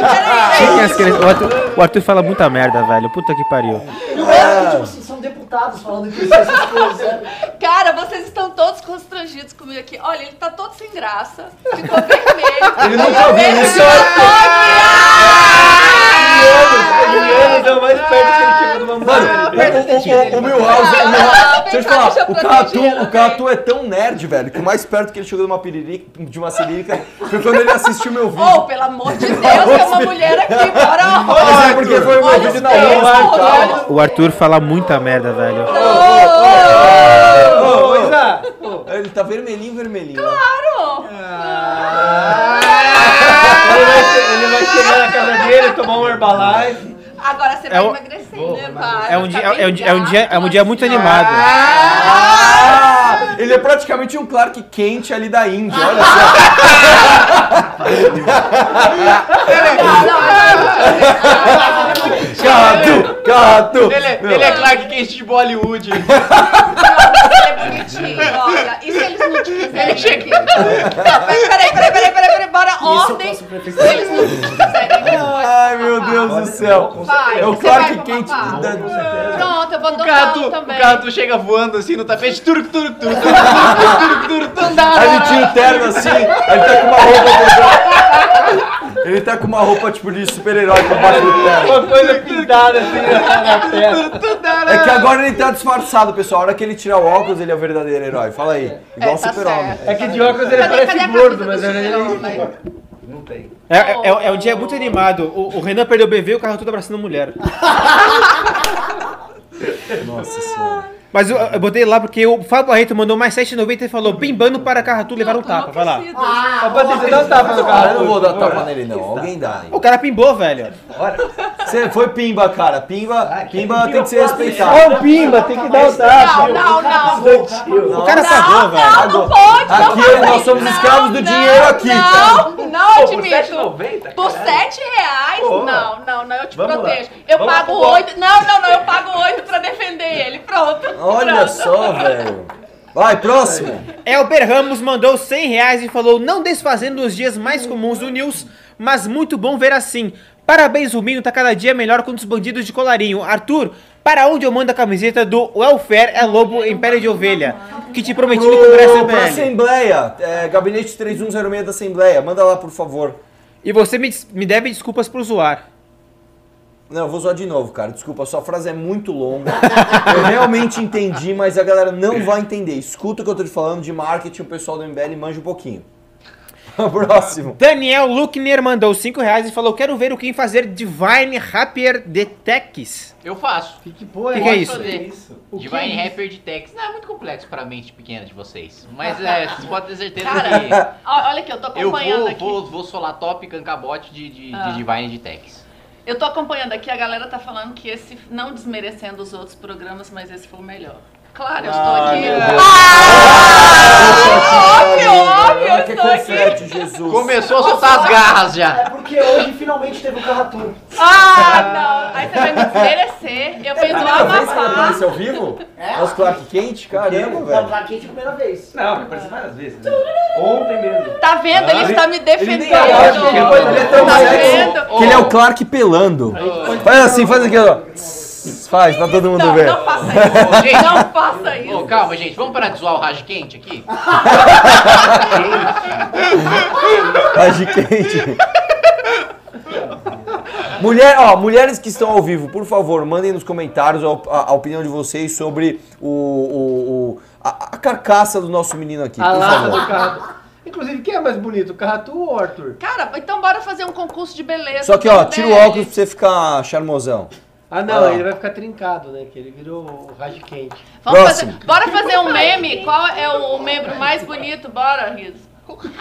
peraí. Quem é? O Arthur, o Arthur fala muita merda, velho. Puta que pariu. Não é que, tipo assim, são deputados falando que isso, essas coisas. é. Cara, vocês estão todos constrangidos comigo aqui. Olha, ele tá todo sem graça. Ficou vermelho. Ele nunca viu isso. Anos é o mais perto que ele chegou de uma Mano, mulher. o, Milhouse, o deixa eu te falar, Catu, o Catu é tão nerd, velho, que o mais perto que ele chegou de uma piririca, de uma cirílica foi quando ele assistiu meu vídeo. Oh, pelo amor de Deus, tem uma mulher aqui, bora. Mas é porque foi o meu vídeo na olha. calma. O Arthur fala muita merda, velho. Ô, ô, Isa, Ele tá vermelhinho, vermelhinho. ele vai, ele vai chegar na casa dele, tomar um Herbalife. Agora você É vai o- emagrecer, né, vai? É um dia, é um dia, é um dia, é um dia muito animado. Ah, ele é praticamente um Clark Kent ali da Índia, olha só. Catu, Catu. Ele, é- é Clark Kent de Bollywood. (laughs) Ele bonitinho, olha. E se eles não te quiserem aqui? Não, peraí, peraí, peraí, peraí, peraí, bora, ordem. Se eles não te quiserem (laughs) aqui, Ai, meu Deus do céu. Vai, É o Clark Kent. Pronto, eu vou gato, um o também. gato chega voando assim no tapete. Turuc, turuc, turuc, turuc, turuc, turuc, Aí ele tira o terno assim, aí ele tá com uma roupa. Ele tá com uma roupa tipo de super-herói por baixo do terno. Uma coisa pintada assim na, na testa. É que agora ele tá disfarçado, pessoal. A hora que ele tirar o óculos, ele é o verdadeiro herói. Fala aí. Igual o tá super-homem. É que de óculos ele Cadê- parece cadê gordo, mas ele super-homem? não tem. É, é, é- é um dia muito animado. O, o Renan perdeu o bebê e o carro todo abraçando a mulher. (laughs) Nossa senhora. Mas eu, eu botei lá porque o Fábio Barreto mandou mais 7,90 e falou: pimbando para Carratu levar um tapa. Vai lá. Ó, Patrícia, dá um tapa no Ah, carro. eu não vou dar tapa nele, não. Alguém dá. hein? O cara pimbou, velho. Você foi pimba, cara. Pimba, pimba tem que ser respeitado. Ó, o Pimba, tem que dar o tapa. Não, não, não. O cara pagou, velho. Não, não pode. não Aqui nós somos Não, escravos do não, dinheiro aqui, Não, não admito. R$7,90, Por 7 reais? Não, não, não, eu te Vamos lá. protejo. Eu Vamos pago lá, 8. Não, não, não, eu pago 8 pra defender ele. Pronto. Olha só, velho. Vai, próximo. Elber Ramos mandou 100 reais e falou: não desfazendo os dias mais comuns do News, mas muito bom ver assim. Parabéns, Rubinho, tá cada dia melhor com os bandidos de colarinho. Arthur, para onde eu mando a camiseta do Welfare é Lobo em Pele de Ovelha? Que te prometi no Congresso Pro, pra MBL. Assembleia, é, gabinete 3106 da Assembleia, manda lá, por favor. E você me, me deve desculpas por zoar. Não, eu vou zoar de novo, cara. Desculpa, a sua frase é muito longa. (laughs) Eu realmente entendi, mas a galera não vai entender. Escuta o que eu tô te falando de marketing, o pessoal do MBL manja um pouquinho. (laughs) Próximo. Daniel Luckner mandou 5 reais e falou: quero ver o que fazer Divine Rapier de Techs. Eu faço. Que porra Que que é isso? fazer. O que Divine é isso? Rapper de Tex. Não, é muito complexo para a mente pequena de vocês. Mas (laughs) é, vocês podem ter certeza Cara, ó, olha aqui, eu tô que eu acompanhando vou, aqui. vou, vou solar top cancabote de, de, Ah. de Divine de Tex. Eu tô acompanhando aqui, a galera tá falando que esse, não desmerecendo os outros programas, mas esse foi o melhor. Claro, eu estou aqui. Ah, óbvio, óbvio, Ah, eu que estou aqui. Jesus. Começou a soltar as garras já. É porque hoje finalmente teve o Carratum. Ah, não. Aí você vai me desmerecer. Eu fiz o Primeira vez que ele Amapá. aparece ao vivo? É? Os Clark Quente? Caramba, velho. Clark Kent a primeira vez. Não, me apareceu várias vezes. Né? Ontem mesmo. Tá vendo? Ele está me defendendo. Ele é tão Tá sexy vendo? que ele é o Clark pelando. Faz assim, faz aqui, ó. Faz pra todo mundo Não, ver. não faça isso. (laughs) Gente, Não faça isso. ô, calma, gente. Vamos parar de zoar o Raj quente aqui? (laughs) Rage quente. Mulher, ó, mulheres que estão ao vivo, por favor, mandem nos comentários a, a- a opinião de vocês sobre o, o- o- a, a carcaça do nosso menino aqui, A por lata favor. do Carratum. Inclusive, quem é mais bonito, o Carratum ou o Arthur? Cara, então bora fazer um concurso de beleza. Só que, ó, tira o óculos pra você ficar charmosão. Ah, não, Ah. ele vai ficar trincado, né? Que ele virou o Raj Quente. Vamos Próximo. fazer, bora fazer um meme. Qual é o, o membro mais bonito? Bora, Riso.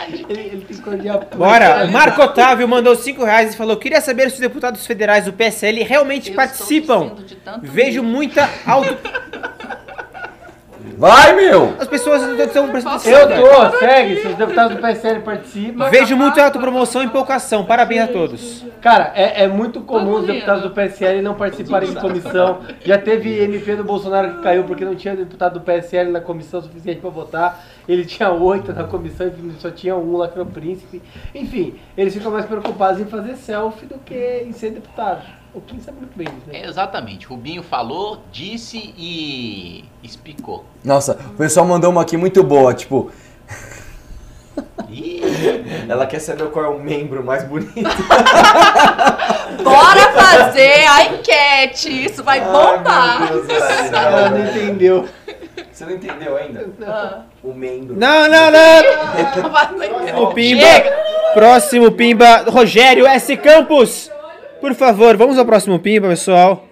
Ele, ele a Bora, o Marco Otávio mandou 5 reais e falou: queria saber se os deputados federais do PSL realmente Eu participam. de tanto Vejo muita auto. (laughs) Vai, meu! As pessoas estão prestando Eu atenção. tô, segue, se os deputados do PSL participam. Vejo muito autopromoção e pouca ação. Parabéns a todos. Cara, é, é muito comum os deputados do PSL não participarem de comissão. Já teve MP do Bolsonaro que caiu porque não tinha deputado do PSL na comissão suficiente pra votar. Ele tinha oito na comissão e só tinha um lá que era o príncipe. Enfim, eles ficam mais preocupados em fazer selfie do que em ser deputado. O Kim sabe muito bem disso, né? Exatamente. Rubinho falou, disse e explicou. Nossa, o pessoal mandou uma aqui muito boa, tipo. Ih, (laughs) Ela quer saber qual é o membro mais bonito. (laughs) Bora fazer a enquete. Isso vai bombar. Ai, meu Deus do céu, (laughs) Ela não entendeu. Você não entendeu ainda? Ah, O membro. Não, não, não. não. O Pimba. Próximo Pimba, Rogério S. Campos. Por favor, vamos ao próximo Pimba, pessoal.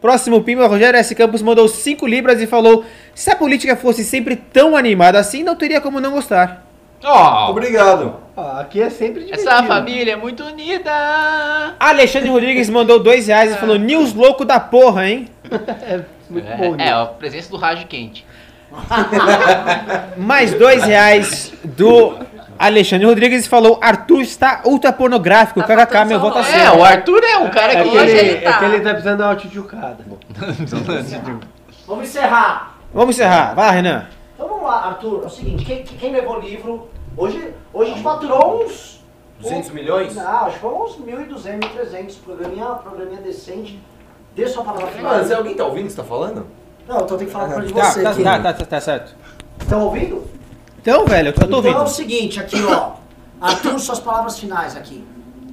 Próximo Pimba, Rogério S. Campos mandou 5 libras e falou: Se a política fosse sempre tão animada assim, não teria como não gostar. Ó, Obrigado. Aqui é sempre divertido. essa família é muito unida. Alexandre Rodrigues mandou 2 reais e falou: News louco da porra, hein? (laughs) É muito bom. É, né? é, a presença do Raj quente. (laughs) Mais 2 reais do Alexandre Rodrigues falou: Arthur está ultra pornográfico. Tá KKK, meu voto assim. É, o Arthur é um cara É que. Hoje ele, ele tá. é que ele tá precisando dar uma tchutchucada. Vamos encerrar. Vamos encerrar. Vai lá, Renan. Então vamos lá, Arthur. É o seguinte, quem, quem levou o livro... Hoje, hoje a gente faturou uns 200 milhões? Não, acho que foi uns 1.200, 1.300. Programinha, programinha decente. Dê sua palavra final. Mano, se alguém tá ouvindo o que você tá falando? Não, então tem que falar pra de Tá, você tá, aqui. tá, tá, tá, tá certo. Estão ouvindo? Então, velho, eu tô Então é o ouvindo. seguinte, aqui ó. (coughs) Arthur, suas palavras finais aqui.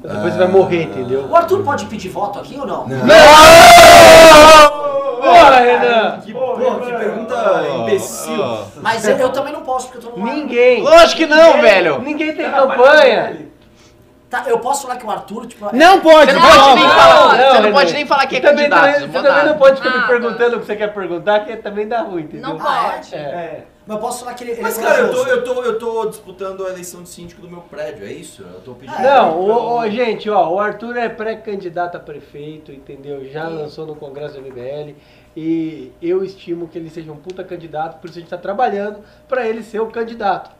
Depois você vai morrer, entendeu? O Arthur pode pedir voto aqui ou não? Porra, Renan! Que, porra, que pergunta imbecil. Mas eu, eu também não posso, porque eu tô no. Ninguém! Lógico que não, Ninguém- velho. Ninguém tem campanha! Tá, eu posso falar que o Arthur, tipo. Não pode, Você não pode nem falar, Não, você não pode nem falar que é também, candidato. também, você também não pode ficar me Ah, perguntando o que você quer perguntar, que também dá ruim, entendeu? Não Ah, pode. É. Mas eu posso falar que ele. ele Mas, é cara, eu tô, eu, tô, eu tô disputando a eleição de síndico do meu prédio, é isso? Eu tô pedindo. Não, o, o- gente, ó, o Arthur é pré-candidato a prefeito, entendeu? Já lançou no Congresso do MBL e eu estimo que ele seja um puta candidato, por isso a gente tá trabalhando pra ele ser o candidato.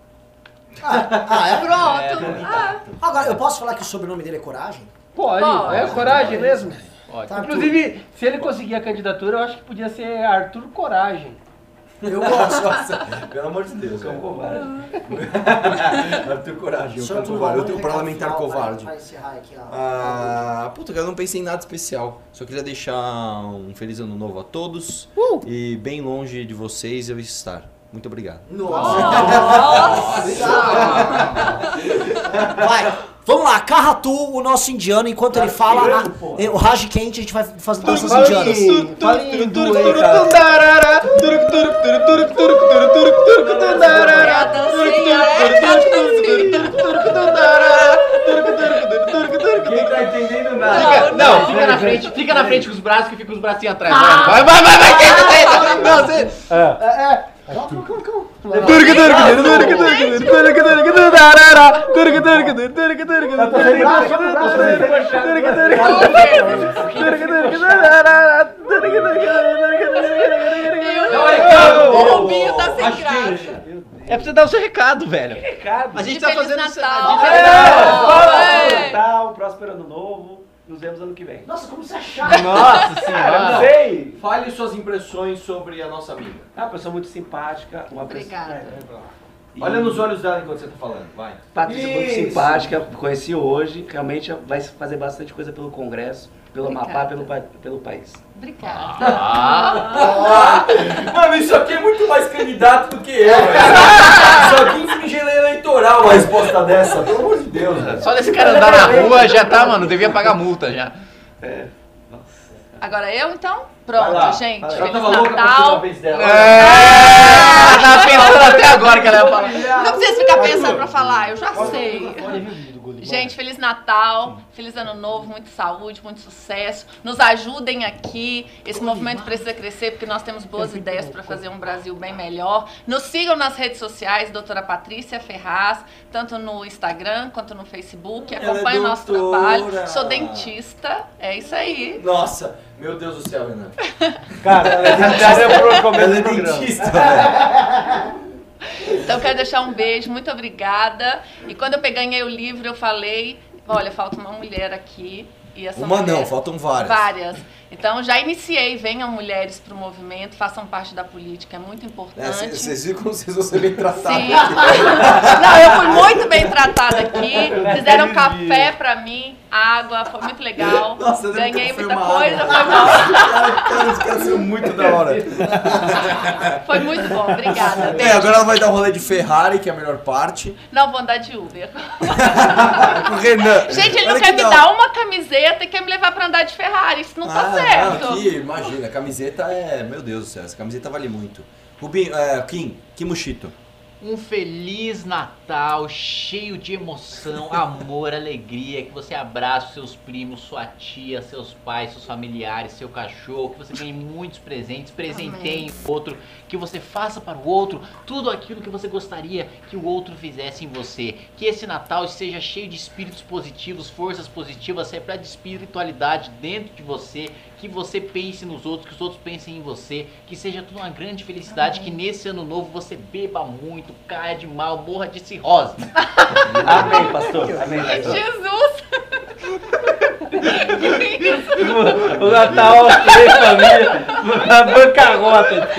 Ah, é? Pronto. Ah, Agora, eu posso falar que o sobrenome dele é Coragem? Pode, Pode. é coragem mesmo. Pode. Tá, Inclusive, se ele conseguir a candidatura, eu acho que podia ser Arthur Coragem. Eu gosto. Nossa, pelo amor de Deus. É um covarde. (laughs) Arthur Coragem, eu Arthur, covarde. Eu tenho um parlamentar final, covarde. Vai encerrar aqui, ó. Ah, puta, cara, eu não pensei em nada especial. Só queria deixar um feliz ano novo a todos. E bem longe de vocês eu estar. Muito obrigado. Vai, vamos lá, Carratu, o nosso indiano, enquanto ele fala, a- o Raj quente, a gente vai fazer danças indianas. É é. Quem tá entendendo nada? Não, fica na frente, fica na frente com os braços que fica os bracinhos atrás. Vai, vai, vai, vai, quem tá tenta? Não, você. Calma, calma, calma. O Rubinho tá sem graça. É pra você dar o seu recado, velho. Recado. A gente tá Feliz fazendo Natal. a. Fala, É. Natal, próspero ano novo. Nos vemos ano que vem. Nossa, como você é chato. Nossa (laughs) senhora. não sei. Fale suas impressões sobre a nossa amiga. É uma pessoa muito simpática. Uma Obrigada. pessoa... E- Olha nos olhos dela enquanto você tá falando, vai. Patrícia muito Isso. simpática, conheci hoje, realmente vai fazer bastante coisa pelo Congresso, pelo Obrigada. Amapá, pelo, pelo país. Obrigada. Ah, (laughs) Mano, isso aqui é muito mais candidato do que eu, velho. (laughs) Isso aqui infringe lei eleitoral uma resposta dessa, pelo amor de Deus, velho. só desse cara andar na rua já tá, mano, devia pagar multa já. Agora eu, então? Pronto, lá, gente. Feliz Ela tava louca Natal. vez dela. É, tava pensando até agora que ela ia falar. Não precisa ficar pensando pra falar, eu já sei. Gente, Feliz Natal, Feliz Ano Novo, muita saúde, muito sucesso. Nos ajudem aqui. Esse movimento precisa crescer porque nós temos boas ideias para fazer um Brasil bem melhor. Nos sigam nas redes sociais, doutora Patrícia Ferraz, tanto no Instagram quanto no Facebook. Ela é Acompanhe o nosso trabalho. Sou dentista, é isso aí. Nossa, meu Deus do céu, Renan. (laughs) Cara, ela já deu pro começo do é programa. (laughs) Então, quero deixar um beijo, muito obrigada. E quando eu ganhei o livro, eu falei: olha, falta uma mulher aqui. E essa Uma mulher- não, faltam várias. Várias. Então, já iniciei, venham mulheres para o movimento, façam parte da política, é muito É, importante. Vocês viram como vocês vão ser bem tratados. Sim. (laughs) Não, eu fui muito bem tratada aqui. Fizeram café pra mim, água, foi muito legal. Nossa, Ganhei muita coisa, água. foi (laughs) bom. Cara, os caras são muito da hora. (laughs) Foi muito bom, obrigada. É, agora ela vai dar um rolê de Ferrari, que é a melhor parte. Não, vou andar de Uber. Renan. Gente, ele não quer que me da- dar uma camiseta e quer me levar pra andar de Ferrari. Isso não tá Ah, certo. Não, aqui, imagina, a camiseta é. Meu Deus do céu, essa camiseta vale muito. Rubinho, é, Kim, Kimushito. Um feliz Natal cheio de emoção, (laughs) amor, alegria, que você abrace seus primos, sua tia, seus pais, seus familiares, seu cachorro, que você ganhe muitos presentes, presenteie o outro, que você faça para o outro tudo aquilo que você gostaria que o outro fizesse em você. Que esse Natal seja cheio de espíritos positivos, forças positivas, repleto de espiritualidade dentro de você, que você pense nos outros, que os outros pensem em você, que seja tudo uma grande felicidade, que nesse ano novo você beba muito, caia de mal, morra de cirrose. (laughs) Amém, pastor. Amém, pastor. Jesus! (laughs) (laughs) O Natal, três famílias, na bancarrota.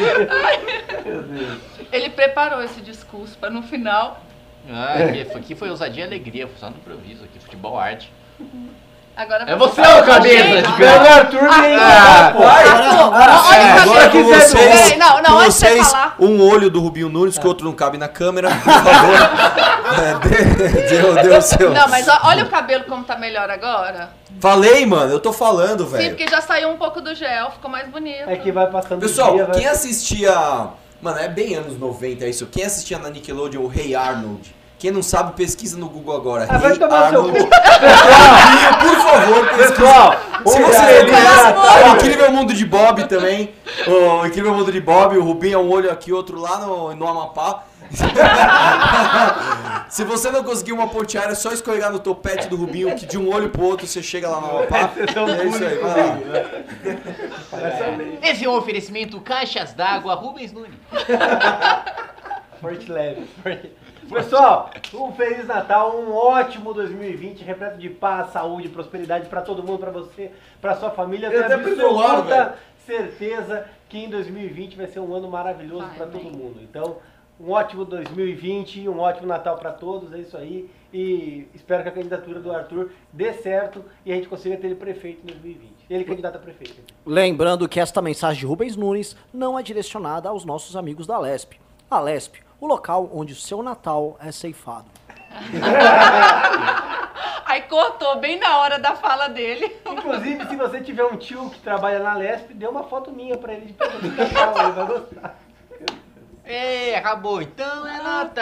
Ele preparou esse discurso pra no final Ah, aqui, aqui foi ousadia e alegria, foi só no improviso aqui, futebol arte. Agora É vai você, ô cabeça Pega o Arthur e vem Ah, cá, pô. Arthur, olha o É, agora cabelo. com vocês, não, não, antes de falar. um olho do Rubinho Nunes, que o outro não cabe na câmera, por favor. (laughs) É, deu, deu o seu. Não, mas olha o cabelo como tá melhor agora. Falei, mano, eu tô falando, Sim, velho. porque já saiu um pouco do gel, ficou mais bonito. É que vai passando o Pessoal, dia, vai... quem assistia. Mano, é bem anos 90 isso. Quem assistia na Nickelodeon o Hey Arnold? Quem não sabe, pesquisa no Google agora. Ah, vai tomar no seu Arnold. cu. (laughs) Rubinho, por favor, pesquisa. Pessoal, Se você Natal. o Incrível Mundo de Bob também, o Incrível Mundo de Bob, o Rubinho é um olho aqui, outro lá no, no Amapá. (laughs) Se você não conseguir uma ponte aérea, é só escorregar no topete do Rubinho, que de um olho pro outro você chega lá no Amapá. É isso aí, vai lá. Esse é um oferecimento Caixas d'Água Rubens Nunes. Forte leve. forte. (laughs) Pessoal, um Feliz Natal, um ótimo 2020, repleto de paz, saúde, prosperidade pra todo mundo, pra você, pra sua família. Eu Tenho absoluta certeza que em 2020 vai ser um ano maravilhoso vai. todo mundo. Então, um ótimo 2020, um ótimo Natal pra todos, é isso aí. E espero que a candidatura do Arthur dê certo e a gente consiga ter ele prefeito em 2020. Ele candidato a prefeito. Lembrando que esta mensagem de Rubens Nunes não é direcionada aos nossos amigos da Lesp. A Lesp, o local onde o seu Natal é ceifado. (laughs) Aí cortou bem na hora da fala dele. Inclusive, se você tiver um tio que trabalha na Lesp, dê uma foto minha pra ele de presente de Natal, ele vai gostar. Ei, acabou. Então é Natal.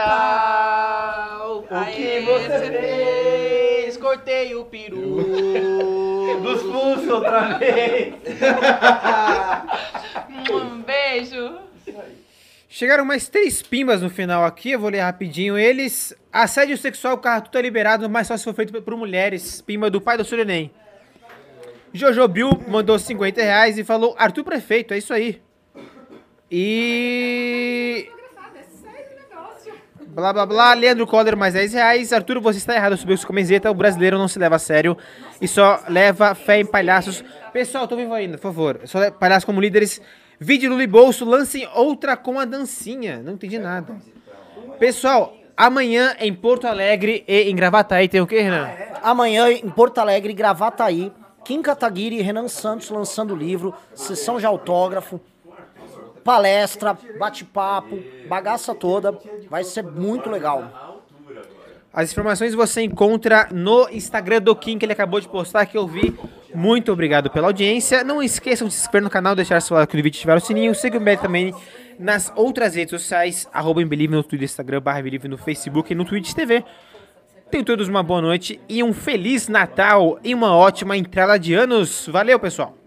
O Aê, que você você fez? Cortei o peru. (laughs) Dos pulsos outra vez. (laughs) Um beijo. Chegaram mais três pimbas no final aqui, eu vou ler rapidinho eles. Assédio sexual, carro tudo é liberado, mas só se for feito por mulheres. Pimba do pai do Surenem. Jojo Bill mandou 50 reais e falou, Arthur Prefeito, é isso aí. E... Blá blá blá, Leandro Coller mais 10 reais. Arthur, você está errado sobre sua camiseta. O brasileiro não se leva a sério e só leva fé em palhaços. Pessoal, tô vivo ainda, por favor. Só palhaços como líderes. Vídeo Lula e Bolso, lancem outra com a dancinha. Não entendi nada. Pessoal, amanhã em Porto Alegre e em Gravataí tem o que, Renan? Amanhã, em Porto Alegre, Gravataí, Kim Kataguiri e Renan Santos lançando livro, sessão de autógrafo, palestra, bate-papo, bagaça toda. Vai ser muito legal. As informações você encontra no Instagram do Kim, que ele acabou de postar, que eu vi. Muito obrigado pela audiência. Não esqueçam de se inscrever no canal, deixar seu like no vídeo, ativar o sininho. Siga o Beli também nas outras redes sociais, arroba Embelieve no Twitter, Instagram, barra Embelieve no Facebook e no Twitch TV. Tenham todos uma boa noite e um Feliz Natal e uma ótima entrada de anos. Valeu, pessoal!